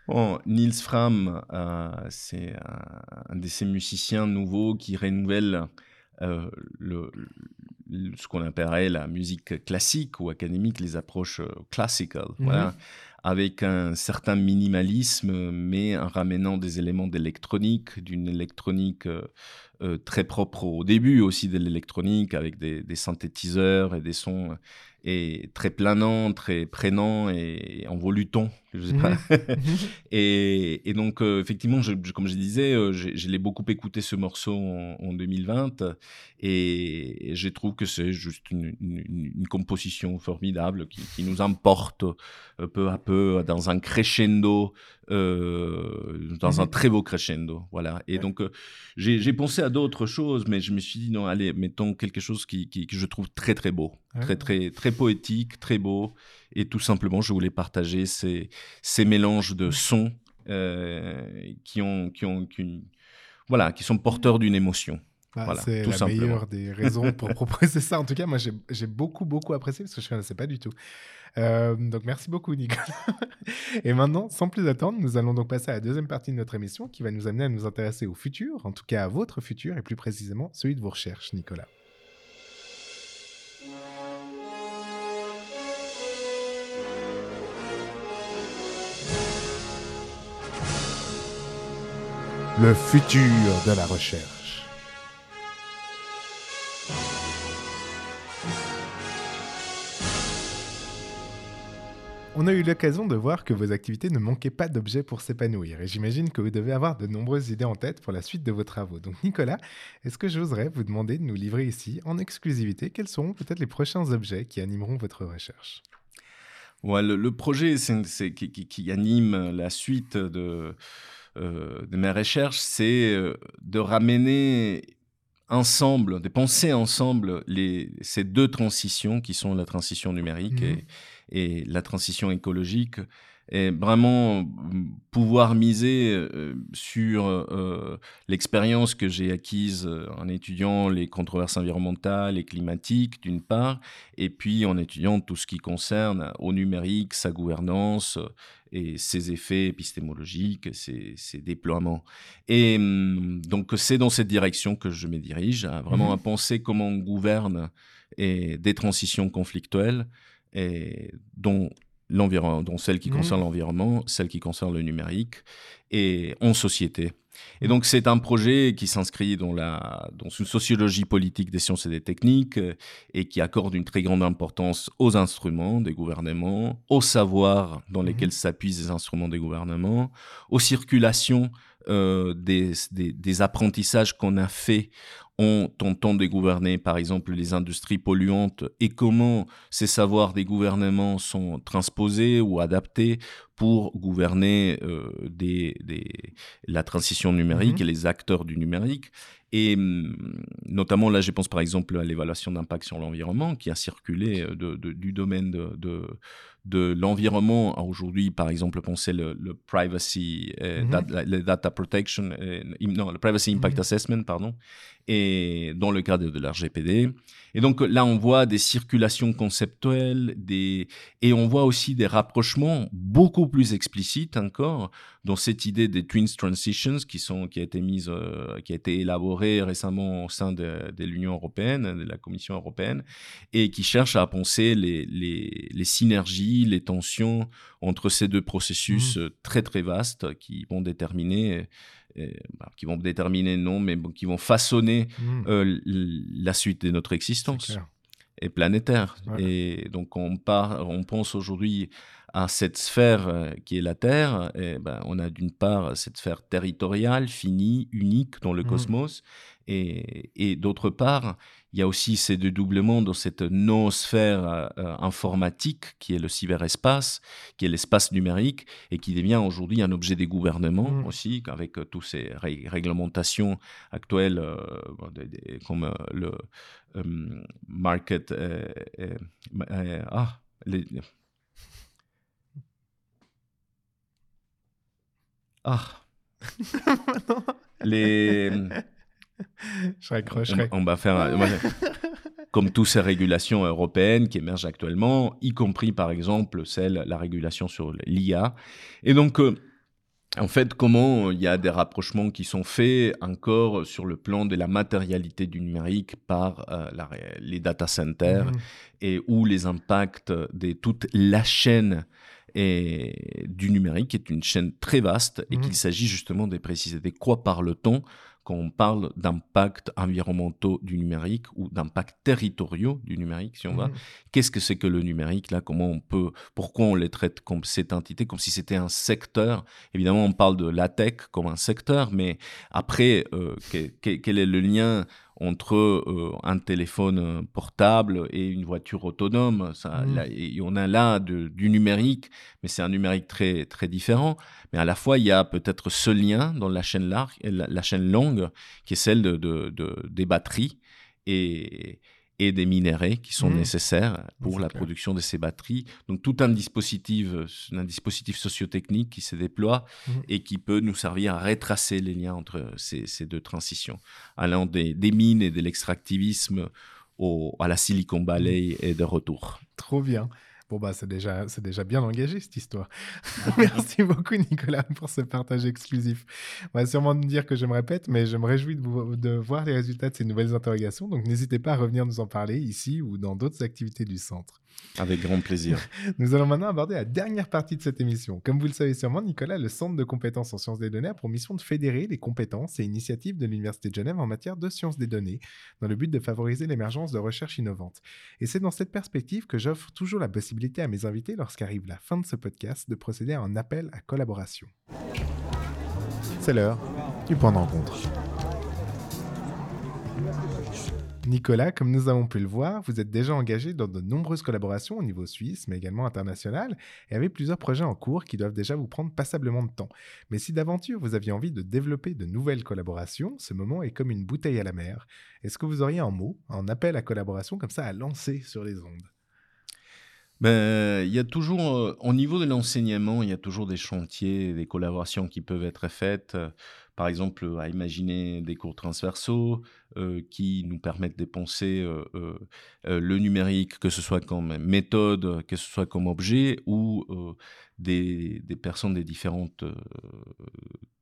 Bon, Niels Fram, euh, c'est un, de ces musiciens nouveaux qui renouvelle euh, le, ce qu'on appellerait la musique classique ou académique, les approches euh, classiques, voilà, avec un certain minimalisme, mais en ramenant des éléments d'électronique, d'une électronique très propre au début aussi de l'électronique, avec des, synthétiseurs et des sons et très planant, très prénant et envolutant, je sais pas. *laughs* Mhm. et, et, donc, euh, effectivement, je, comme je disais, euh, je l'ai beaucoup écouté ce morceau en, 2020 et, je trouve que c'est juste une, une, composition formidable qui, qui nous emporte euh, peu à peu dans un crescendo, dans un mhm. très beau crescendo. Voilà. Et donc, j'ai pensé à d'autres choses, mais je me suis dit, non, allez, mettons quelque chose qui, qui que je trouve très, très beau, très, très, très poétique, très beau. Et tout simplement, je voulais partager ces, ces mélanges de sons euh, qui, ont, qui, ont, voilà, qui sont porteurs d'une émotion. Ah, voilà, c'est la meilleure des raisons pour *laughs* proposer ça. En tout cas, moi, j'ai beaucoup, beaucoup apprécié parce que je ne connaissais pas du tout. Euh, donc, merci beaucoup, Nicolas. *laughs* Et maintenant, sans plus attendre, nous allons donc passer à la deuxième partie de notre émission qui va nous amener à nous intéresser au futur, en tout cas à votre futur, et plus précisément celui de vos recherches, Nicolas. Le futur de la recherche. On a eu l'occasion de voir que vos activités ne manquaient pas d'objets pour s'épanouir et j'imagine que vous devez avoir de nombreuses idées en tête pour la suite de vos travaux. Donc Nicolas, est-ce que j'oserais vous demander de nous livrer ici en exclusivité quels seront peut-être les prochains objets qui animeront votre recherche? Ouais, le, projet c'est, qui, anime la suite de, euh, de mes recherches, c'est euh, de ramener ensemble, de penser ensemble les, ces deux transitions qui sont la transition numérique mmh et, la transition écologique et vraiment pouvoir miser sur euh, l'expérience que j'ai acquise en étudiant les controverses environnementales et climatiques d'une part, et puis en étudiant tout ce qui concerne au numérique, sa gouvernance et ses effets épistémologiques, ses, ses déploiements. Et hum, donc c'est dans cette direction que je me dirige, à vraiment mmh à penser comment on gouverne et des transitions conflictuelles et dont l'environnement, dont celle qui mmh. concerne l'environnement, celle qui concerne le numérique, et en société. Et donc c'est un projet qui s'inscrit dans, la, dans une sociologie politique des sciences et des techniques et qui accorde une très grande importance aux instruments des gouvernements, au savoir dans mmh. lesquels s'appuient ces instruments des gouvernements, aux circulations euh, des, des, des, apprentissages qu'on a fait en tentant de gouverner, par exemple, les industries polluantes et comment ces savoirs des gouvernements sont transposés ou adaptés pour gouverner euh, des, des, la transition numérique mmh et les acteurs du numérique. Et hum, notamment, là, je pense par exemple à l'évaluation d'impact sur l'environnement qui a circulé euh, de, de, du domaine de, de, de l'environnement aujourd'hui, par exemple, penser le, le privacy, euh, mm-hmm. le data protection, euh, non, le privacy impact mm-hmm. assessment, pardon, et dans le cadre de l'RGPD. Et donc là, on voit des circulations conceptuelles, des... et on voit aussi des rapprochements beaucoup plus explicites encore dans cette idée des twins transitions qui sont qui a été mise, euh, qui a été élaborée récemment au sein de, de l'Union européenne, de la Commission européenne, et qui cherche à penser les, les, les synergies, les tensions entre ces deux processus mmh. très très vastes qui vont déterminer qui vont déterminer non, mais qui vont façonner mmh. euh, la suite de notre existence et planétaire. Et donc on, part, on pense aujourd'hui à cette sphère euh, qui est la Terre. Et ben, on a d'une part cette sphère territoriale, finie, unique dans le mmh. cosmos, et, et d'autre part, il y a aussi ces dédoublements dans cette noosphère sphère euh, informatique qui est le cyberespace, qui est l'espace numérique et qui devient aujourd'hui un objet des gouvernements mmh. aussi, avec euh, toutes ces réglementations actuelles euh, comme le market. ah, les, Ah. *laughs* les. *laughs* *laughs* Je raccrocherai. On, va faire. *laughs* comme toutes ces régulations européennes qui émergent actuellement, y compris par exemple celle, la régulation sur l'IA. Et donc, euh, en fait, comment il y a des rapprochements qui sont faits encore sur le plan de la matérialité du numérique par euh, les data centers mmh. et où les impacts de toute la chaîne et du numérique est une chaîne très vaste et mmh. qu'il s'agit justement de préciser de quoi parle-t-on quand on parle d'impact environnementaux du numérique ou d'impact territoriaux du numérique, si on va. Mmh. Qu'est-ce que c'est que le numérique là? Comment on peut Pourquoi on les traite comme cette entité, comme si c'était un secteur? Évidemment, on parle de la tech comme un secteur, mais après, euh, quel est le lien entre euh, un téléphone euh, portable et une voiture autonome. Ça, mmh. on a là du numérique, mais c'est un numérique très, très différent. Mais à la fois, il y a peut-être ce lien dans la chaîne, large, la, chaîne longue, qui est celle de, de des batteries. Et, et des minéraux qui sont mmh. nécessaires pour la production de ces batteries. Donc tout un dispositif, un dispositif sociotechnique qui se déploie mmh. et qui peut nous servir à retracer les liens entre ces, deux transitions, allant des, des mines et de l'extractivisme à la Silicon Valley mmh. et de retour. Trop bien. Bon, bah, c'est déjà, c'est déjà bien engagé, cette histoire. *laughs* Merci beaucoup, Nicolas, pour ce partage exclusif. On va sûrement me dire que je me répète, mais je me réjouis de, de voir les résultats de ces nouvelles interrogations. Donc, n'hésitez pas à revenir nous en parler ici ou dans d'autres activités du centre. Avec grand plaisir. *laughs* Nous allons maintenant aborder la dernière partie de cette émission. Comme vous le savez sûrement, Nicolas, le Centre de compétences en sciences des données a pour mission de fédérer les compétences et initiatives de l'Université de Genève en matière de sciences des données, dans le but de favoriser l'émergence de recherches innovantes. Et c'est dans cette perspective que j'offre toujours la possibilité à mes invités, lorsqu'arrive la fin de ce podcast, de procéder à un appel à collaboration. C'est l'heure du point de rencontre. Nicolas, comme nous avons pu le voir, vous êtes déjà engagé dans de nombreuses collaborations au niveau suisse, mais également international, et avez plusieurs projets en cours qui doivent déjà vous prendre passablement de temps. Mais si d'aventure vous aviez envie de développer de nouvelles collaborations, ce moment est comme une bouteille à la mer. Est-ce que vous auriez un mot, un appel à collaboration comme ça à lancer sur les ondes? Ben, il y a toujours, euh, au niveau de l'enseignement, il y a toujours des chantiers, des collaborations qui peuvent être faites par exemple, à imaginer des cours transversaux euh, qui nous permettent de penser euh, euh, le numérique, que ce soit comme méthode, que ce soit comme objet, ou des, personnes des, différentes,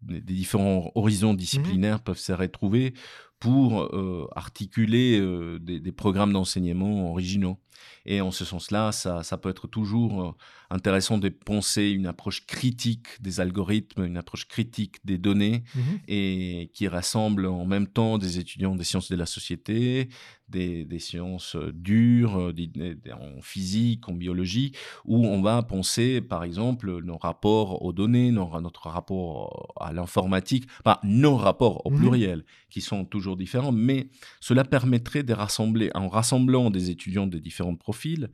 des différents horizons mmh disciplinaires peuvent se retrouver pour articuler des, programmes d'enseignement originaux. Et en ce sens-là, ça, ça, peut être toujours intéressant de penser une approche critique des algorithmes, une approche critique des données, mmh et qui rassemble en même temps des étudiants des sciences de la société, des, sciences dures, en physique, en biologie, où on va penser, par exemple, nos rapports aux données, notre rapport à l'informatique, nos rapports au mmh pluriel, qui sont toujours différents, mais cela permettrait de rassembler, en rassemblant des étudiants de différents profils,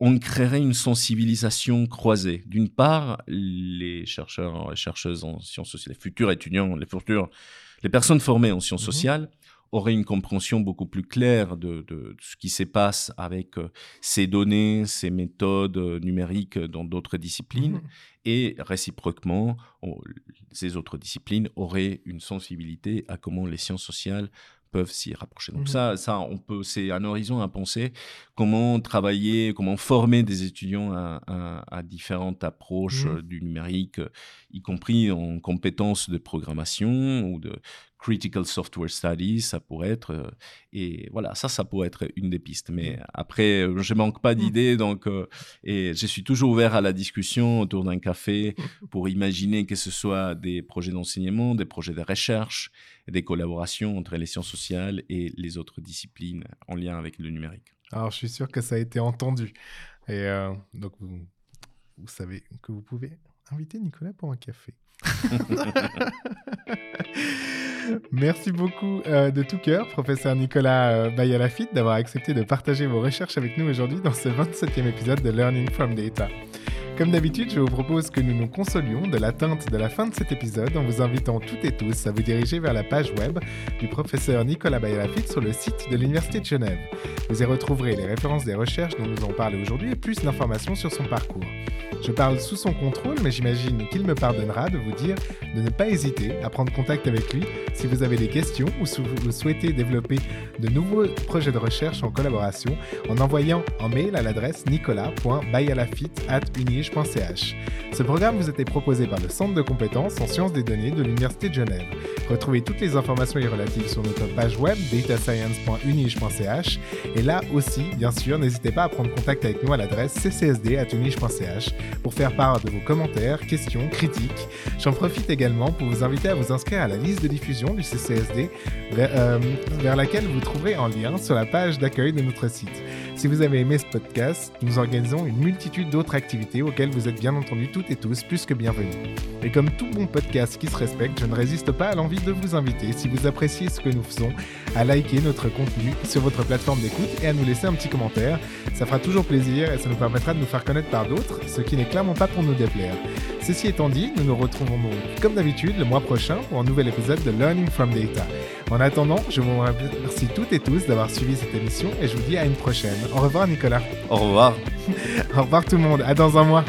on créerait une sensibilisation croisée. D'une part, les chercheurs et chercheuses en sciences sociales, les futurs étudiants, les futurs, les personnes formées en sciences mmh sociales auraient une compréhension beaucoup plus claire de, ce qui se passe avec euh, ces données, ces méthodes euh, numériques dans d'autres disciplines. Mmh et réciproquement, ces autres disciplines auraient une sensibilité à comment les sciences sociales peuvent s'y rapprocher. Donc mmh ça, ça, on peut, c'est un horizon à penser. Comment travailler, comment former des étudiants à, différentes approches mmh du numérique, y compris en compétences de programmation ou de critical software studies, ça pourrait être. Euh, et voilà, ça, ça pourrait être une des pistes. Mais mmh. après, euh, je manque pas d'idées, donc euh, et je suis toujours ouvert à la discussion autour d'un café *laughs* pour imaginer que ce soit des projets d'enseignement, des projets de recherche, des collaborations entre les sciences sociales et les autres disciplines en lien avec le numérique. Alors, je suis sûr que ça a été entendu. Et donc, vous, vous savez que vous pouvez inviter Nicolas pour un café. *laughs* Merci beaucoup euh, de tout cœur, professeur Nicolas euh, Bayalafit, d'avoir accepté de partager vos recherches avec nous aujourd'hui dans ce 27e épisode de Learning from Data. Comme d'habitude, je vous propose que nous nous consolions de l'atteinte de la fin de cet épisode en vous invitant toutes et tous à vous diriger vers la page web du professeur Nicolas Bayalafitte sur le site de l'Université de Genève. Vous y retrouverez les références des recherches dont nous avons parlé aujourd'hui et plus d'informations sur son parcours. Je parle sous son contrôle, mais j'imagine qu'il me pardonnera de vous dire de ne pas hésiter à prendre contact avec lui si vous avez des questions ou si vous souhaitez développer de nouveaux projets de recherche en collaboration en envoyant un mail à l'adresse Ce programme vous été proposé par le Centre de compétences en sciences des données de l'Université de Genève. Retrouvez toutes les informations y relatives sur notre page web datascience.unige.ch et là aussi, bien sûr, n'hésitez pas à prendre contact avec nous à l'adresse ccsd.unige.ch pour faire part de vos commentaires, questions, critiques. J'en profite également pour vous inviter à vous inscrire à la liste de diffusion du CCSD vers, euh, vers laquelle vous trouverez en lien sur la page d'accueil de notre site. Si vous avez aimé ce podcast, nous organisons une multitude d'autres activités auxquelles vous êtes bien entendu toutes et tous plus que bienvenus. Et comme tout bon podcast qui se respecte, je ne résiste pas à l'envie de vous inviter, si vous appréciez ce que nous faisons, à liker notre contenu sur votre plateforme d'écoute et à nous laisser un petit commentaire. Ça fera toujours plaisir et ça nous permettra de nous faire connaître par d'autres, ce qui n'est clairement pas pour nous déplaire. Ceci étant dit, nous nous retrouvons donc comme d'habitude le mois prochain pour un nouvel épisode de Learning from Data. En attendant, je vous remercie toutes et tous d'avoir suivi cette émission et je vous dis à une prochaine. Au revoir Nicolas. Au revoir. *laughs* Au revoir tout le monde. À dans un mois.